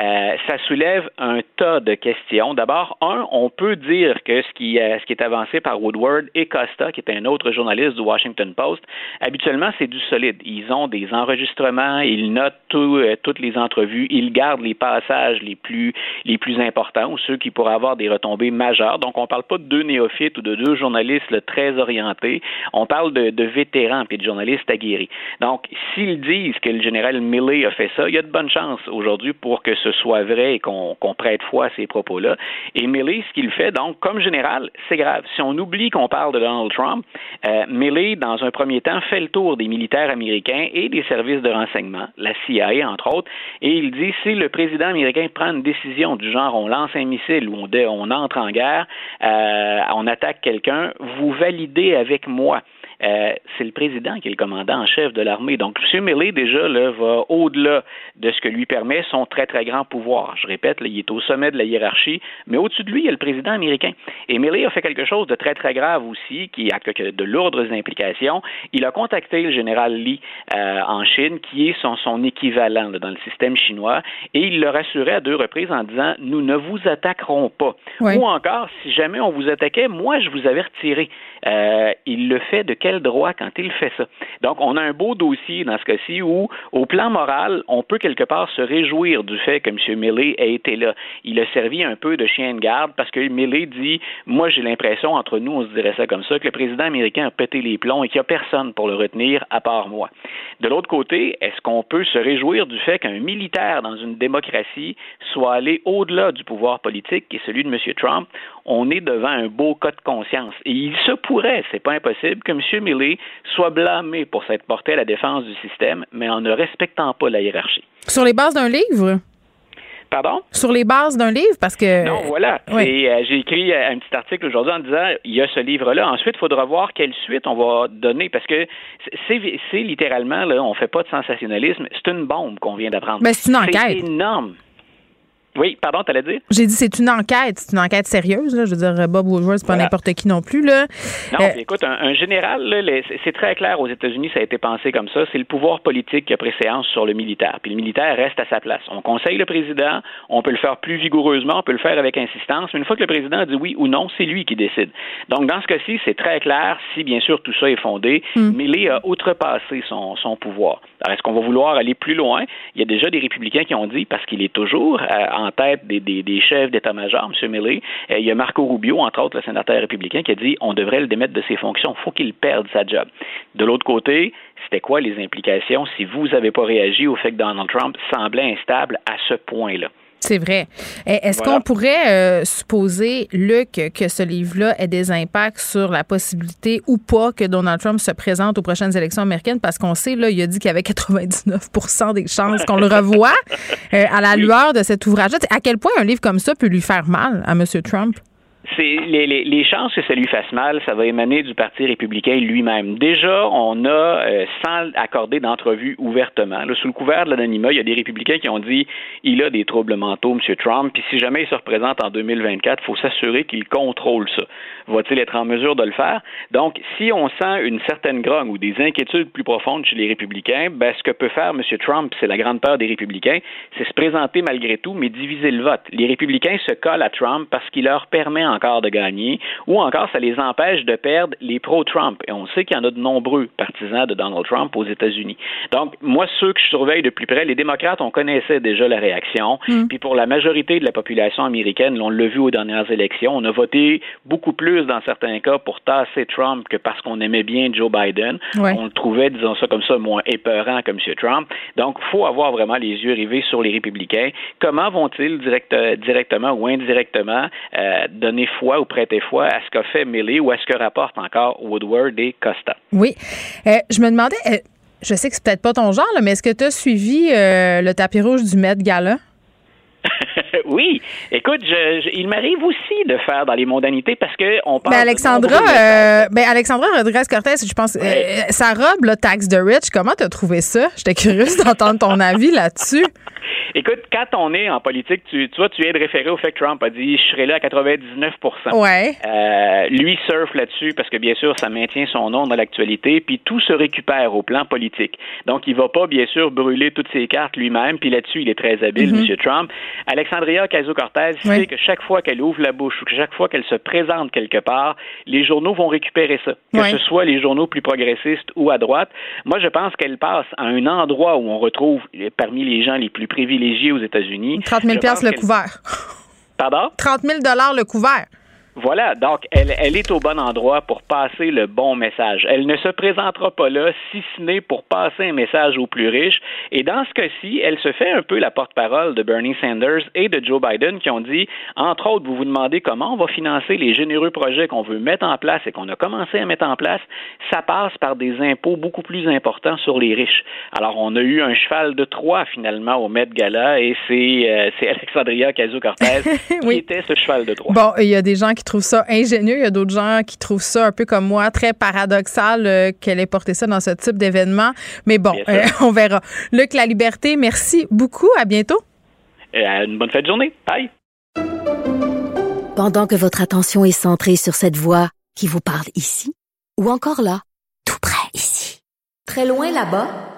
[SPEAKER 7] Euh, ça soulève un tas de questions. D'abord, un, on peut dire que ce qui, euh, ce qui est avancé par Woodward et Costa, qui est un autre journaliste du Washington Post, habituellement, c'est du solide. Ils ont des enregistrements, ils notent tout, toutes les entrevues, il garde les passages les plus, les plus importants ou ceux qui pourraient avoir des retombées majeures. Donc, on ne parle pas de deux néophytes ou de deux journalistes très orientés. On parle de, vétérans et de journalistes aguerris. Donc, s'ils disent que le général Milley a fait ça, il y a de bonnes chances aujourd'hui pour que ce soit vrai et qu'on prête foi à ces propos-là. Et Milley, ce qu'il fait, donc, comme général, c'est grave. Si on oublie qu'on parle de Donald Trump, euh, Milley, dans un premier temps, fait le tour des militaires américains et des services de renseignement, la CIA, entre autres, et il dit si le président américain prend une décision du genre on lance un missile ou on, entre en guerre, euh, on attaque quelqu'un, vous validez avec moi. Euh, c'est le président qui est le commandant en chef de l'armée. Donc, M. Milley, déjà, là, va au-delà de ce que lui permet son très, très grand pouvoir. Je répète, il est au sommet de la hiérarchie, mais au-dessus de lui, il y a le président américain. Et Milley a fait quelque chose de très, très grave aussi, qui a de lourdes implications. Il a contacté le général Li euh, en Chine, qui est son, son équivalent dans le système chinois, et il le rassurait à deux reprises en disant Nous ne vous attaquerons pas. Ou encore, si jamais on vous attaquait, moi, je vous avertirai. Euh, il le fait de quel droit quand il fait ça? Donc, on a un beau dossier dans ce cas-ci où, au plan moral, on peut quelque part se réjouir du fait que M. Milley ait été là. Il a servi un peu de chien de garde parce que Milley dit Moi, j'ai l'impression, entre nous, on se dirait ça comme ça, que le président américain a pété les plombs et qu'il n'y a personne pour le retenir à part moi. De l'autre côté, est-ce qu'on peut se réjouir du fait qu'un militaire dans une démocratie soit allé au-delà du pouvoir politique qui est celui de M. Trump? On est devant un beau cas de conscience. Et il se pourrait, c'est pas impossible, que M. Milley soit blâmé pour s'être porté à la défense du système, mais en ne respectant pas la hiérarchie.
[SPEAKER 1] Sur les bases d'un livre?
[SPEAKER 7] Pardon?
[SPEAKER 1] Sur les bases d'un livre, parce que.
[SPEAKER 7] Non, voilà. Euh, j'ai écrit euh, un petit article aujourd'hui en disant il y a ce livre-là. Ensuite, il faudra voir quelle suite on va donner, parce que c'est littéralement, là, on fait pas de sensationnalisme, c'est une bombe qu'on vient d'apprendre.
[SPEAKER 1] Mais c'est une enquête.
[SPEAKER 7] C'est énorme. Oui, pardon, t'allais dire?
[SPEAKER 1] J'ai dit c'est une enquête, c'est une enquête sérieuse. Là. Je veux dire, Bob Woodward, c'est pas
[SPEAKER 7] Voilà.
[SPEAKER 1] n'importe qui non plus. Là.
[SPEAKER 7] Non,
[SPEAKER 1] Euh,
[SPEAKER 7] écoute, un, un général, c'est- très clair aux États-Unis, ça a été pensé comme ça. C'est le pouvoir politique qui a préséance sur le militaire. Puis le militaire reste à sa place. On conseille le président, on peut le faire plus vigoureusement, on peut le faire avec insistance, mais une fois que le président dit oui ou non, c'est lui qui décide. Donc dans ce cas-ci, c'est très clair si bien sûr tout ça est fondé. Milley a outrepassé son, son pouvoir. Alors est-ce qu'on va vouloir aller plus loin? Il y a déjà des républicains qui ont dit, parce qu'il est toujours euh, en tête des, chefs d'état-major, M. Milley, euh, il y a Marco Rubio, entre autres, le sénateur républicain, qui a dit on devrait le démettre de ses fonctions. faut qu'il perde sa job. De l'autre côté, c'était quoi les implications si vous n'avez pas réagi au fait que Donald Trump semblait instable à ce point-là?
[SPEAKER 1] C'est vrai. Eh, Est-ce
[SPEAKER 7] Voilà.
[SPEAKER 1] qu'on pourrait euh, supposer, Luc, que ce livre-là ait des impacts sur la possibilité ou pas que Donald Trump se présente aux prochaines élections américaines? Parce qu'on sait, là, il a dit qu'il y avait 99% des chances qu'on le revoie euh, à la lueur de cet ouvrage-là. À quel point un livre comme ça peut lui faire mal à M. Trump?
[SPEAKER 7] C'est les, les, les chances que ça lui fasse mal, ça va émaner du Parti républicain lui-même. Déjà, on a, euh, sans accorder d'entrevue ouvertement, là, sous le couvert de l'anonymat, il y a des républicains qui ont dit il a des troubles mentaux, M. Trump, puis si jamais il se représente en 2024, il faut s'assurer qu'il contrôle ça. Va-t-il être en mesure de le faire? Donc, si on sent une certaine grogne ou des inquiétudes plus profondes chez les républicains, ben, ce que peut faire M. Trump, c'est la grande peur des républicains, c'est se présenter malgré tout, mais diviser le vote. Les républicains se collent à Trump parce qu'il leur permet encore de gagner, ou encore ça les empêche de perdre les pro-Trump. Et on sait qu'il y en a de nombreux partisans de Donald Trump aux États-Unis. Donc, moi, ceux que je surveille de plus près, les démocrates, on connaissait déjà la réaction. Puis pour la majorité de la population américaine, on l'a vu aux dernières élections, on a voté beaucoup plus dans certains cas pour tasser Trump que parce qu'on aimait bien Joe Biden.
[SPEAKER 1] Ouais.
[SPEAKER 7] On le trouvait, disons ça comme ça, moins épeurant que M. Trump. Donc, il faut avoir vraiment les yeux rivés sur les républicains. Comment vont-ils direct- directement ou indirectement euh, donner foi ou prêter foi à ce qu'a fait Milley ou à ce que rapportent encore Woodward et Costa?
[SPEAKER 1] Oui. Euh, je me demandais, euh, je sais que c'est peut-être pas ton genre, là, mais est-ce que tu as suivi le tapis rouge du Met Gala?
[SPEAKER 7] oui. Écoute, je- je- il m'arrive aussi de faire dans les mondanités parce que on parle.
[SPEAKER 1] Ben
[SPEAKER 7] de
[SPEAKER 1] Alexandra,
[SPEAKER 7] nombreux messages.
[SPEAKER 1] euh, ben Alexandra Rodriguez-Cortez, je pense, euh, sa robe, là, Tax the Rich, comment t'as trouvé ça? J'étais curieuse d'entendre ton avis là-dessus.
[SPEAKER 7] Écoute, quand on est en politique, tu, tu vois, tu viens de référer au fait que Trump a dit je serai là à 99
[SPEAKER 1] Ouais.
[SPEAKER 7] Euh, lui surfe là-dessus parce que bien sûr, ça maintient son nom dans l'actualité, puis tout se récupère au plan politique. Donc, il va pas bien sûr brûler toutes ses cartes lui-même, puis là-dessus, il est très habile,
[SPEAKER 18] Mhm.
[SPEAKER 7] M. Trump. Alexandria Ocasio-Cortez
[SPEAKER 18] Ouais.
[SPEAKER 7] sait que chaque fois qu'elle ouvre la bouche ou que chaque fois qu'elle se présente quelque part, les journaux vont récupérer ça, que
[SPEAKER 18] Ouais.
[SPEAKER 7] ce soit les journaux plus progressistes ou à droite. Moi, je pense qu'elle passe à un endroit où on retrouve euh, parmi les gens les plus privilégiés aux États-Unis.
[SPEAKER 1] 30 000
[SPEAKER 7] Je pense
[SPEAKER 1] le couvert.
[SPEAKER 7] Pardon?
[SPEAKER 1] 30 000 le couvert.
[SPEAKER 7] Voilà, donc elle, elle est au bon endroit pour passer le bon message. Elle ne se présentera pas là, si ce n'est pour passer un message aux plus riches. Et dans ce cas-ci, elle se fait un peu la porte-parole de Bernie Sanders et de Joe Biden qui ont dit, entre autres, vous vous demandez comment on va financer les généreux projets qu'on veut mettre en place et qu'on a commencé à mettre en place. Ça passe par des impôts beaucoup plus importants sur les riches. Alors, on a eu un cheval de Troie finalement au Met Gala et c'est euh, Alexandria Ocasio-Cortez qui était ce cheval de Troie.
[SPEAKER 1] Bon, il y a des gens qui trouvent ça ingénieux, il y a d'autres gens qui trouvent ça un peu comme moi, très paradoxal euh, qu'elle ait porté ça dans ce type d'événement. Mais bon, euh, on verra. Luc, la liberté, merci beaucoup. À bientôt.
[SPEAKER 7] Euh, une bonne fin de journée. Bye.
[SPEAKER 4] Pendant que votre attention est centrée sur cette voix qui vous parle ici, ou encore là, tout près ici, très loin là-bas,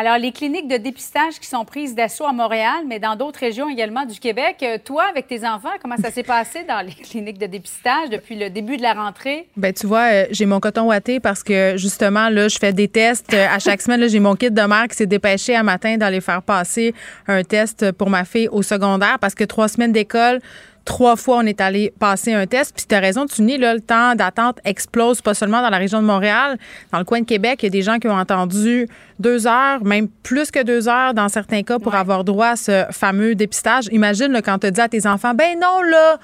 [SPEAKER 19] Alors, les cliniques de dépistage qui sont prises d'assaut à Montréal, mais dans d'autres régions également du Québec. Euh, toi, avec tes enfants, comment ça s'est passé dans les cliniques de dépistage depuis le début de la rentrée?
[SPEAKER 1] Ben tu vois, euh, j'ai mon coton ouaté parce que justement là, je fais des tests euh, à chaque semaine. J'ai mon kit de mère qui s'est dépêché un matin d'aller faire passer un test pour ma fille au secondaire parce que trois semaines d'école. Trois fois, on est allé passer un test. Puis tu as raison, tu là, le temps d'attente explose, pas seulement dans la région de Montréal, dans le coin de Québec. Il y a des gens qui ont entendu deux heures, même plus que deux heures dans certains cas pour avoir droit à ce fameux dépistage. Imagine là, quand tu dis à tes enfants, ben non, là,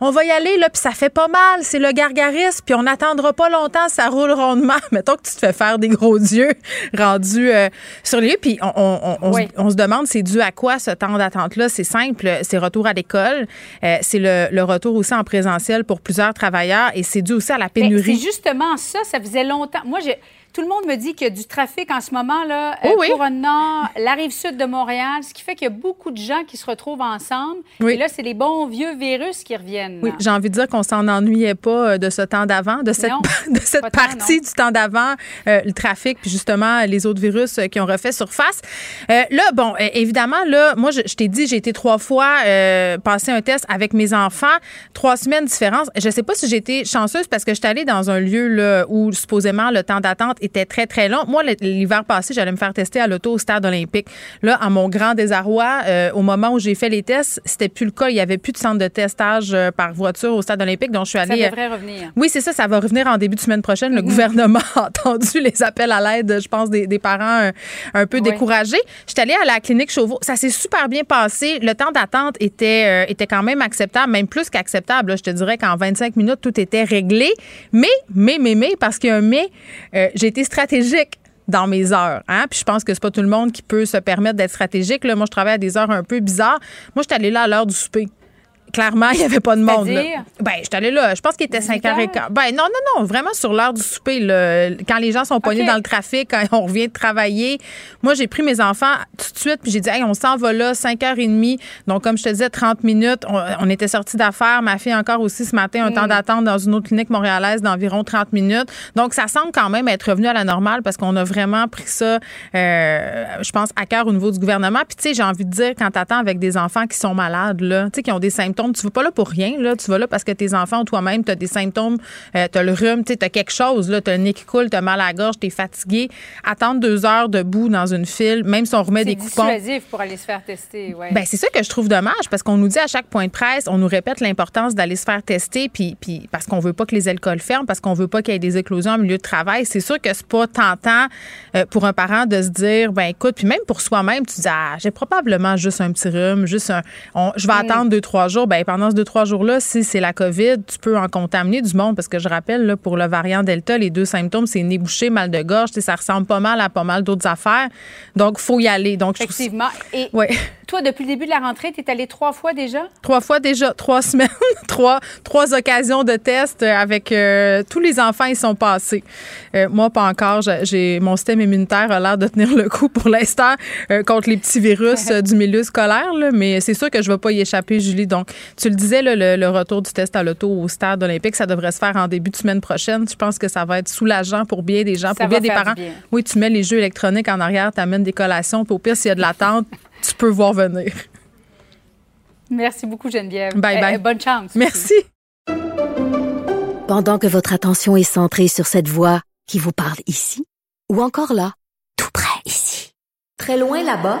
[SPEAKER 1] on va y aller, là, puis ça fait pas mal, c'est le gargarisme, puis on n'attendra pas longtemps, ça roule rondement. Mettons que tu te fais faire des gros yeux rendus euh, sur les lieux, puis on, on- on- on se-
[SPEAKER 19] Oui.
[SPEAKER 1] on se demande c'est dû à quoi ce temps d'attente-là? C'est simple, c'est retour à l'école, euh, c'est le, le retour aussi en présentiel pour plusieurs travailleurs, et c'est dû aussi à la pénurie.
[SPEAKER 19] c'est justement ça, ça faisait longtemps. Moi, j'ai- tout le monde me dit qu'il y a du trafic en ce moment, là,
[SPEAKER 1] Oh oui.
[SPEAKER 19] La rive sud de Montréal, ce qui fait qu'il y a beaucoup de gens qui se retrouvent ensemble.
[SPEAKER 1] Oui.
[SPEAKER 19] Et là, c'est les bons vieux virus qui reviennent.
[SPEAKER 1] Oui, j'ai envie de dire qu'on s'en ennuyait pas euh, de ce temps d'avant, de cette,
[SPEAKER 19] Non,
[SPEAKER 1] de cette
[SPEAKER 19] pas tant,
[SPEAKER 1] partie du temps d'avant, euh, le trafic, puis justement les autres virus qui ont refait surface. Euh, là, bon, évidemment, là, moi, je, je t'ai dit, j'ai été trois fois euh, passer un test avec mes enfants, trois semaines de différence. Je sais pas si j'ai été chanceuse parce que j'étais allée dans un lieu là, où supposément le temps d'attente était très, très long. Moi, l'hiver passé, j'allais me faire tester à l'auto au stade olympique. Là, à mon grand désarroi, euh, au moment où j'ai fait les tests, c'était plus le cas. Il y avait plus de centre de testage euh, par voiture au stade olympique. Donc, je suis
[SPEAKER 19] Ça
[SPEAKER 1] allée. euh,
[SPEAKER 19] devrait revenir.
[SPEAKER 1] oui, c'est ça, ça va revenir en début de semaine prochaine. Le gouvernement a entendu les appels à l'aide, je pense, des, des parents euh, un peu
[SPEAKER 19] Oui.
[SPEAKER 1] découragés. Je suis allée à la clinique Chauveau. Ça s'est super bien passé. Le temps d'attente était, euh, était quand même acceptable, même plus qu'acceptable. Je te dirais qu'en 25 minutes, tout était réglé. Mais, mais, mais, mais, parce qu'il y a un mais, euh, j'ai stratégique dans mes heures. Hein? Puis je pense que c'est pas tout le monde qui peut se permettre d'être stratégique. Là. Moi, je travaille à des heures un peu bizarres. Moi, je suis allée là à l'heure du souper. Clairement, il n'y avait pas de monde. là. Ben, je suis allée là. Je pense qu'il était 5h15. Ben, non, non, non. Vraiment sur l'heure du souper. là. Quand les gens sont pognés dans le trafic, quand on revient de travailler. Moi, j'ai pris mes enfants tout de suite, puis j'ai dit, hey, on s'en va là, 5h30. Donc, comme je te disais, 30 minutes. On, on était sortis d'affaires. Ma fille encore aussi ce matin, un temps d'attente dans une autre clinique montréalaise d'environ 30 minutes. Donc, ça semble quand même être revenu à la normale parce qu'on a vraiment pris ça, euh, je pense, à cœur au niveau du gouvernement. Puis, tu sais, j'ai envie de dire, quand tu attends avec des enfants qui sont malades, là, tu sais, qui ont des symptômes, tu vas pas là pour rien, là. Tu vas là parce que tes enfants ou toi-même, tu as des symptômes, euh, tu as le rhume, tu as quelque chose. Tu as le nez qui coule, tu as mal à la gorge, tu es fatigué. Attendre deux heures debout dans une file, même si on remet
[SPEAKER 19] C'est
[SPEAKER 1] des coupons.
[SPEAKER 19] dissuasif pour aller se faire tester. Ouais.
[SPEAKER 1] Ben, c'est ça que je trouve dommage parce qu'on nous dit à chaque point de presse, on nous répète l'importance d'aller se faire tester, puis, puis parce qu'on veut pas que les écoles ferment, parce qu'on veut pas qu'il y ait des éclosions en milieu de travail. C'est sûr que c'est pas tentant euh, pour un parent de se dire, ben écoute, puis même pour soi-même, tu dis, ah, j'ai probablement juste un petit rhume, juste un, on- je vais attendre deux trois jours. Ben pendant ces deux trois jours-là, si c'est la COVID, tu peux en contaminer du monde parce que je rappelle là, pour le variant Delta, les deux symptômes, c'est nez bouché, mal de gorge, ça ressemble pas mal à pas mal d'autres affaires. Donc faut y aller. Donc je trouve
[SPEAKER 19] Effectivement. Et
[SPEAKER 1] Ouais.
[SPEAKER 19] toi, depuis le début de la rentrée, tu es allé trois fois déjà?
[SPEAKER 1] Trois fois déjà, trois semaines, trois, trois occasions de test euh, avec euh, tous les enfants, ils sont passés. Euh, moi, pas encore. J'ai- mon système immunitaire a l'air de tenir le coup pour l'instant euh, contre les petits virus du milieu scolaire, là, mais c'est sûr que je vais pas y échapper, Julie. Donc, tu le disais, là, le, le retour du test à l'auto au stade olympique, ça devrait se faire en début de semaine prochaine. Je pense que ça va être soulageant pour bien des gens,
[SPEAKER 19] Ça
[SPEAKER 1] pour
[SPEAKER 19] va
[SPEAKER 1] bien des parents.
[SPEAKER 19] bien.
[SPEAKER 1] Oui, tu mets les jeux électroniques en arrière, tu amènes des collations, puis au pire, s'il y a de l'attente, tu peux voir venir.
[SPEAKER 19] Merci beaucoup, Geneviève.
[SPEAKER 1] Bye,
[SPEAKER 19] Eh,
[SPEAKER 1] bye.
[SPEAKER 19] eh, bonne chance.
[SPEAKER 1] Merci.
[SPEAKER 4] Pendant que votre attention est centrée sur cette voix qui vous parle ici, ou encore là, tout près ici, très loin là-bas,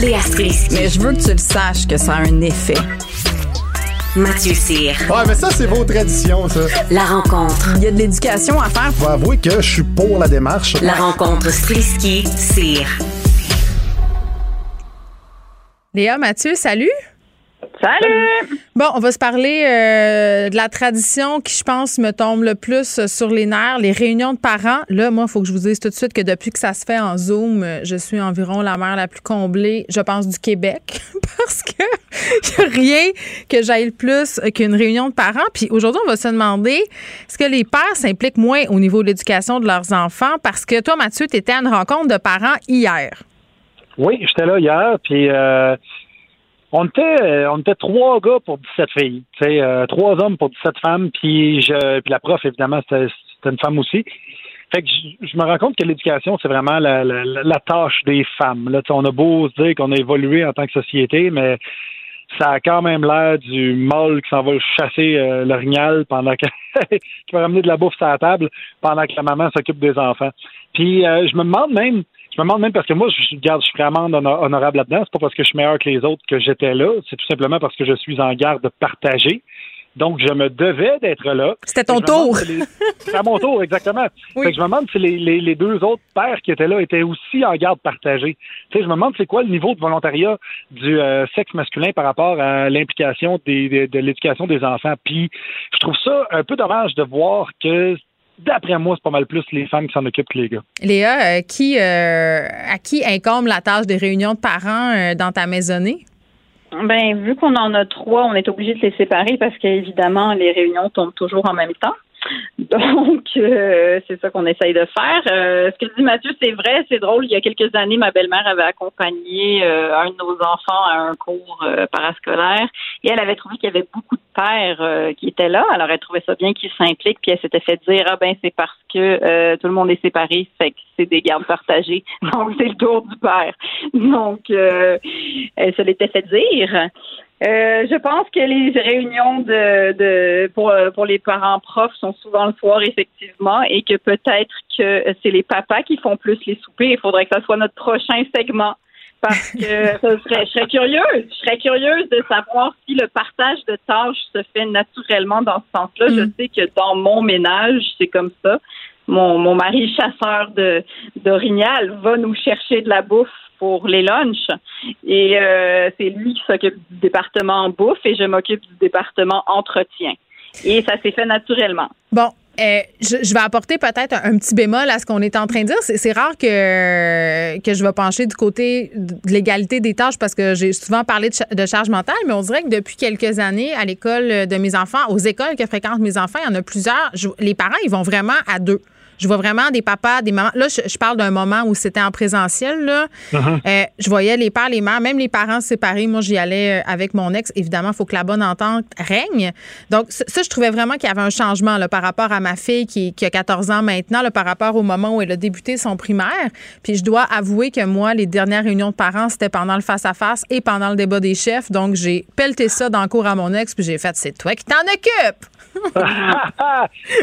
[SPEAKER 3] Léa Strisky.
[SPEAKER 18] Mais je veux que tu le saches que ça a un effet.
[SPEAKER 3] Mathieu Cyr.
[SPEAKER 9] Ouais, mais ça, c'est vos traditions, ça.
[SPEAKER 3] La rencontre.
[SPEAKER 18] Il y a de l'éducation à faire.
[SPEAKER 9] Faut avouer que je suis pour la démarche.
[SPEAKER 3] La rencontre Strisky-Cyr.
[SPEAKER 1] Léa, Mathieu, salut.
[SPEAKER 20] Salut!
[SPEAKER 1] Bon, on va se parler euh, de la tradition qui, je pense, me tombe le plus sur les nerfs, les réunions de parents. Là, moi, il faut que je vous dise tout de suite que depuis que ça se fait en Zoom, je suis environ la mère la plus comblée, je pense, du Québec. Parce que y a rien que j'aille plus qu'une réunion de parents. Puis aujourd'hui, on va se demander est-ce que les pères s'impliquent moins au niveau de l'éducation de leurs enfants? Parce que toi, Mathieu, tu étais à une rencontre de parents hier.
[SPEAKER 21] Oui, j'étais là hier, puis euh, on était euh, on était trois gars pour 17 filles, euh, trois hommes pour 17 femmes, puis je la prof évidemment c'était une femme aussi. Fait que je, me rends compte que l'éducation c'est vraiment la, la, la tâche des femmes. On a beau se dire qu'on a évolué en tant que société, mais ça a quand même l'air du mâle qui s'en va chasser euh, l'orignal pendant que qui va ramener de la bouffe sur la table pendant que la maman s'occupe des enfants. Puis euh, je me demande même je me demande même parce que moi, je garde, je suis vraiment honor- honorable là-dedans. C'est pas parce que je suis meilleur que les autres que j'étais là. C'est tout simplement parce que je suis en garde partagée. Donc, je me devais d'être là.
[SPEAKER 1] C'était ton tour.
[SPEAKER 21] les- C'était à mon tour, exactement. Fait que je me demande si les, les- les deux autres pères qui étaient là étaient aussi en garde partagée. Tu sais, je me demande c'est quoi le niveau de volontariat du euh, sexe masculin par rapport à l'implication des- des- de l'éducation des enfants. Puis, je trouve ça un peu dommage de voir que, d'après moi, c'est pas mal plus les femmes qui s'en occupent que les gars.
[SPEAKER 1] Léa, euh, qui, euh, à qui incombe la tâche des réunions de parents euh, dans ta maisonnée?
[SPEAKER 20] Ben, vu qu'on en a trois, on est obligé de les séparer parce qu'évidemment, les réunions tombent toujours en même temps. Donc, euh, c'est ça qu'on essaye de faire. Euh, ce que dit Mathieu, c'est vrai, c'est drôle. Il y a quelques années, ma belle-mère avait accompagné euh, un de nos enfants à un cours euh, parascolaire et elle avait trouvé qu'il y avait beaucoup de pères euh, qui étaient là. Alors, elle trouvait ça bien qu'ils s'impliquent puis elle s'était fait dire, ah ben, c'est parce que euh, tout le monde est séparé, fait que c'est des gardes partagées. Donc, c'est le tour du père. Donc, elle se l'était fait dire. Euh, je pense que les réunions de, de pour, pour les parents profs sont souvent le soir effectivement et que peut-être que c'est les papas qui font plus les soupers. Il faudrait que ça soit notre prochain segment parce que ça serait, je serais curieuse, je serais curieuse de savoir si le partage de tâches se fait naturellement dans ce sens-là. Je sais que dans mon ménage, c'est comme ça. Mon, mon mari chasseur de d'orignal va nous chercher de la bouffe pour les lunchs et euh, c'est lui qui s'occupe du département bouffe et je m'occupe du département entretien. Et ça s'est fait naturellement.
[SPEAKER 1] Bon, euh, je, vais apporter peut-être un, petit bémol à ce qu'on est en train de dire. C'est rare que, que je vais pencher du côté de l'égalité des tâches parce que j'ai souvent parlé de, de charge mentale, mais on dirait que depuis quelques années, à l'école de mes enfants, aux écoles que fréquentent mes enfants, il y en a plusieurs. Les parents, ils vont vraiment à deux. Je vois vraiment des papas, des mamans. Là, je, je parle d'un moment où c'était en présentiel. Là. Euh, je voyais les pères, les mères, même les parents séparés. Moi, j'y allais euh, avec mon ex. Évidemment, il faut que la bonne entente règne. Donc, ça, je trouvais vraiment qu'il y avait un changement là, par rapport à ma fille qui, qui a 14 ans maintenant, là, par rapport au moment où elle a débuté son primaire. Puis, je dois avouer que moi, les dernières réunions de parents, c'était pendant le face-à-face et pendant le débat des chefs. Donc, j'ai pelleté ça dans le cours à mon ex, puis j'ai fait c'est toi qui t'en occupes.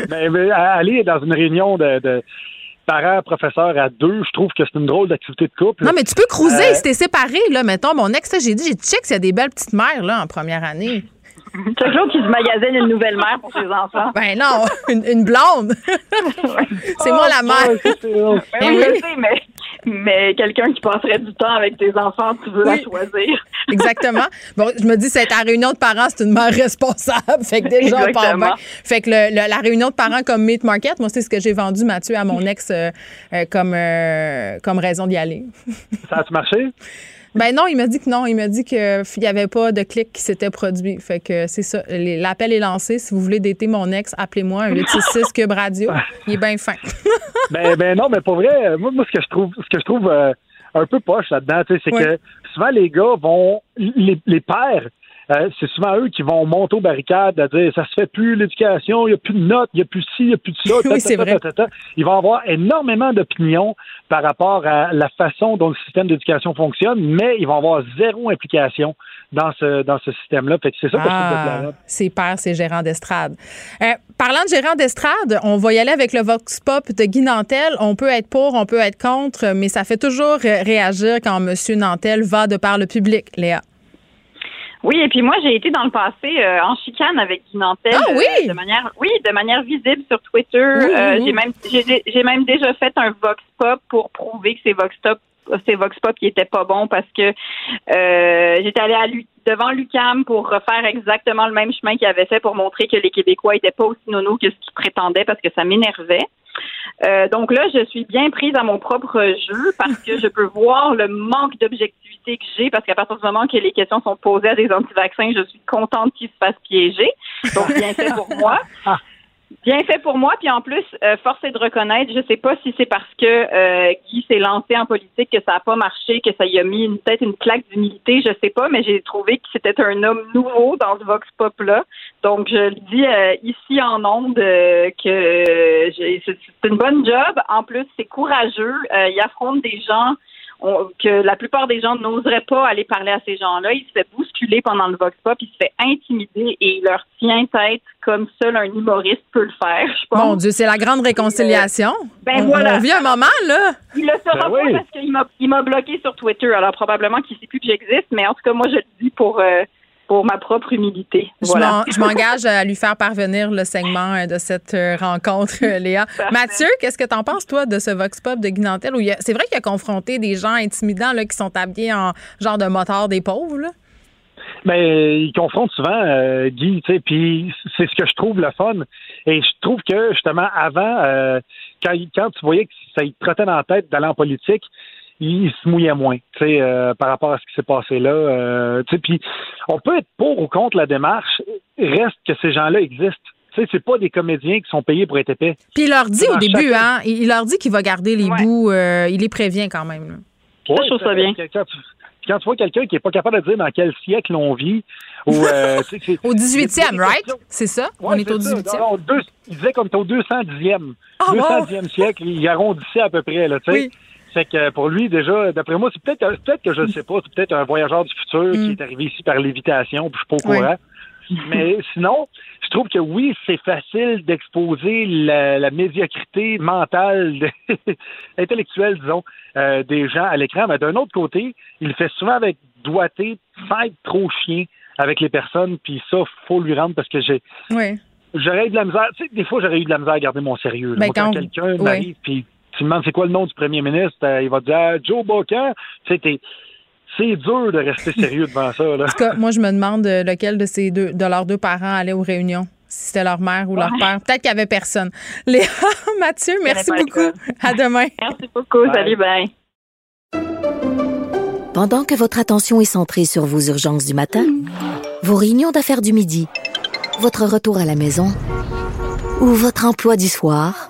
[SPEAKER 21] mais, mais aller dans une réunion de, de parents, professeurs à deux, je trouve que c'est une drôle d'activité de couple.
[SPEAKER 1] Non, mais tu peux cruiser
[SPEAKER 21] Euh,
[SPEAKER 1] si t'es séparé, là. Mettons, mon ex, j'ai dit, j'ai check s'il y a des belles petites mères, là, en première année.
[SPEAKER 20] Chaque jour qu'il se magasine une nouvelle mère pour ses enfants.
[SPEAKER 1] Ben non, une, une blonde. c'est moi la mère.
[SPEAKER 20] Ben oui,
[SPEAKER 1] oui.
[SPEAKER 20] je sais, mais, mais quelqu'un qui passerait du temps avec tes enfants, tu veux la choisir.
[SPEAKER 1] Exactement. Bon, je me dis, c'est ta réunion de parents, c'est une mère responsable. Fait que déjà, on part bien. Fait que le- le- la réunion de parents comme Meat Market, moi, c'est ce que j'ai vendu, Mathieu, à mon ex euh, euh, comme, euh, comme raison d'y aller.
[SPEAKER 21] Ça a-tu marché?
[SPEAKER 1] Ben non, il m'a dit que non. Il m'a dit qu'il n'y avait pas de clic qui s'était produit. Fait que c'est ça. L'appel est lancé. Si vous voulez dater mon ex, appelez-moi un 866 Cube Radio. Il est bien fin.
[SPEAKER 21] ben, ben non, mais pour vrai, moi, moi, ce que je trouve, ce que je trouve euh, un peu poche là-dedans, c'est que souvent les gars vont, les, les pères, euh, c'est souvent eux qui vont monter aux barricades à dire ça se fait plus l'éducation, il n'y a plus de notes, il n'y a plus ci, il n'y a plus de ça.
[SPEAKER 1] Oui, c'est vrai.
[SPEAKER 21] Ils vont avoir énormément d'opinions par rapport à la façon dont le système d'éducation fonctionne, mais ils vont avoir zéro implication dans ce, dans ce système-là. Fait que c'est ça
[SPEAKER 1] Ah, c'est père, c'est gérant d'estrade. Euh, parlant de gérant d'estrade, on va y aller avec le Vox Pop de Guy Nantel. On peut être pour, on peut être contre, mais ça fait toujours réagir quand M. Nantel va de par le public, Léa.
[SPEAKER 20] Oui, et puis moi, j'ai été dans le passé euh, en chicane avec Guy Nantel.
[SPEAKER 1] Ah oui?
[SPEAKER 20] euh, de manière, oui, de manière visible sur Twitter.
[SPEAKER 1] Oui,
[SPEAKER 20] Euh,
[SPEAKER 1] oui.
[SPEAKER 20] J'ai même, j'ai, j'ai même déjà fait un vox pop pour prouver que ces vox pop ces vox pop qui étaient pas bons parce que euh, j'étais allée à Lu- devant Lucam pour refaire exactement le même chemin qu'il avait fait pour montrer que les Québécois étaient pas aussi nono que ce qu'ils prétendaient parce que ça m'énervait. Euh, donc là, je suis bien prise à mon propre jeu parce que je peux voir le manque d'objectivité que j'ai parce qu'à partir du moment que les questions sont posées à des anti-vaccins, je suis contente qu'ils se fassent piéger. Donc bien fait pour moi. Bien fait pour moi, puis en plus, euh, force est de reconnaître, je sais pas si c'est parce que euh, Guy s'est lancé en politique que ça a pas marché, que ça y a mis une peut-être une claque d'humilité, je sais pas, mais j'ai trouvé que c'était un homme nouveau dans ce vox pop là. Donc je le dis euh, ici en ondes que c'est une bonne job. En plus, c'est courageux. Il affronte des gens on- que la plupart des gens n'oseraient pas aller parler à ces gens-là. Il se fait bousculer pendant le vox pop, il se fait intimider et il leur tient tête comme seul un humoriste peut le faire. Je pense.
[SPEAKER 1] Mon Dieu, c'est la grande réconciliation.
[SPEAKER 20] Ben
[SPEAKER 1] on,
[SPEAKER 20] voilà.
[SPEAKER 1] on vit un moment, là.
[SPEAKER 20] Il le saura
[SPEAKER 1] Ben oui.
[SPEAKER 20] pas parce qu'il m'a il m'a bloqué sur Twitter. Alors probablement qu'il sait plus que j'existe, mais en tout cas moi je le dis pour euh, pour ma propre humilité.
[SPEAKER 1] Je
[SPEAKER 20] Voilà.
[SPEAKER 1] m'en- Je m'engage à lui faire parvenir le segment euh, de cette euh, rencontre, euh, Léa. Mathieu, qu'est-ce que t'en penses, toi, de ce Vox Pop de Guy Nantel? Où il y a- C'est vrai qu'il a confronté des gens intimidants là, qui sont habillés en genre de motard des pauvres. Là?
[SPEAKER 21] Mais il confronte souvent euh, Guy, tu sais, puis c'est ce que je trouve le fun. Et je trouve que justement avant, euh, quand, tu voyais que ça lui trottait dans la tête d'aller en politique, il, se mouillait moins, tu sais, euh, par rapport à ce qui s'est passé là. euh, tu sais, puis on peut être pour ou contre la démarche, reste que ces gens-là existent. Tu sais, c'est pas des comédiens qui sont payés pour être épais.
[SPEAKER 1] Puis il leur dit au début,
[SPEAKER 21] chaque-
[SPEAKER 1] hein, il leur dit qu'il va garder les bouts, euh, il les prévient quand même. là.
[SPEAKER 21] Ouais,
[SPEAKER 20] je trouve ça bien.
[SPEAKER 21] Quand, quand tu, quand tu vois quelqu'un qui est pas capable de dire dans quel siècle on vit, ou euh,
[SPEAKER 1] Au 18e,
[SPEAKER 21] c'est-
[SPEAKER 1] right? C'est ça? on est au
[SPEAKER 21] c'est ça.
[SPEAKER 1] 18e.
[SPEAKER 21] Non, deux- il disait qu'on était au 210e.
[SPEAKER 1] Ah, wow!
[SPEAKER 21] 210e siècle, il arrondissait à peu près, là, tu sais. Fait que pour lui, déjà, d'après moi, c'est peut-être peut-être que je ne sais pas, c'est peut-être un voyageur du futur qui est arrivé ici par lévitation, puis je suis pas au
[SPEAKER 1] Oui.
[SPEAKER 21] courant. Mais sinon, je trouve que oui, c'est facile d'exposer la, la médiocrité mentale, de- intellectuelle, disons, euh, des gens à l'écran. Mais d'un autre côté, il le fait souvent avec doigté, sans être trop chien avec les personnes. Puis ça, faut lui rendre parce que j'ai
[SPEAKER 1] Oui.
[SPEAKER 21] j'aurais eu de la misère. Tu sais, des fois, j'aurais eu de la misère à garder mon sérieux.
[SPEAKER 1] Ben,
[SPEAKER 21] Moi, quand,
[SPEAKER 1] quand-
[SPEAKER 21] quelqu'un m'arrive puis tu me demandes c'est quoi le nom du premier ministre, euh, il va te dire Ah, Joe Bocan. Tu sais, t'es- c'est dur de rester sérieux devant ça. Là.
[SPEAKER 1] En tout cas, moi, je me demande euh, lequel de ces deux, de leurs deux parents allait aux réunions? Si c'était leur mère ou leur
[SPEAKER 20] Ouais.
[SPEAKER 1] père. Peut-être qu'il n'y avait personne. Léa, Mathieu, merci beaucoup. À demain.
[SPEAKER 20] Merci beaucoup. Salut, bye.
[SPEAKER 4] Pendant que votre attention est centrée sur vos urgences du matin, vos réunions d'affaires du midi, votre retour à la maison ou votre emploi du soir,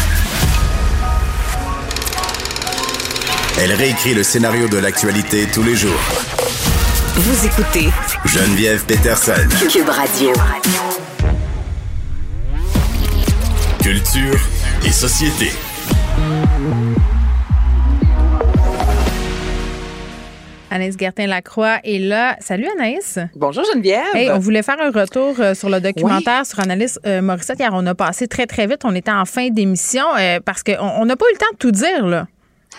[SPEAKER 10] Elle réécrit le scénario de l'actualité tous les jours.
[SPEAKER 3] Vous écoutez
[SPEAKER 10] Geneviève Peterson.
[SPEAKER 3] Cube Radio.
[SPEAKER 10] Culture et société.
[SPEAKER 1] Anaïs Gertin-Lacroix est là. Salut Anaïs.
[SPEAKER 22] Bonjour Geneviève.
[SPEAKER 1] Hey, on voulait faire un retour euh, sur le documentaire sur Annalise euh, Morissette. Hier, on a passé très, très vite. On était en fin d'émission euh, parce qu'on on n'a pas eu le temps de tout dire, là.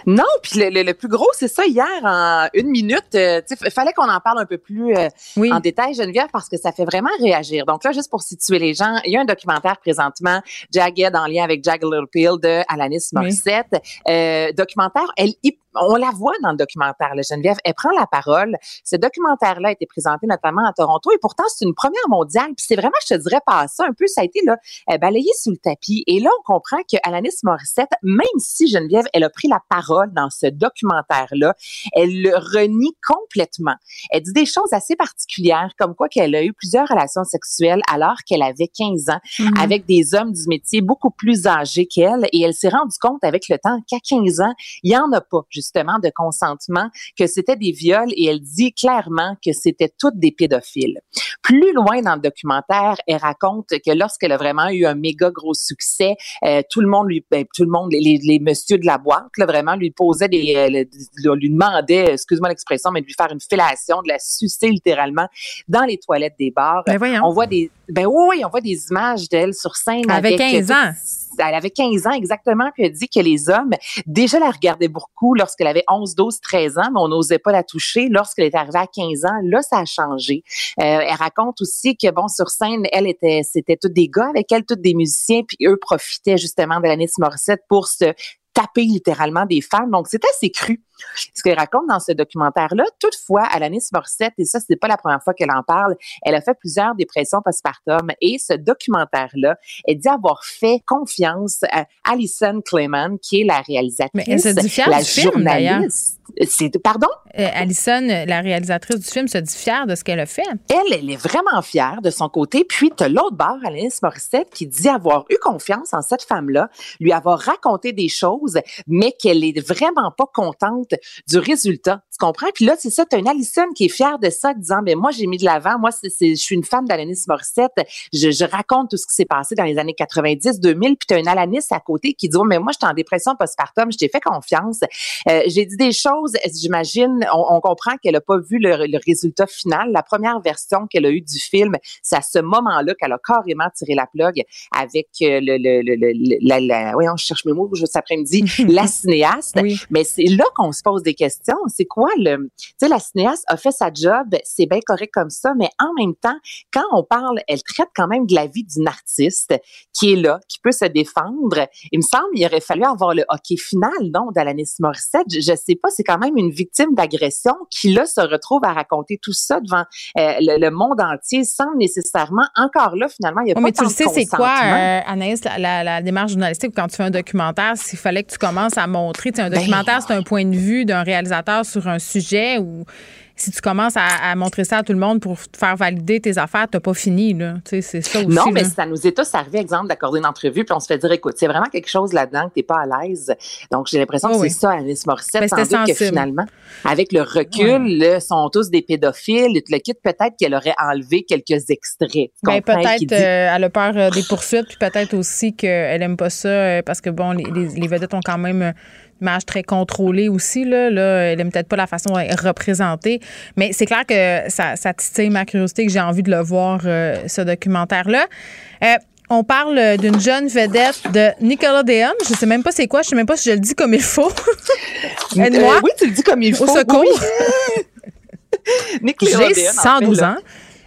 [SPEAKER 22] Non, puis le, le- le plus gros, c'est ça, hier, en une minute, euh, il fallait qu'on en parle un peu plus euh, en détail, Geneviève, parce que ça fait vraiment réagir. Donc là, juste pour situer les gens, il y a un documentaire présentement, Jagged, en lien avec Jag Little Pill de Alanis Morissette. Euh, documentaire, elle, y- on la voit dans le documentaire, là, Geneviève, elle prend la parole. Ce documentaire-là a été présenté notamment à Toronto et pourtant, c'est une première mondiale. Puis c'est vraiment, je te dirais, pas ça un peu, ça a été là, euh, balayé sous le tapis. Et là, on comprend que Alanis Morissette, même si Geneviève, elle a pris la parole dans ce documentaire-là, elle le renie complètement. Elle dit des choses assez particulières, comme quoi qu'elle a eu plusieurs relations sexuelles alors qu'elle avait 15 ans,
[SPEAKER 23] Mhm.
[SPEAKER 22] avec des hommes du métier beaucoup plus âgés qu'elle, et elle s'est rendue compte avec le temps qu'à 15 ans, il y en a pas, justement, de consentement, que c'était des viols et elle dit clairement que c'était toutes des pédophiles. Plus loin dans le documentaire, elle raconte que lorsqu'elle a vraiment eu un méga gros succès, euh, tout le monde lui, ben, tout le monde, les, les messieurs de la boîte, là, vraiment lui posaient des, euh, lui demandait, excuse-moi l'expression, mais de lui faire une fellation, de la sucer littéralement dans les toilettes des bars.
[SPEAKER 1] Ben
[SPEAKER 22] on voit des, ben oui, on voit des images d'elle sur scène.
[SPEAKER 1] Avec, 15 ans
[SPEAKER 22] elle avait 15 ans exactement, puis elle dit que les hommes déjà la regardaient beaucoup lorsqu'elle avait 11, 12, 13 ans, mais on n'osait pas la toucher. Lorsqu'elle est arrivée à 15 ans, là, ça a changé. Euh, elle raconte aussi que, bon, sur scène, elle était, c'était tous des gars avec elle, tous des musiciens, puis eux profitaient justement de l'année Morissette pour se taper littéralement des femmes. Donc, c'est assez cru ce qu'elle raconte dans ce documentaire-là. Toutefois, Alanis Morissette, et ça, c'est pas la première fois qu'elle en parle, elle a fait plusieurs dépressions postpartum et ce documentaire-là, elle dit avoir fait confiance à Alison Clayman, qui est la réalisatrice,
[SPEAKER 1] Mais elle se dit fière
[SPEAKER 22] la
[SPEAKER 1] du film,
[SPEAKER 22] journaliste. C'est pardon?
[SPEAKER 1] Euh, Alison, la réalisatrice du film, se dit fière de ce qu'elle a fait.
[SPEAKER 22] Elle, elle est vraiment fière de son côté. Puis, tu l'autre barre, Alanis Morissette, qui dit avoir eu confiance en cette femme-là, lui avoir raconté des choses, mais qu'elle est vraiment pas contente du résultat. Tu comprends? Puis là, c'est ça, tu as une Alison qui est fière de ça, disant, mais moi, j'ai mis de l'avant. Moi, c'est, je suis une femme d'Alanis Morissette. Je, je, raconte tout ce qui s'est passé dans les années 90, 2000. Puis tu as une Alanis à côté qui dit, oh, mais moi, j'étais en dépression postpartum. Je t'ai fait confiance. Euh, j'ai dit des choses, j'imagine, on, comprend qu'elle a pas vu le, résultat final. La première version qu'elle a eue du film, c'est à ce moment-là qu'elle a carrément tiré la plug avec euh, le, le, le, la, la, oui, on cherche mes mots cet après-midi, la cinéaste. Mais c'est là qu'on se pose des questions. C'est quoi le, tu sais, la cinéaste a fait sa job, c'est bien correct comme ça, mais en même temps, quand on parle, elle traite quand même de la vie d'une artiste qui est là, qui peut se défendre. Il me semble, il aurait fallu avoir le hockey final, non, d'Alanis Morissette. Je, je sais pas, c'est quand même une victime d'agression qui, là, se retrouve à raconter tout ça devant euh, le, monde entier sans nécessairement, encore là, finalement, il y a pas
[SPEAKER 1] mais tu
[SPEAKER 22] le
[SPEAKER 1] sais, c'est quoi, euh, Anaïs, la, la, démarche journalistique quand tu fais un documentaire, s'il fallait que tu commences à montrer, tu sais, un ben, documentaire, c'est un point de vue d'un réalisateur sur un sujet ou si tu commences à, montrer ça à tout le monde pour faire valider tes affaires, t'as pas fini, là. Tu sais, c'est ça aussi.
[SPEAKER 22] Non, mais ça nous est tous arrivé, exemple, d'accorder une entrevue, puis on se fait dire, écoute, c'est vraiment quelque chose là-dedans que t'es pas à l'aise. Donc, j'ai l'impression que c'est ça, Alice Morissette,
[SPEAKER 1] ben,
[SPEAKER 22] sans doute que finalement, avec le recul, là, sont tous des pédophiles, le kit, peut-être qu'elle aurait enlevé quelques extraits.
[SPEAKER 1] Ben, peut-être, euh, elle a peur euh, des poursuites, puis peut-être aussi qu'elle aime pas ça, euh, parce que, bon, les, les, vedettes ont quand même image très contrôlée aussi. Là, là elle n'aime peut-être pas la façon dont elle est représentée. Mais c'est clair que ça, ça titille ma curiosité, que j'ai envie de le voir, euh, ce documentaire-là. Euh, on parle d'une jeune vedette de Nickelodeon. Je sais même pas c'est quoi. Je sais même pas si je le dis comme il faut. Aide-moi.
[SPEAKER 22] Euh, oui, tu le dis comme il faut.
[SPEAKER 1] Au secours.
[SPEAKER 22] Nickelodeon.
[SPEAKER 1] J'ai 112 ans.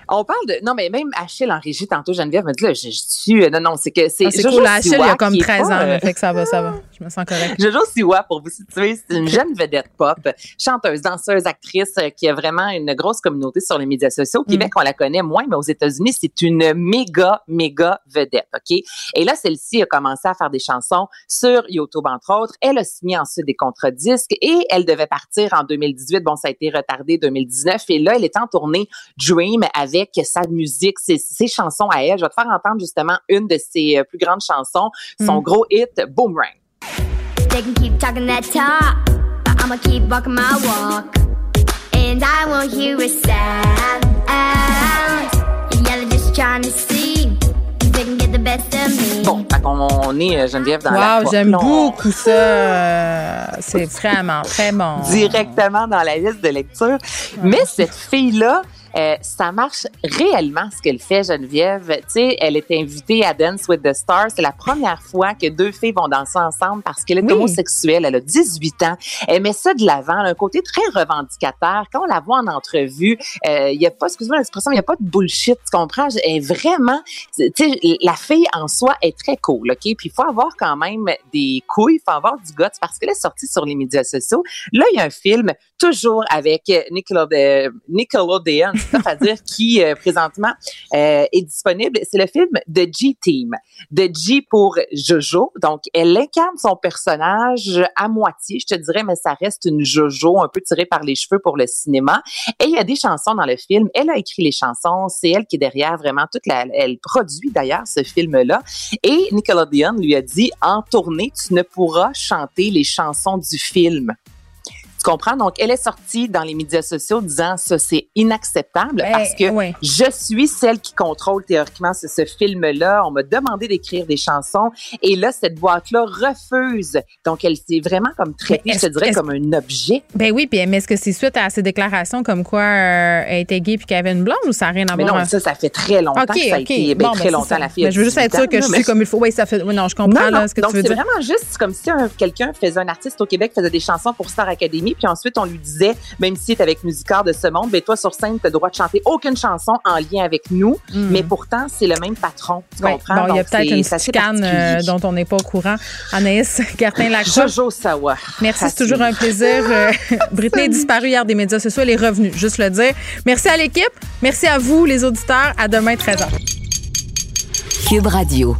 [SPEAKER 22] On parle de. Non, mais même Achille en régie, tantôt, Geneviève me dit, là, je, suis. Non, non, c'est que c'est.
[SPEAKER 1] Ah, c'est cool. Achille, il a comme 13 ans, euh, fait que ça va, ça va. Je me sens correct.
[SPEAKER 22] Jojo Siwa, pour vous situer, c'est une jeune vedette pop, chanteuse, danseuse, actrice, euh, qui a vraiment une grosse communauté sur les médias sociaux. Au mm. Québec, on la connaît moins, mais aux États-Unis, c'est une méga, méga vedette, OK? Et là, celle-ci a commencé à faire des chansons sur YouTube, entre autres. Elle a signé ensuite des contrats disques et elle devait partir en 2018. Bon, ça a été retardé 2019. Et là, elle est en tournée Dream avec sa musique, ses, ses, chansons à elle. Je vais te faire entendre justement une de ses euh, plus grandes chansons, son mm. gros hit Boomerang. They can keep talking that talk, but I'ma keep walking my walk. And I won't hear a sound. Yeah, they're just trying to see. Bon, on est euh, Geneviève dans wow, la
[SPEAKER 1] Wow, j'aime beaucoup ça. C'est vraiment très bon.
[SPEAKER 22] Directement dans la liste de lecture. Mais cette fille-là, euh, ça marche réellement ce qu'elle fait, Geneviève. Tu sais, elle est invitée à Dance with the Stars. C'est la première fois que deux filles vont danser ensemble parce qu'elle est homosexuelle. Elle a 18 ans. Elle met ça de l'avant, un côté très revendicateur. Quand on la voit en entrevue, euh, il y a pas, excuse-moi l'expression, il y a pas de bullshit, tu comprends? Elle est vraiment, tu sais, la fille en soi est très cool, OK? Puis il faut avoir quand même des couilles, il faut avoir du guts parce qu'elle est sortie sur les médias sociaux. Là, il y a un film toujours avec Nickelodeon, Nickelodeon à dire, qui euh, présentement euh, est disponible. C'est le film de G-Team. De G pour Jojo. Donc, elle incarne son personnage à moitié, je te dirais, mais ça reste une Jojo un peu tirée par les cheveux pour le cinéma. Et il y a des chansons dans le film. Elle a écrit les chansons. C'est elle qui est derrière vraiment toute la... Elle produit d'ailleurs ce film-là. Et Nickelodeon lui a dit, en tournée, tu ne pourras chanter les chansons du film. Comprends? Donc, elle est sortie dans les médias sociaux disant ça, c'est inacceptable
[SPEAKER 1] Ben,
[SPEAKER 22] parce que je suis celle qui contrôle théoriquement ce, ce film-là. On m'a demandé d'écrire des chansons et là, cette boîte-là refuse. Donc, elle s'est vraiment comme traitée,
[SPEAKER 1] Mais
[SPEAKER 22] je te dirais, comme un objet.
[SPEAKER 1] Ben oui, puis mais est-ce que c'est suite à ces déclarations comme quoi euh, elle était gay puis qu'elle avait une blonde ou ça n'a rien à
[SPEAKER 22] Mais
[SPEAKER 1] voir?
[SPEAKER 22] non, ça, ça fait très longtemps
[SPEAKER 1] OK,
[SPEAKER 22] que ça a été, ben,
[SPEAKER 1] Bon,
[SPEAKER 22] très
[SPEAKER 1] ben, c'est
[SPEAKER 22] longtemps, la fille.
[SPEAKER 1] Mais je veux juste être
[SPEAKER 22] 18
[SPEAKER 1] sûre que je suis comme il faut. Oui, ça fait. Oui, non, je comprends
[SPEAKER 22] Non,
[SPEAKER 1] là,
[SPEAKER 22] non.
[SPEAKER 1] ce que
[SPEAKER 22] Donc,
[SPEAKER 1] tu veux
[SPEAKER 22] c'est
[SPEAKER 1] dire.
[SPEAKER 22] vraiment juste comme si un- quelqu'un faisait un artiste au Québec faisait des chansons pour Star Academy, puis ensuite on lui disait, même si tu avec Musicard de ce monde, ben toi sur scène, tu as le droit de chanter aucune chanson en lien avec nous,
[SPEAKER 1] Mm.
[SPEAKER 22] mais pourtant c'est le même patron, tu
[SPEAKER 1] Ouais,
[SPEAKER 22] comprends?
[SPEAKER 1] Bon, il y a peut-être une
[SPEAKER 22] c'est
[SPEAKER 1] petite
[SPEAKER 22] assez
[SPEAKER 1] canne euh, dont on n'est pas au courant. Anaïs Gertin-Lacroix.
[SPEAKER 22] Jojo Sawa.
[SPEAKER 1] Merci, c'est toujours un plaisir. Euh, Britney est disparue hier des médias sociaux. Elle est revenue, juste le dire. Merci à l'équipe. Merci à vous, les auditeurs. À demain, 13h.
[SPEAKER 3] Cube Radio.